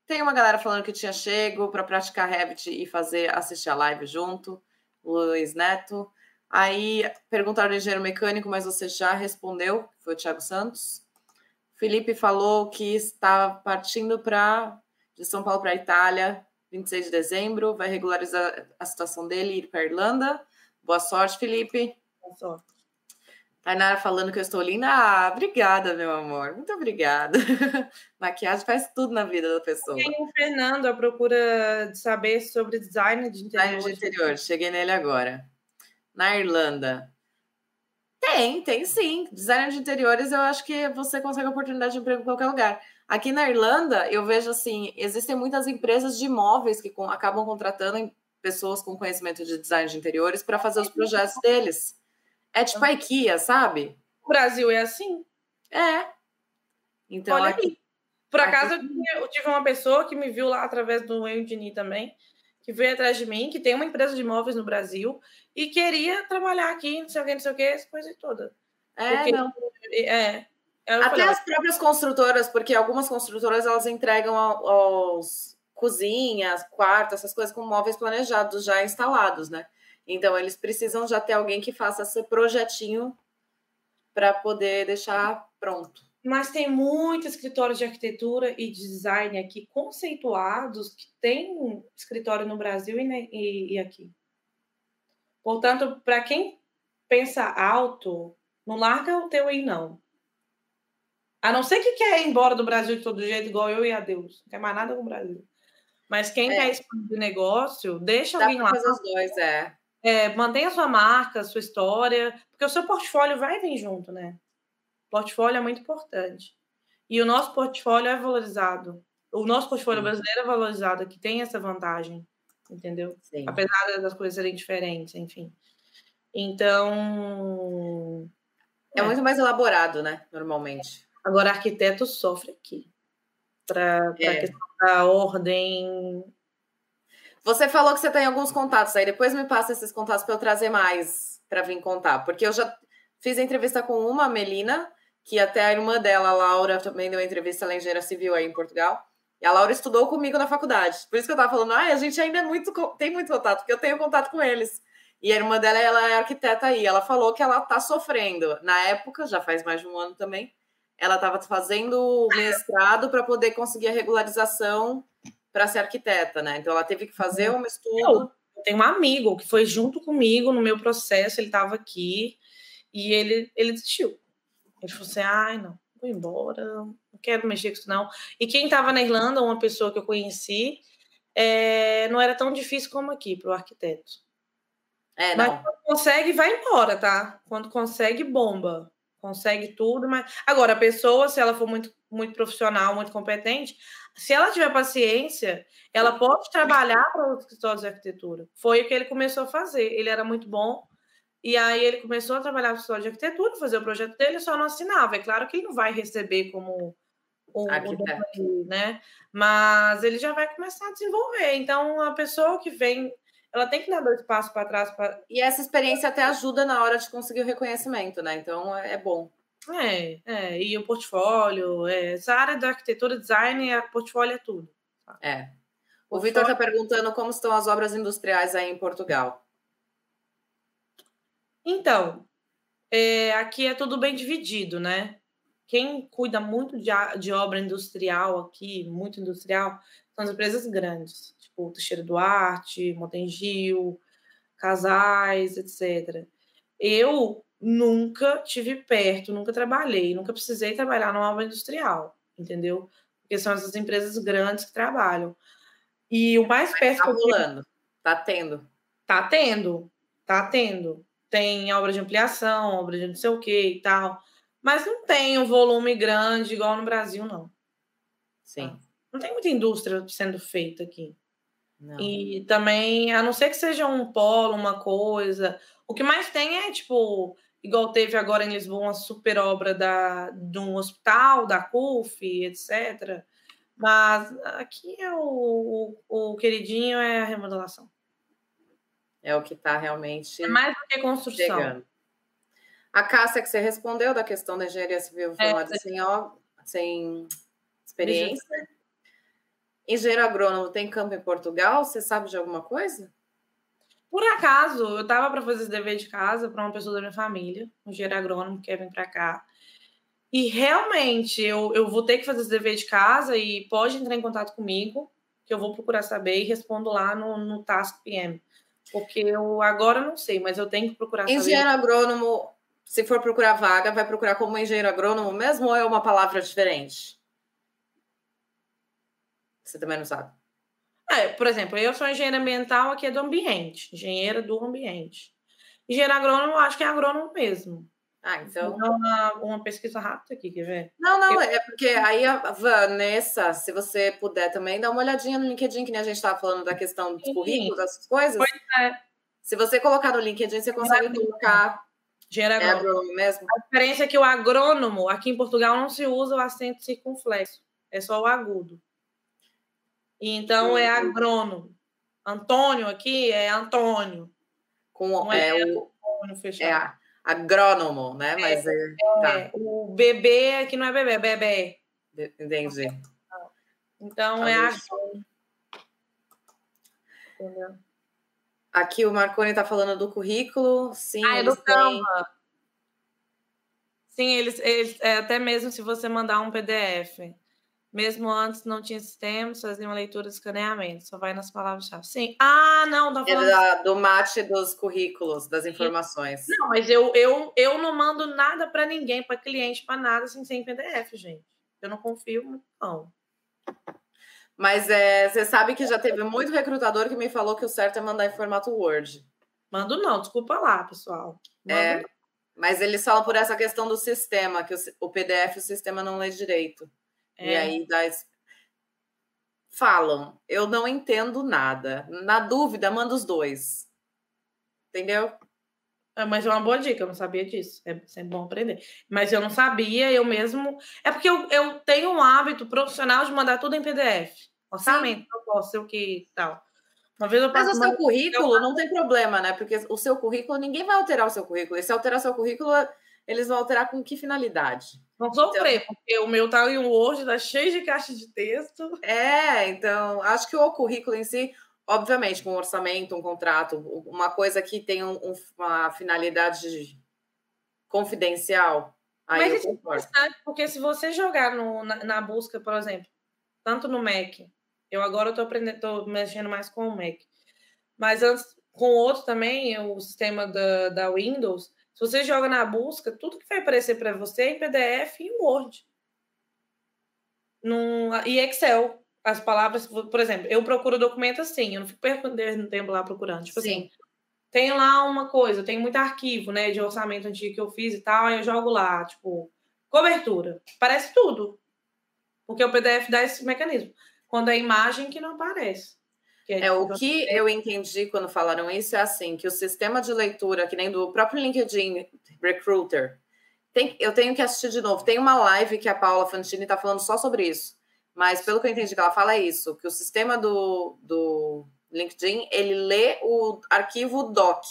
Tem uma galera falando que tinha chego para praticar Revit e fazer assistir a live junto. Luiz Neto. Aí perguntaram do engenheiro mecânico, mas você já respondeu, foi o Thiago Santos. Felipe falou que está partindo para de São Paulo para a Itália, 26 de dezembro, vai regularizar a situação dele e ir para Irlanda. Boa sorte, Felipe. Só. Tainara falando que eu estou linda. Ah, obrigada, meu amor. Muito obrigada. Maquiagem faz tudo na vida da pessoa. Tem o Fernando à procura de saber sobre design de Design interior. de interior, cheguei nele agora. Na Irlanda. Tem, tem sim. Design de interiores, eu acho que você consegue oportunidade de emprego em qualquer lugar. Aqui na Irlanda, eu vejo assim, existem muitas empresas de imóveis que com- acabam contratando pessoas com conhecimento de design de interiores para fazer os projetos deles. É tipo a IKEA, sabe? O Brasil é assim. É. Então, Olha aqui. Por aqui- acaso, eu tive- uma pessoa que me viu lá através do Eudini também, que veio atrás de mim, que tem uma empresa de imóveis no Brasil e queria trabalhar aqui, não sei o que, não sei o que, essa coisa toda. é, porque- não. É. Até falei, as próprias construtoras, porque algumas construtoras elas entregam ao- aos cozinhas, quartos, essas coisas com móveis planejados já instalados, né? Então eles precisam já ter alguém que faça esse projetinho para poder deixar pronto. Mas tem muitos escritórios de arquitetura e de design aqui conceituados que tem escritório no Brasil e, e- e aqui. Portanto, para quem pensa alto, não larga o teu aí, não. A não ser que quer ir embora do Brasil de todo jeito, igual eu e a Deus. Não quer mais nada com o Brasil. Mas quem É. quer expandir negócio, deixa Dá alguém lá. fazer os dois, é. É, mantenha sua marca, sua história, porque o seu portfólio vai vir junto, né? Portfólio é muito importante. E o nosso portfólio é valorizado. O nosso portfólio Sim. brasileiro é valorizado, que tem essa vantagem, entendeu? Sim. Apesar das coisas serem diferentes, enfim. Então, É muito mais elaborado, né? Normalmente. agora arquiteto sofre aqui. Para É. a questão da ordem. Você falou que você tem alguns contatos aí. Depois me passa esses contatos para eu trazer mais para vir contar. Porque eu já fiz entrevista com uma, Melina, que até a irmã dela, a Laura, também deu entrevista, ela é engenheira civil aí em Portugal. E a Laura estudou comigo na faculdade. Por isso que eu tava falando, ah, a gente ainda é muito, tem muito contato, porque eu tenho contato com eles. E a irmã dela, ela é arquiteta aí. Ela falou que ela tá sofrendo. Na época, já faz mais de um ano também, ela estava fazendo o mestrado para poder conseguir a regularização para ser arquiteta, né? Então ela teve que fazer um estudo. Eu tenho um amigo que foi junto comigo no meu processo, ele estava aqui e ele, ele desistiu. Ele falou assim: ai, não, vou embora, não quero mexer com isso, não. E quem estava na Irlanda, uma pessoa que eu conheci, é, não era tão difícil como aqui para o arquiteto. É, Mas não. quando consegue, vai embora, tá? Quando consegue, bomba. Consegue tudo, mas. Agora, a pessoa, se ela for muito, muito profissional, muito competente, se ela tiver paciência, ela pode trabalhar para os escritórios de arquitetura. Foi o que ele começou a fazer. Ele era muito bom. E aí ele começou a trabalhar no escritório de arquitetura, fazer o projeto dele, só não assinava. É claro que ele não vai receber como o, o né? Mas ele já vai começar a desenvolver. Então, a pessoa que vem, ela tem que dar dois passos para trás para E essa experiência até ajuda na hora de conseguir o reconhecimento, né? Então é é bom. É, é, e o portfólio, é, essa área da arquitetura, design, a portfólio é tudo. É. O Vitor está perguntando como estão as obras industriais aí em Portugal. Então, é, aqui é tudo bem dividido, né? Quem cuida muito de, de obra industrial aqui, muito industrial, são as empresas grandes, tipo Teixeira Duarte, Motengil, Casais, etc. Eu nunca tive perto, nunca trabalhei, nunca precisei trabalhar numa obra industrial, entendeu? Porque são essas empresas grandes que trabalham. E o mais perto tá rolando, tá tendo. Tá tendo, tá tendo. Tem obra de ampliação, obra de não sei o que e tal. Mas não tem um volume grande igual no Brasil, não. Sim. Não tem muita indústria sendo feita aqui. Não. E também, a não ser que seja um polo, uma coisa. O que mais tem é, tipo, igual teve agora em Lisboa uma super obra da, de um hospital, da CUF, etc. Mas aqui é o, o, o queridinho é a remodelação. É o que está realmente. É mais do que construção. Chegando. A Cássia, que você respondeu da questão da engenharia civil é, formada é, sem, ó, sem experiência. Engenheiro agrônomo tem campo em Portugal? Você sabe de alguma coisa? Por acaso, eu estava para fazer esse dever de casa para uma pessoa da minha família, um engenheiro agrônomo que quer vir para cá. E realmente, eu, eu vou ter que fazer esse dever de casa e pode entrar em contato comigo, que eu vou procurar saber e respondo lá no, no Task PM. Porque eu agora não sei, mas eu tenho que procurar engenheiro saber. Engenheiro agrônomo, se for procurar vaga, vai procurar como engenheiro agrônomo mesmo ou é uma palavra diferente? Você também não sabe. É, por exemplo, eu sou engenheira ambiental aqui é do ambiente, engenheira do ambiente. Engenheiro agrônomo, eu acho que é agrônomo mesmo. Ah, então. Uma, uma pesquisa rápida aqui, quer ver? Não, não, eu... é porque aí a Vanessa, se você puder também, dá uma olhadinha no LinkedIn, que nem a gente estava falando da questão dos currículos, das coisas. Pois é. Se você colocar no LinkedIn, você consegue colocar. Engenheiro é agrônomo. É agrônomo mesmo. A diferença é que o agrônomo, aqui em Portugal, não se usa o acento circunflexo, é só o agudo. Então é agrônomo. Antônio aqui é Antônio. Com é, é o Antônio fechado. É agrônomo, né? É, Mas é, tá. o bebê aqui não é bebê, é bebê. Entendi. Então tá é agrônomo. Entendeu? Aqui o Marconi está falando do currículo. Sim, ah, é do Canva. Sim, eles, eles é, até mesmo se você mandar um PDF. Mesmo antes não tinha sistemas, faziam leitura de escaneamento, só vai nas palavras-chave. Sim. Ah, não, tá falando... É do mate dos currículos, das informações. Não, mas eu, eu, eu não mando nada para ninguém, para cliente, para nada, assim, sem PDF, gente. Eu não confio, não. Mas é, você sabe que já teve muito recrutador que me falou que o certo é mandar em formato Word. Mando não, desculpa lá, pessoal. Mando é, mas eles falam por essa questão do sistema, que o, o PDF o sistema não lê direito. É. E aí das... falam, eu não entendo nada. Na dúvida, manda os dois. Entendeu? É, mas é uma boa dica, eu não sabia disso. É sempre bom aprender. Mas eu não sabia, eu mesmo. É porque eu, eu tenho um hábito profissional de mandar tudo em PDF. Orçamento, eu posso o que tal. Uma vez eu Mas o seu currículo não tem problema, né? Porque o seu currículo, ninguém vai alterar o seu currículo. E se alterar seu currículo, eles vão alterar com que finalidade? Vão sofrer, então, porque o meu tá em Word, tá cheio de caixa de texto. É, então, acho que o currículo em si, obviamente, com um orçamento, um contrato, uma coisa que tem um, uma finalidade confidencial. Aí Mas eu é interessante, porque se você jogar no, na, na, busca, por exemplo, tanto no Mac, eu agora estou aprendendo, tô mexendo mais com o Mac, mas antes com o outro também, o sistema da, da Windows, se você joga na busca, tudo que vai aparecer para você é em PDF e em Word. Num, e Excel. As palavras, por exemplo, eu procuro documento assim, eu não fico perdendo tempo lá procurando. Tipo assim, Sim. assim, tem lá uma coisa, tem muito arquivo, né, de orçamento antigo que eu fiz e tal, aí eu jogo lá, tipo, cobertura. Parece tudo. Porque o PDF dá esse mecanismo. Quando é imagem que não aparece. É, é, o que eu entendi quando falaram isso é assim, que o sistema de leitura, que nem do próprio LinkedIn Recruiter, tem, eu tenho que assistir de novo. Tem uma live que a Paula Fantini está falando só sobre isso. Mas pelo que eu entendi que ela fala é isso, que o sistema do, do LinkedIn, ele lê o arquivo doc,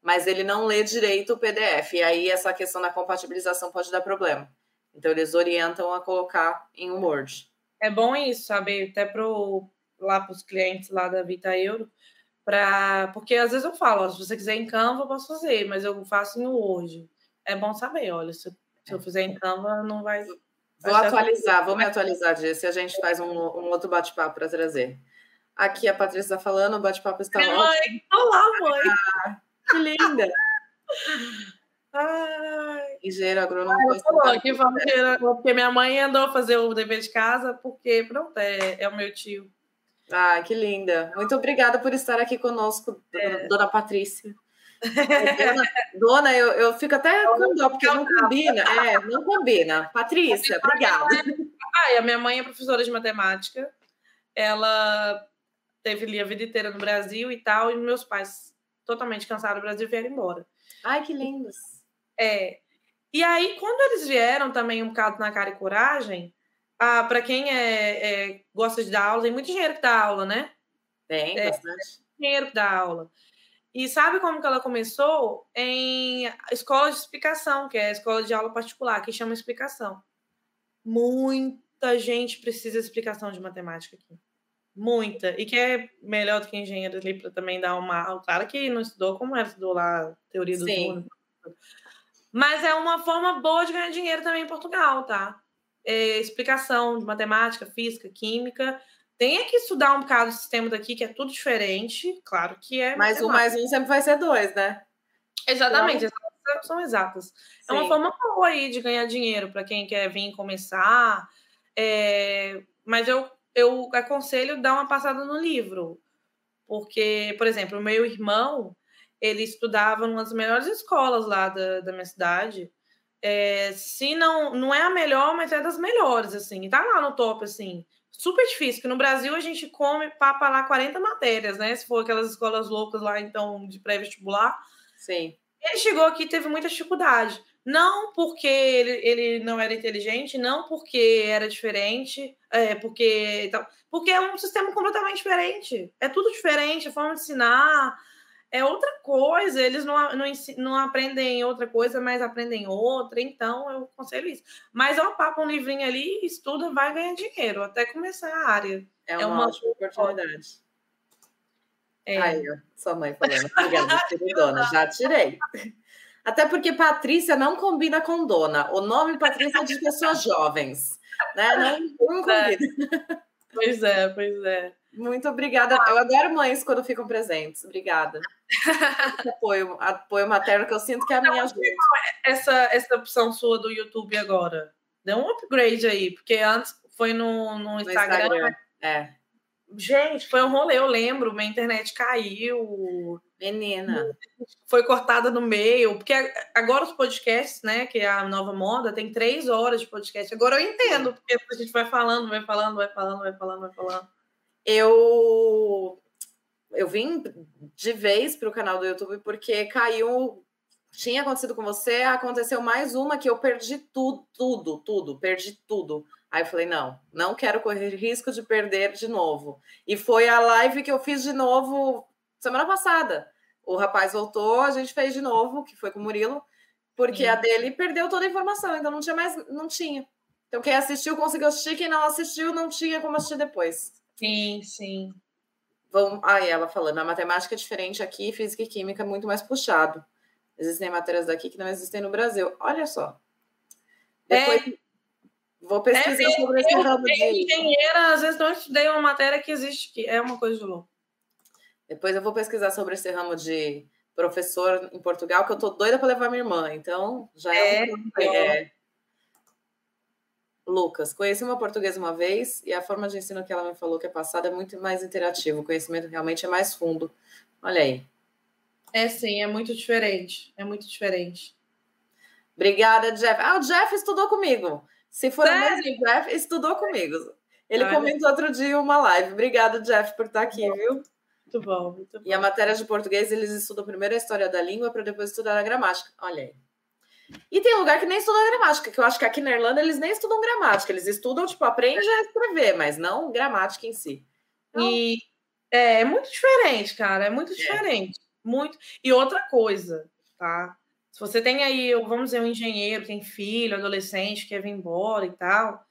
mas ele não lê direito o PDF. E aí essa questão da compatibilização pode dar problema. Então eles orientam a colocar em um Word. É bom isso, sabe? Até pro lá para os clientes lá da Vita Euro, pra, porque às vezes eu falo, ó, se você quiser em Canva, eu posso fazer, mas eu faço em Word. É bom saber, olha, se, se eu fizer em Canva, não vai. Vou atualizar, vou me atualizar disso e a gente faz um, um outro bate-papo para trazer. Aqui a Patrícia está falando, o bate-papo está Minha ótimo. mãe, olá, mãe. Que linda! Ai. Engenheiro agrônomo. Conhecido falou tirar- porque minha mãe andou fazer o dever de casa, porque, pronto, é, é o meu tio. Ah, que linda. Muito obrigada por estar aqui conosco, É. dona Patrícia. Dona, dona, eu, eu fico até com dó, porque não combina. É, não combina. Patrícia, obrigada. Ah, a minha mãe é professora de matemática. Ela teve ali a vida inteira no Brasil e tal, e meus pais, totalmente cansados do Brasil, vieram embora. Ai, que lindos. É. E aí, quando eles vieram também um bocado na cara e coragem, ah, para quem é, é- gosta de dar aula, tem muito engenheiro que dá aula, né? Tem, É. bastante. Engenheiro que dá aula. E sabe como que ela começou? Em escola de explicação, que é a escola de aula particular, que chama explicação. Muita gente precisa de explicação de matemática aqui. Muita. E que é melhor do que engenheiro ali para também dar uma aula. Claro que não estudou como ela estudou lá, teoria do Sim. túnel. Mas é uma forma boa de ganhar dinheiro também em Portugal, tá? É, explicação de matemática, física, química. Tem que estudar um bocado o sistema daqui, que é tudo diferente. Claro que é. Mas um mais um sempre vai ser dois, né? Exatamente, exatas são exatas. É uma Sim. forma boa aí de ganhar dinheiro para quem quer vir começar. É, Mas eu, eu aconselho dar uma passada no livro. Porque, por exemplo, o meu irmão, ele estudava numa das melhores escolas lá da, da minha cidade. É, se não, não é a melhor, mas é das melhores, assim. E tá lá no top, assim. Super difícil, porque no Brasil a gente come papa lá 40 matérias, né? Se for aquelas escolas loucas lá, então, de pré-vestibular. Sim. Ele chegou aqui teve muita dificuldade. Não porque ele, ele não era inteligente, não porque era diferente, é, porque, e tal, porque é um sistema completamente diferente. É tudo diferente, a forma de ensinar é outra coisa. Eles não, não, não aprendem outra coisa, mas aprendem outra. Então, eu aconselho isso. Mas é uma papa, um livrinho ali, estuda, vai ganhar dinheiro, até começar a área. É É uma, uma- ótima oportunidade. É, Aí, ó, sua mãe falando. Obrigada, queridona. Já tirei. Até porque Patrícia não combina com dona. O nome Patrícia é de pessoas jovens. Né? Não, não É. combina. pois é, pois é. Muito obrigada. Eu adoro mães quando ficam presentes. Obrigada. Apoio, apoio materno que eu sinto que é a minha ajuda. essa, essa opção sua do YouTube agora? Deu um upgrade aí, porque antes foi no, no No Instagram. Instagram. É. Gente, foi um rolê, eu lembro. Minha internet caiu, Menina. foi cortada no meio. Porque agora os podcasts, né, que é a nova moda, tem três horas de podcast. Agora eu entendo, porque a gente vai falando, vai falando, vai falando, vai falando, vai falando. Eu eu vim de vez para o canal do YouTube porque caiu. Tinha acontecido com você, aconteceu mais uma que eu perdi tudo, tudo, tudo, perdi tudo. Aí eu falei: não, não quero correr risco de perder de novo. E foi a live que eu fiz de novo semana passada. O rapaz voltou, a gente fez de novo, que foi com o Murilo, porque Sim. a dele perdeu toda a informação, então não tinha mais, não tinha. Então quem assistiu conseguiu assistir, quem não assistiu não tinha como assistir depois. Sim, sim. Vão, aí ela falando, a matemática é diferente aqui, física e química é muito mais puxado. Existem matérias daqui que não existem no Brasil. Olha só. Depois vou pesquisar É, sobre esse ramo de. engenheira, às vezes não estudei uma matéria que existe aqui. É uma coisa de louco. Depois eu vou pesquisar sobre esse ramo de professor em Portugal, que eu tô doida para levar minha irmã. Então, já é, É, um... é. Lucas, conheci uma portuguesa uma vez e a forma de ensino que ela me falou que é passada é muito mais interativo. O conhecimento realmente é mais fundo. Olha aí. É sim, é muito diferente. É muito diferente. Obrigada, Jeff. Ah, o Jeff estudou comigo. Se for o mesmo Jeff, estudou comigo. Ele Olha. comentou outro dia uma live. Obrigada, Jeff, por estar aqui, viu? Muito bom, muito bom. E a matéria de português, eles estudam primeiro a história da língua para depois estudar a gramática. Olha aí. E tem lugar que nem estuda gramática, que eu acho que aqui na Irlanda eles nem estudam gramática. Eles estudam, tipo, aprende a escrever, mas não gramática em si. Então, E é, é muito diferente, cara. É muito diferente. Muito. E outra coisa, tá? Se você tem aí, vamos dizer, um engenheiro, tem filho, adolescente, quer vir embora e tal.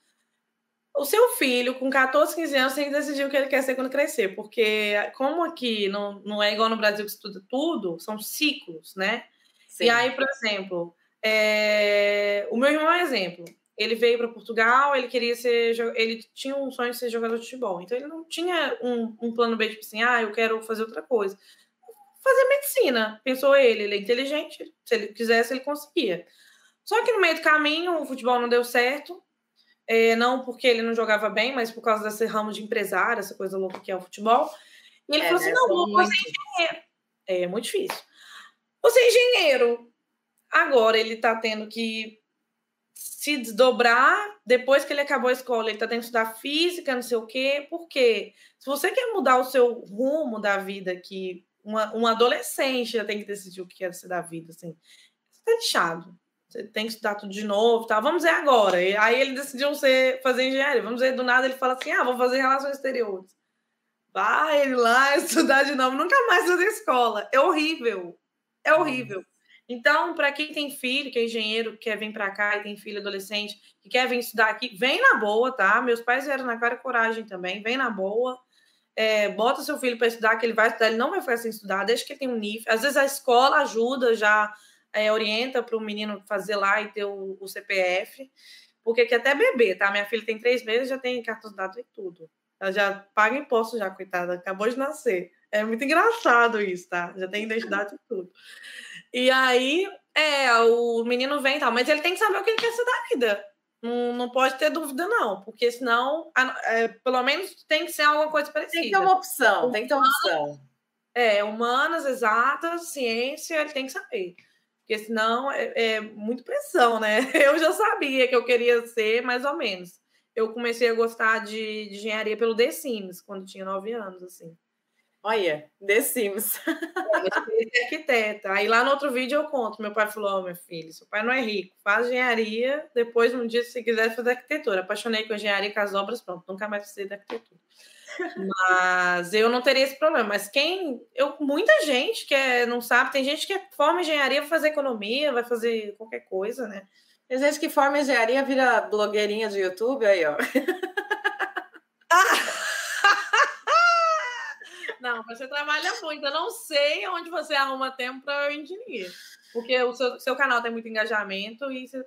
O seu filho, com 14, 15 anos, tem que decidir o que ele quer ser quando crescer. Porque, como aqui não, não é igual no Brasil que estuda tudo, são ciclos, né? sim. E aí, por exemplo, é, o meu irmão é um exemplo. ele veio para Portugal, ele queria ser, ele tinha um sonho de ser jogador de futebol, então ele não tinha um, um plano B, tipo assim, ah, eu quero fazer outra coisa. Fazer medicina, pensou ele, ele é inteligente, se ele quisesse, ele conseguia. Só que no meio do caminho, o futebol não deu certo, é, não porque ele não jogava bem, mas por causa desse ramo de empresário, essa coisa louca que é o futebol. E ele é, falou assim: né? não, vou ser engenheiro. É muito difícil. Vou ser engenheiro. Agora ele está tendo que se desdobrar depois que ele acabou a escola. Ele está tendo que estudar física, não sei o quê. Por quê? Se você quer mudar o seu rumo da vida, que uma, um adolescente já tem que decidir o que quer ser da vida, assim, está lixado. Você tem que estudar tudo de novo, tá? Vamos ver agora. E aí ele decidiu ser, fazer engenharia. Vamos ver, do nada ele fala assim: ah, vou fazer relações exteriores. Vai ele lá estudar de novo, nunca mais fazer escola. É horrível. É horrível. Então, para quem tem filho, que é engenheiro, que quer vir para cá e tem filho adolescente, que quer vir estudar aqui, vem na boa, tá? Meus pais vieram na cara coragem também, vem na boa. É, bota seu filho para estudar, que ele vai estudar, ele não vai ficar sem estudar, desde que ele tenha um nível. Às vezes a escola ajuda já é, orienta para o menino fazer lá e ter o, o, CPF, porque aqui até bebê, tá? Minha filha tem três meses, já tem cartão de dados e tudo. Ela já paga imposto já, coitada, acabou de nascer. É muito engraçado isso, tá? Já tem identidade e tudo. E aí, é, o menino vem e tal, mas ele tem que saber o que ele quer ser da vida. Não, não pode ter dúvida, não, porque senão, é, pelo menos tem que ser alguma coisa parecida. Tem que ter uma opção, tem que ter uma opção. É, humanas, exatas, ciência, ele tem que saber porque senão é, é muito pressão, né? Eu já sabia que eu queria ser mais ou menos. Eu comecei a gostar de, de engenharia pelo The Sims, quando tinha nove anos, assim. Olha, The Sims. Eu arquiteta. Aí lá no outro vídeo eu conto. Meu pai falou: oh, meu filho, seu pai não é rico, faz engenharia. Depois, um dia, se quiser, fazer arquitetura. Apaixonei com engenharia com as obras, pronto, nunca mais precisei da arquitetura. Mas eu não teria esse problema. Mas quem. Eu, muita gente que é, não sabe, tem gente que forma engenharia, vai fazer economia, vai fazer qualquer coisa, né? Tem gente que forma engenharia, vira blogueirinha de YouTube, aí, ó. não, você trabalha muito. Eu não sei onde você arruma tempo para engenharia. Porque o seu, seu canal tem muito engajamento e você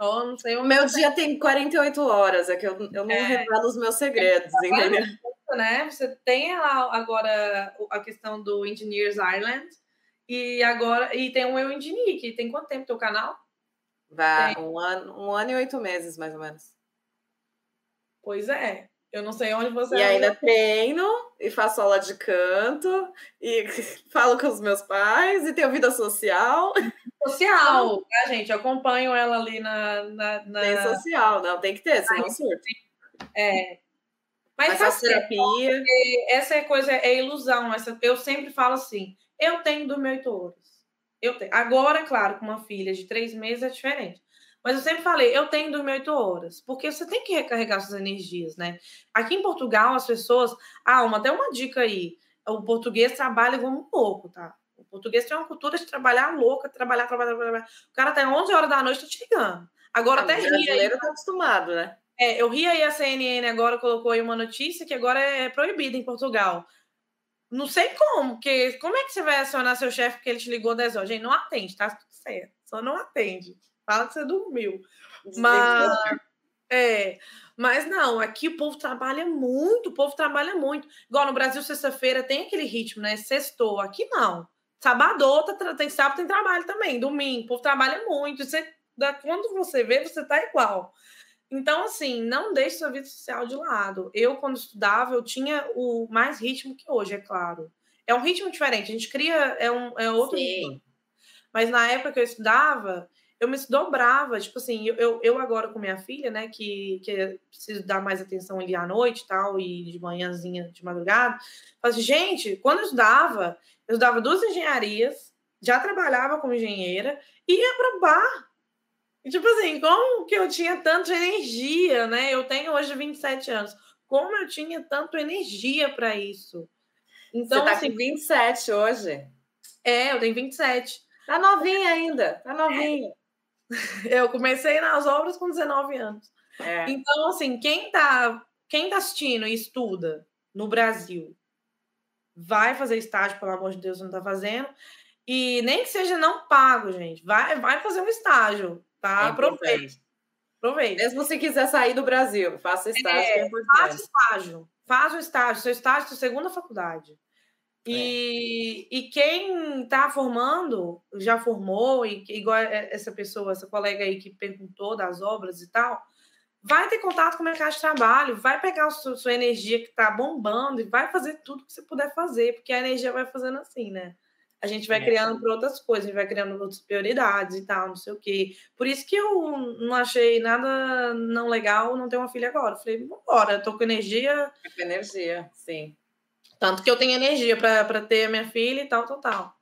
Oh, não sei, o meu dia tem 48 horas, é que eu, eu não é. revelo os meus segredos, tá entendeu? né? Você tem lá agora a questão do Engineers Island e agora e tem o Eu Engineer, que tem quanto tempo teu canal? Vai, um ano, um ano e oito meses, mais ou menos. Pois é. Eu não sei onde você. E ainda treino e faço aula de canto e falo com os meus pais e tenho vida social. Social, tá, gente? Eu acompanho ela ali na. na, na... Tem social, não, tem que ter, senão surto. É, mas faz terapia. Essa é coisa, é ilusão. Essa, eu sempre falo assim: eu tenho dormir oito horas. Eu tenho. Agora, claro, com uma filha de três meses é diferente. Mas eu sempre falei, eu tenho dormir oito horas, porque você tem que recarregar suas energias, né? Aqui em Portugal, as pessoas. Ah, uma, até uma dica aí. O português trabalha como um pouco, tá? O português tem uma cultura de trabalhar louca, trabalhar, trabalhar, trabalhar. O cara até 11 horas da noite tá te ligando. Agora ah, até ria. O brasileiro tá acostumado, né? É, eu ri aí a CNN agora colocou aí uma notícia que agora é proibida em Portugal. Não sei como, porque como é que você vai acionar seu chefe porque ele te ligou 10 horas? Gente, não atende, tá tudo certo. Só não atende. Fala que você dormiu. Mas, é, mas não, aqui o povo trabalha muito, o povo trabalha muito. Igual no Brasil, sexta-feira tem aquele ritmo, né? Sextou. Aqui não. Sábado, tá, tem sábado, tem trabalho também. Domingo, o povo trabalha muito. Você, quando você vê, você tá igual. Então, assim, não deixe sua vida social de lado. Eu, quando estudava, eu tinha o mais ritmo que hoje, é claro. É um ritmo diferente, a gente cria, é, um, é outro Sim. ritmo. Mas na época que eu estudava, eu me dobrava, tipo assim, eu, eu agora com minha filha, né, que, que preciso dar mais atenção ali à noite e tal, e de manhãzinha, de madrugada, mas, assim, gente, quando eu estudava, eu estudava duas engenharias, já trabalhava como engenheira, ia para bar, e, tipo assim, como que eu tinha tanta energia, né? Eu tenho hoje 27 anos. Como eu tinha tanta energia para isso? Então, Você tá assim, com 27 hoje? É, eu tenho 27. Tá novinha ainda, tá novinha. É. Eu comecei nas obras com 19 anos. É. Então, assim, quem tá, quem tá assistindo e estuda no Brasil vai fazer estágio, pelo amor de Deus, não tá fazendo. E nem que seja não pago, gente. Vai, vai fazer um estágio tá? É Aproveite. Aproveita. Mesmo se quiser sair do Brasil, faça estágio. É, é faz estágio. Faz o estágio, seu estágio, sua segunda faculdade. E, é. e quem está formando, já formou, e igual essa pessoa, essa colega aí que perguntou das obras e tal, vai ter contato com o mercado de trabalho, vai pegar a sua, sua energia que está bombando e vai fazer tudo que você puder fazer, porque a energia vai fazendo assim, né? A gente vai é. criando por outras coisas, a gente vai criando outras prioridades e tal, não sei o quê. Por isso que eu não achei nada não legal não ter uma filha agora. falei, vambora, eu tô com energia. Com energia, sim. Tanto que eu tenho energia para ter a minha filha e tal, tal, tal.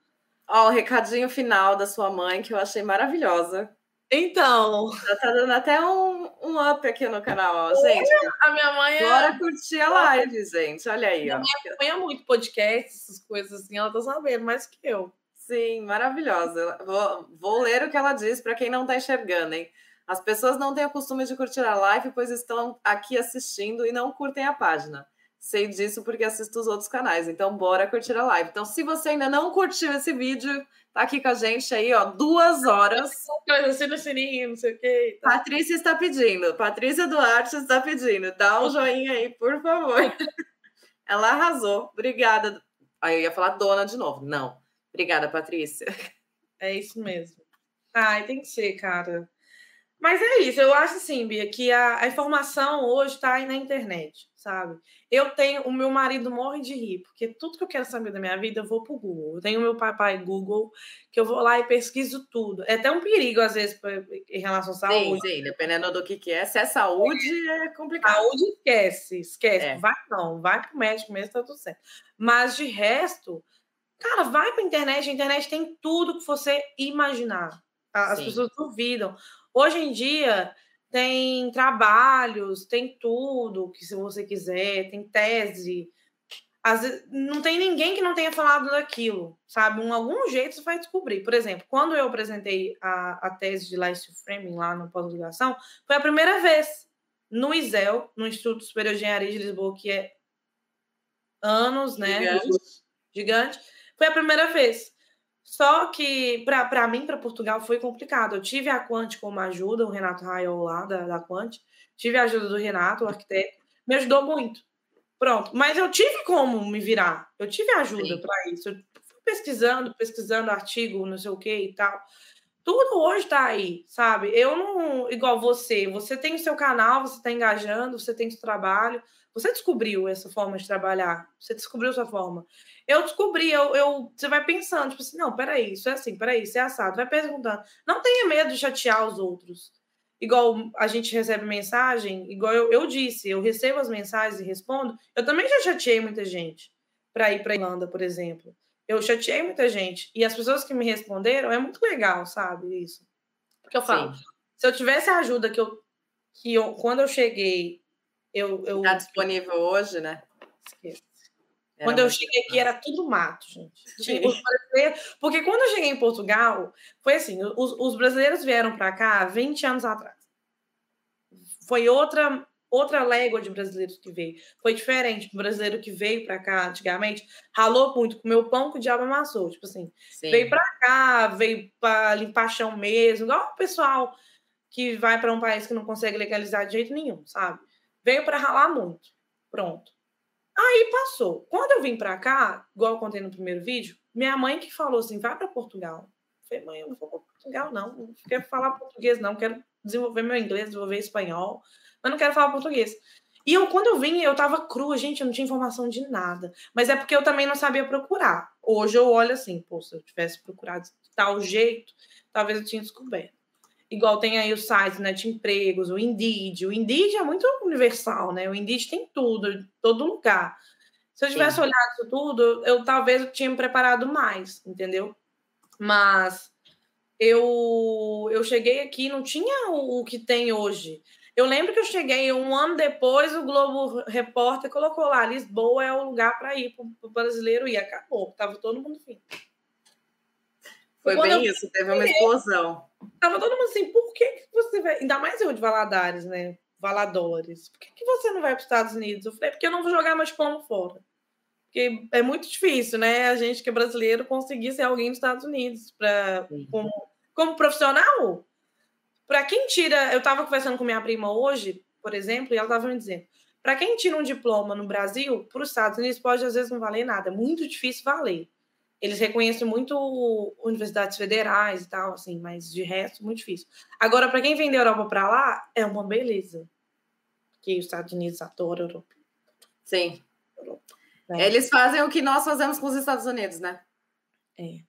Ó, o recadinho final da sua mãe, que eu achei maravilhosa. Então. Já tá dando até um, um up aqui no canal, ó, gente. A minha mãe é. Bora curtir a live, gente. Olha aí, minha ó. Minha mãe acompanha muito podcast, essas coisas assim, ela tá sabendo mais que eu. Sim, maravilhosa. Vou, vou ler o que ela diz para quem não tá enxergando, hein? As pessoas não têm o costume de curtir a live, pois estão aqui assistindo e não curtem a página. Sei disso porque assisto os outros canais. Então, bora curtir a live. Então, se você ainda não curtiu esse vídeo, tá aqui com a gente aí, ó, duas horas. Assina o sininho, não sei o quê. Tá. Patrícia está pedindo. Patrícia Duarte está pedindo. Dá um joinha aí, por favor. Ela arrasou. Obrigada. Aí eu ia falar dona de novo. Não. Obrigada, Patrícia. É isso mesmo. Ai, tem que ser, cara. Mas é isso, eu acho assim, Bia, que a, a informação hoje está aí na internet, sabe? Eu tenho, o meu marido morre de rir, porque tudo que eu quero saber da minha vida, eu vou pro Google. Eu tenho o meu papai Google, que eu vou lá e pesquiso tudo. É até um perigo, às vezes, pra, em relação à saúde. Sim, sim, dependendo do que, que é. Se é saúde, é complicado. Saúde, esquece, esquece. É. Vai não, vai pro médico mesmo, tá tudo certo. Mas de resto, cara, vai pra internet, a internet tem tudo que você imaginar. As sim. pessoas duvidam. Hoje em dia tem trabalhos, tem tudo que se você quiser, tem tese. Às vezes, não tem ninguém que não tenha falado daquilo, sabe? Um, algum jeito você vai descobrir. Por exemplo, quando eu apresentei a, a tese de Life Framing lá no pós-graduação, foi a primeira vez no ISEL, no Instituto Superior de Engenharia de Lisboa, que é anos, né? Gigante. Gigante. Foi a primeira vez. Só que, para mim, para Portugal, foi complicado. Eu tive a Quant como ajuda, o Renato Raiol lá da, da Quant, tive a ajuda do Renato, o arquiteto, me ajudou muito. Pronto, mas eu tive como me virar, eu tive ajuda para isso. Eu fui pesquisando, pesquisando artigo, não sei o que e tal. Tudo hoje está aí, sabe? Eu não, igual você, você tem o seu canal, você está engajando, você tem seu trabalho, você descobriu essa forma de trabalhar, você descobriu sua forma. Eu descobri, eu, eu, você vai pensando, tipo assim, não, peraí, isso é assim, peraí, isso é assado, vai perguntando. Não tenha medo de chatear os outros. Igual a gente recebe mensagem, igual eu, eu disse, eu recebo as mensagens e respondo. Eu também já chateei muita gente para ir para Irlanda, por exemplo. Eu chateei muita gente. E as pessoas que me responderam, é muito legal, sabe? Isso. Porque eu falo, Sim. se eu tivesse a ajuda que eu, que eu, quando eu cheguei, eu. eu tá disponível hoje, né? Esqueça. Quando eu cheguei aqui era tudo mato, gente. Porque quando eu cheguei em Portugal, foi assim: os, os brasileiros vieram para cá 20 anos atrás. Foi outra outra légua de brasileiros que veio. Foi diferente. O brasileiro que veio para cá antigamente ralou muito, comeu pão que o diabo amassou. Tipo assim, Sim. veio para cá, veio para limpar chão mesmo, igual o pessoal que vai para um país que não consegue legalizar de jeito nenhum, sabe? Veio para ralar muito. Pronto. Aí passou. Quando eu vim para cá, igual eu contei no primeiro vídeo, minha mãe que falou assim: vai para Portugal. Eu falei, mãe, eu não vou para Portugal, não. Não quero falar português, não. Quero desenvolver meu inglês, desenvolver espanhol, mas não quero falar português. E eu, quando eu vim, eu tava crua, gente, eu não tinha informação de nada. Mas é porque eu também não sabia procurar. Hoje eu olho assim, pô, se eu tivesse procurado de tal jeito, talvez eu tinha descoberto. Igual tem aí o site né, de empregos, o Indeed. O Indeed é muito universal, né? O Indeed tem tudo, todo lugar. Se eu tivesse Sim. olhado isso tudo, eu talvez eu tinha me preparado mais, entendeu? Mas eu eu cheguei aqui, não tinha o, o que tem hoje. Eu lembro que eu cheguei um ano depois, o Globo Repórter colocou lá: Lisboa é o lugar para ir para o brasileiro e acabou. Tava todo mundo fim. Foi bem eu... isso, teve uma explosão. Tava todo mundo assim, por que, que você vai. Ainda mais eu de Valadares, né? Valadores. Por que, que você não vai para os Estados Unidos? Eu falei, porque eu não vou jogar mais pão fora. Porque é muito difícil, né? A gente que é brasileiro conseguir ser alguém nos Estados Unidos pra, como, como profissional. para quem tira, eu estava conversando com minha prima hoje, por exemplo, e ela estava me dizendo, para quem tira um diploma no Brasil, para os Estados Unidos pode às vezes não valer nada, é muito difícil valer. Eles reconhecem muito universidades federais e tal, assim, mas de resto, muito difícil. Agora, para quem vem da Europa para lá, é uma beleza. Que os Estados Unidos adoram a Europa. Sim. É. Eles fazem o que nós fazemos com os Estados Unidos, né? É.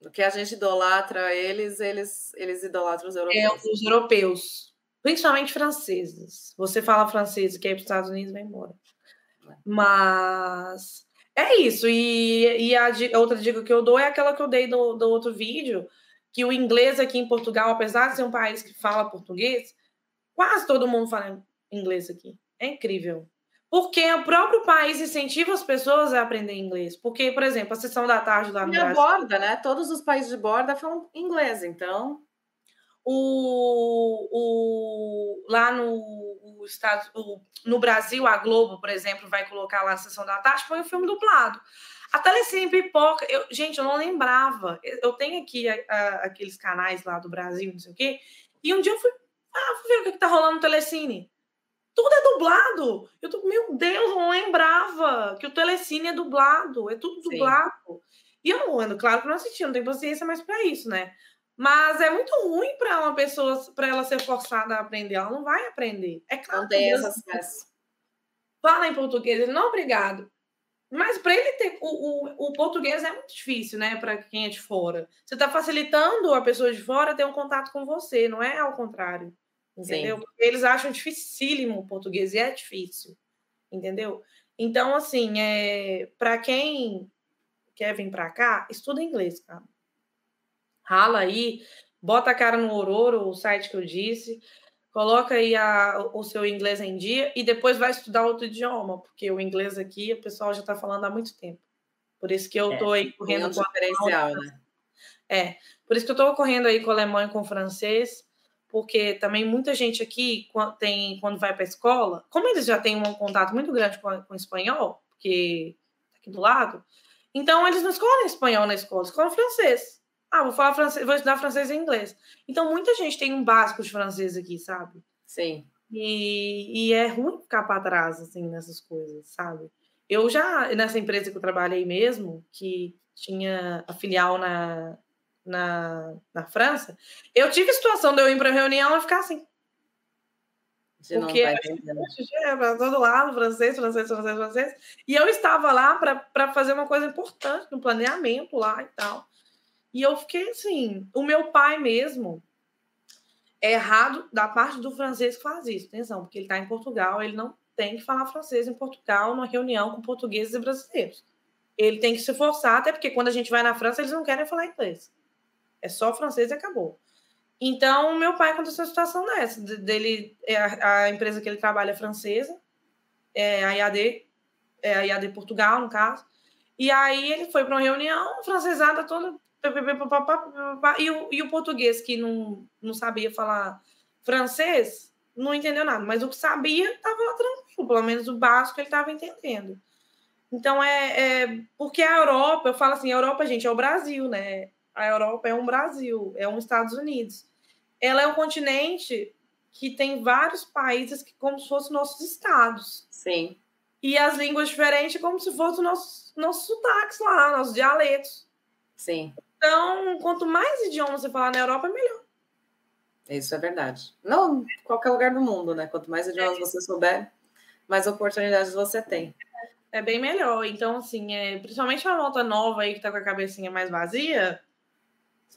O que a gente idolatra eles, eles, eles idolatram os europeus. É, os europeus, principalmente franceses. Você fala francês e quer ir para os Estados Unidos, vai embora. É. Mas é isso. E, e a, a, outra dica que eu dou é aquela que eu dei do, do outro vídeo, que o inglês aqui em Portugal, apesar de ser um país que fala português, quase todo mundo fala inglês aqui. É incrível. Porque o próprio país incentiva as pessoas a aprender inglês. Porque, por exemplo, a sessão da tarde lá no e Brasil... borda, né? Todos os países de borda falam inglês, então... O, o, lá no, o estado, o, no Brasil, a Globo, por exemplo, vai colocar lá a sessão da tarde, põe o filme dublado. A Telecine Pipoca, eu, gente, eu não lembrava. Eu tenho aqui a, a, aqueles canais lá do Brasil, não sei o quê, e um dia eu fui, ah, fui ver o que, que tá rolando no Telecine tudo é dublado. Eu tô, meu Deus, eu não lembrava que o Telecine é dublado, é tudo dublado. Sim. E eu não ando, claro que não assisti, não tenho paciência mais para isso, né? Mas é muito ruim para uma pessoa, para ela ser forçada a aprender, ela não vai aprender. É claro. Não tem esse acesso. Fala em português, ele não, obrigado. Mas para ele ter. O, o, o, português é muito difícil, né? Para quem é de fora. Você está facilitando a pessoa de fora ter um contato com você, não é ao contrário. Entendeu? Porque eles acham dificílimo o português e é difícil. Entendeu? Então, assim, é, para quem quer vir para cá, estuda inglês, cara. Rala aí, bota a cara no Ororo, o site que eu disse, coloca aí a, o seu inglês em dia e depois vai estudar outro idioma, porque o inglês aqui o pessoal já está falando há muito tempo. Por isso que eu estou é, aí correndo com diferencial, né? É, por isso que eu estou correndo aí com o alemão e com o francês porque também muita gente aqui tem, quando vai para a escola, como eles já têm um contato muito grande com, com o espanhol, porque tá aqui do lado, então eles não escolhem espanhol na escola, escolhem francês. Ah, vou falar francês, vou estudar francês e inglês. Então muita gente tem um básico de francês aqui, sabe? Sim. E, e é ruim ficar para trás assim nessas coisas, sabe? Eu já nessa empresa que eu trabalhei mesmo, que tinha a filial na na, na França, eu tive situação de eu ir para reunião e ficar assim. Você porque é para todo lado, francês, francês, francês, francês. E eu estava lá para fazer uma coisa importante no planeamento lá e tal. E eu fiquei assim, o meu pai mesmo é errado da parte do francês que faz isso, atenção, porque ele está em Portugal, ele não tem que falar francês em Portugal numa reunião com portugueses e brasileiros. Ele tem que se forçar, até porque quando a gente vai na França, eles não querem falar inglês. É só francês e acabou. Então, meu pai aconteceu uma situação dessa. Dele, é a, empresa que ele trabalha é francesa, é a IAD, é a IAD Portugal, no caso. E aí ele foi para uma reunião, francesada toda, e o, e o português que não, não sabia falar francês, não entendeu nada, mas o que sabia estava tranquilo, pelo menos o básico ele estava entendendo. Então é, é, porque a Europa, eu falo assim, a Europa, gente, é o Brasil, né? a Europa é um Brasil, é um Estados Unidos. Ela é um continente que tem vários países que como se fossem nossos estados. Sim. E as línguas diferentes como se fossem nossos, nossos sotaques lá, nossos dialetos. Sim. Então, quanto mais idiomas você falar na Europa, melhor. Isso é verdade. Não, em qualquer lugar do mundo, né? Quanto mais idiomas é. você souber, mais oportunidades você tem. É bem melhor. Então, assim, é, principalmente uma volta nova aí que tá com a cabecinha mais vazia,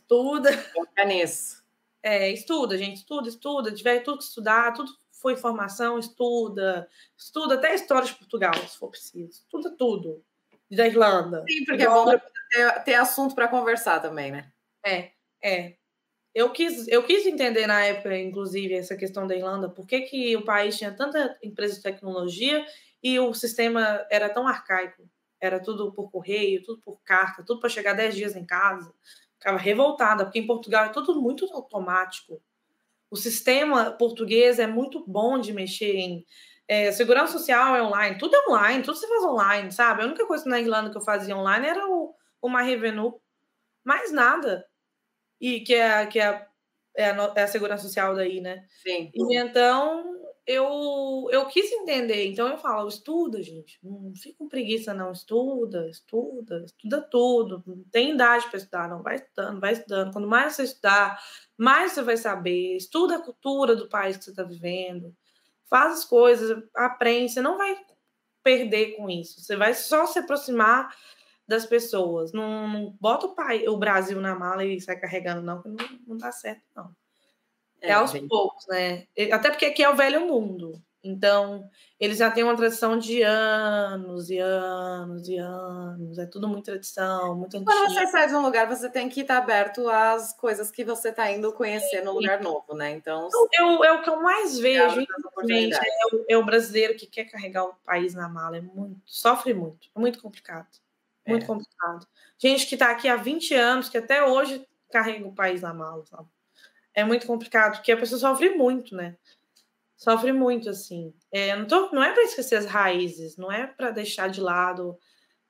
Estuda. Foca nisso. É, estuda, gente, estuda, estuda, tiver tudo que estudar, tudo foi informação, estuda, estuda até a história de Portugal, se for preciso, estuda tudo, da Irlanda. Sim, porque é bom ter, ter assunto para conversar também, né? É, é. Eu quis, eu quis entender na época, inclusive, essa questão da Irlanda, por que, que o país tinha tanta empresa de tecnologia e o sistema era tão arcaico. Era tudo por correio, tudo por carta, tudo para chegar 10 dias em casa ficava revoltada, porque em Portugal é tudo muito automático. O sistema português é muito bom de mexer em. É, segurança social é online, tudo é online, tudo se faz online, sabe? A única coisa na Irlanda que eu fazia online era o, My Revenue, mais nada. E que é, que é é a, é a segurança social daí, né? Sim. E então eu, eu quis entender. Então eu falo, estuda, gente. Não fica com preguiça, não. Estuda, estuda, estuda tudo. Não tem idade para estudar, não. Vai estudando, vai estudando. Quando mais você estudar, mais você vai saber. Estuda a cultura do país que você está vivendo. Faz as coisas, aprende. Você não vai perder com isso. Você vai só se aproximar das pessoas. Não, não bota o, pai, o Brasil na mala e sai carregando, não, não, não dá certo, não. É, é aos bem... poucos, né? Até porque aqui é o velho mundo. Então, eles já têm uma tradição de anos e anos e anos. É tudo muito tradição, muito antigo. Quando você sai de um lugar, você tem que estar aberto às coisas que você está indo conhecer no lugar novo, né? Então. Eu, é o que eu mais vejo, infelizmente, é o, é o brasileiro que quer carregar o país na mala. É muito, sofre muito, é muito complicado. Muito é. complicado. Gente que está aqui há 20 anos, que até hoje carrega o país na mala, sabe? É muito complicado, porque a pessoa sofre muito, né? Sofre muito, assim. É, não, tô, não é para esquecer as raízes, não é para deixar de lado,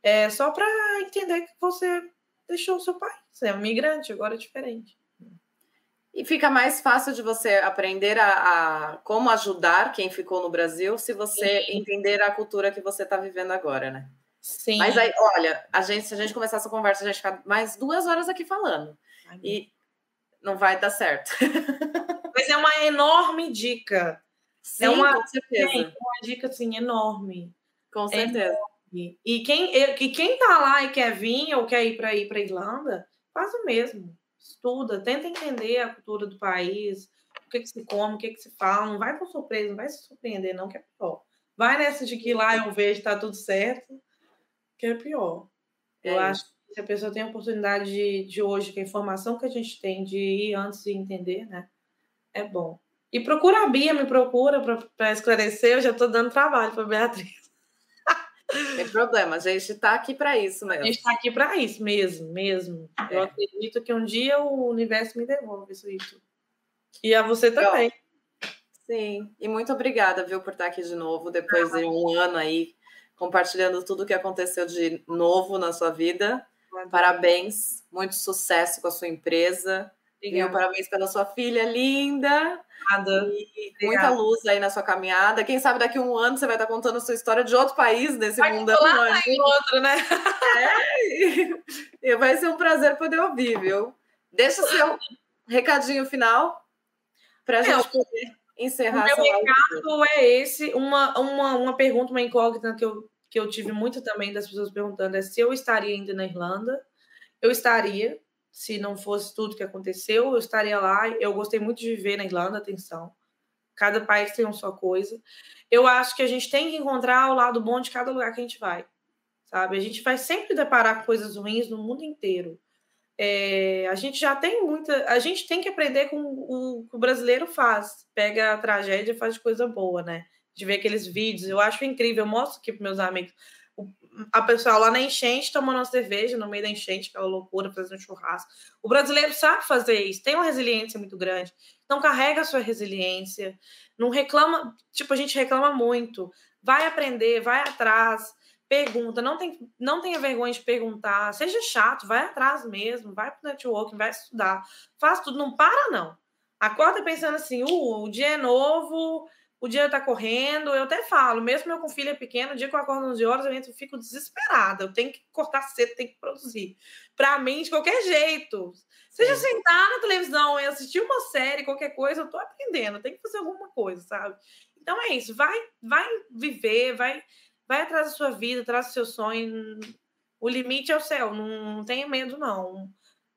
é só para entender que você deixou o seu país. Você é um migrante, agora é diferente. E fica mais fácil de você aprender a, a como ajudar quem ficou no Brasil se você Sim. entender a cultura que você está vivendo agora, né? Sim. Mas aí, olha, a gente, se a gente começar essa conversa, a gente ficar mais duas horas aqui falando. Ai, e não vai dar certo. Mas é uma enorme dica. Sim, é uma, com certeza. É uma dica assim enorme. Com é certeza. É e quem e quem tá lá e quer vir ou quer ir para ir para Irlanda, faz o mesmo. Estuda, tenta entender a cultura do país, o que, que se come, o que, que se fala. Não vai com surpresa, não vai se surpreender, não, que é pior. Vai nessa de que lá eu vejo tá tudo certo que é pior. É eu acho que se a pessoa tem a oportunidade de, de hoje, com a informação que a gente tem, de ir antes de entender, né? É bom. E procura a Bia, me procura para esclarecer, eu já estou dando trabalho para Beatriz. Tem problema, a gente está aqui para isso mesmo. A gente está aqui para isso mesmo, mesmo. É. Eu acredito que um dia o universo me devolve isso. isso. E a você também. Sim, e muito obrigada, viu, por estar aqui de novo, depois ah, de um ano aí compartilhando tudo o que aconteceu de novo na sua vida. Parabéns, muito sucesso com a sua empresa. Viu? Parabéns pela sua filha linda. Nada. E muita luz aí na sua caminhada. Quem sabe daqui a um ano você vai estar contando a sua história de outro país nesse vai mundo. Lá em outro, né? É. E vai ser um prazer poder ouvir, viu? Deixa o seu recadinho final para a gente é, poder encerrar. O meu recado é esse. Uma, uma, uma pergunta, uma incógnita que eu, que eu tive muito também das pessoas perguntando é se eu estaria ainda na Irlanda. Eu estaria, se não fosse tudo que aconteceu, eu estaria lá. Eu gostei muito de viver na Irlanda, atenção. Cada país tem uma sua coisa. Eu acho que a gente tem que encontrar o lado bom de cada lugar que a gente vai, sabe? A gente vai sempre deparar com coisas ruins no mundo inteiro. É, a gente já tem muita. A gente tem que aprender com o que o brasileiro faz. Pega a tragédia e faz coisa boa, né? De ver aqueles vídeos. Eu acho incrível. Eu mostro aqui para meus amigos. a pessoa lá na enchente tomando uma cerveja no meio da enchente, aquela loucura, fazendo churrasco. O brasileiro sabe fazer isso, tem uma resiliência muito grande. Então, carrega a sua resiliência. Não reclama. Tipo, a gente reclama muito. Vai aprender, vai atrás pergunta, não, tem, não tenha vergonha de perguntar, seja chato, vai atrás mesmo, vai para o networking, vai estudar, faz tudo, não para não. Acorda pensando assim, uh, o dia é novo, o dia está correndo, eu até falo, mesmo eu com filha pequena, o dia que eu acordo 11 horas, eu entro, fico desesperada, eu tenho que cortar cedo, tenho que produzir. Para mim, de qualquer jeito. Seja Sim. sentar na televisão e assistir uma série, qualquer coisa, eu estou aprendendo, tenho que fazer alguma coisa, sabe? Então é isso, vai, vai viver, vai vai atrás da sua vida, atrás do seu sonho. O limite é o céu, não, não tenha medo, não.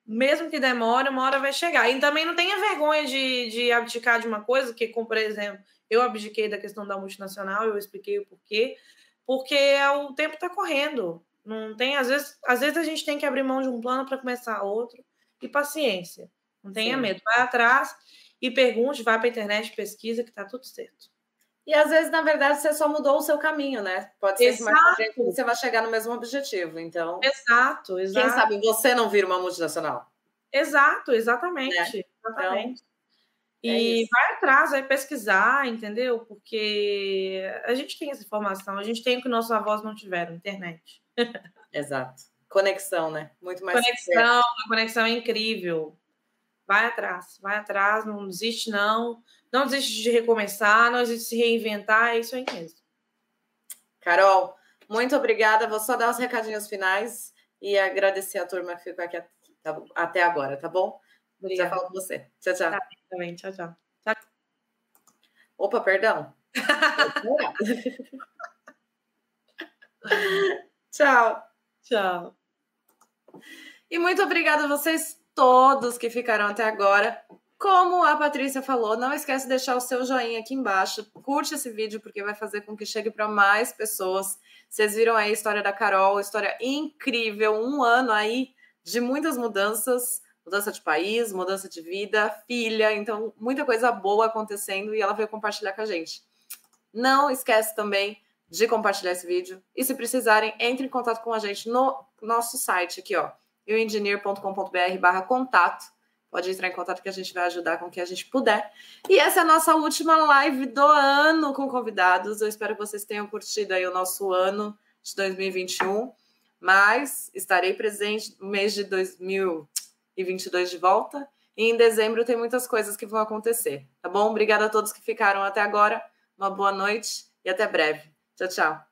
Mesmo que demore, uma hora vai chegar. E também não tenha vergonha de, de abdicar de uma coisa, que, como por exemplo, eu abdiquei da questão da multinacional, eu expliquei o porquê, porque o tempo está correndo. Não tem, às vezes, às vezes a gente tem que abrir mão de um plano para começar outro. E paciência. Não tenha Sim. medo. Vai atrás e pergunte, vai para a internet, pesquisa, que está tudo certo. E às vezes, na verdade, você só mudou o seu caminho, né? Pode ser exato. que mais frente você vai chegar no mesmo objetivo. Então, exato, exato. Quem sabe você não vira uma multinacional? Exato, exatamente. É. Exatamente. Então, e é vai atrás, vai pesquisar, entendeu? Porque a gente tem essa informação, a gente tem o que nossos avós não tiveram, internet. Exato. Conexão, né? Muito mais. Conexão, a conexão é incrível. Vai atrás, vai atrás, não desiste, não. Não desiste de recomeçar, não desiste de se reinventar, é isso aí mesmo. Carol, muito obrigada. Vou só dar os recadinhos finais e agradecer a turma que ficou aqui até agora, tá bom? Obrigada. Já falo com você. Tchau, tchau. Tá, também. Tchau, tchau. tchau. Opa, perdão. tchau. Tchau. E muito obrigada a vocês todos que ficaram até agora. Como a Patrícia falou, não esquece de deixar o seu joinha aqui embaixo. Curte esse vídeo porque vai fazer com que chegue para mais pessoas. Vocês viram aí a história da Carol, história incrível, um ano aí de muitas mudanças, mudança de país, mudança de vida, filha, então muita coisa boa acontecendo e ela veio compartilhar com a gente. Não esquece também de compartilhar esse vídeo e se precisarem, entre em contato com a gente no nosso site aqui, ó, youengineer.com.br/contato Pode entrar em contato que a gente vai ajudar com o que a gente puder. E essa é a nossa última live do ano com convidados. Eu espero que vocês tenham curtido aí o nosso ano de 2021. Mas estarei presente no mês de 2022 de volta. E em dezembro tem muitas coisas que vão acontecer, tá bom? Obrigada a todos que ficaram até agora. Uma boa noite e até breve. Tchau, tchau.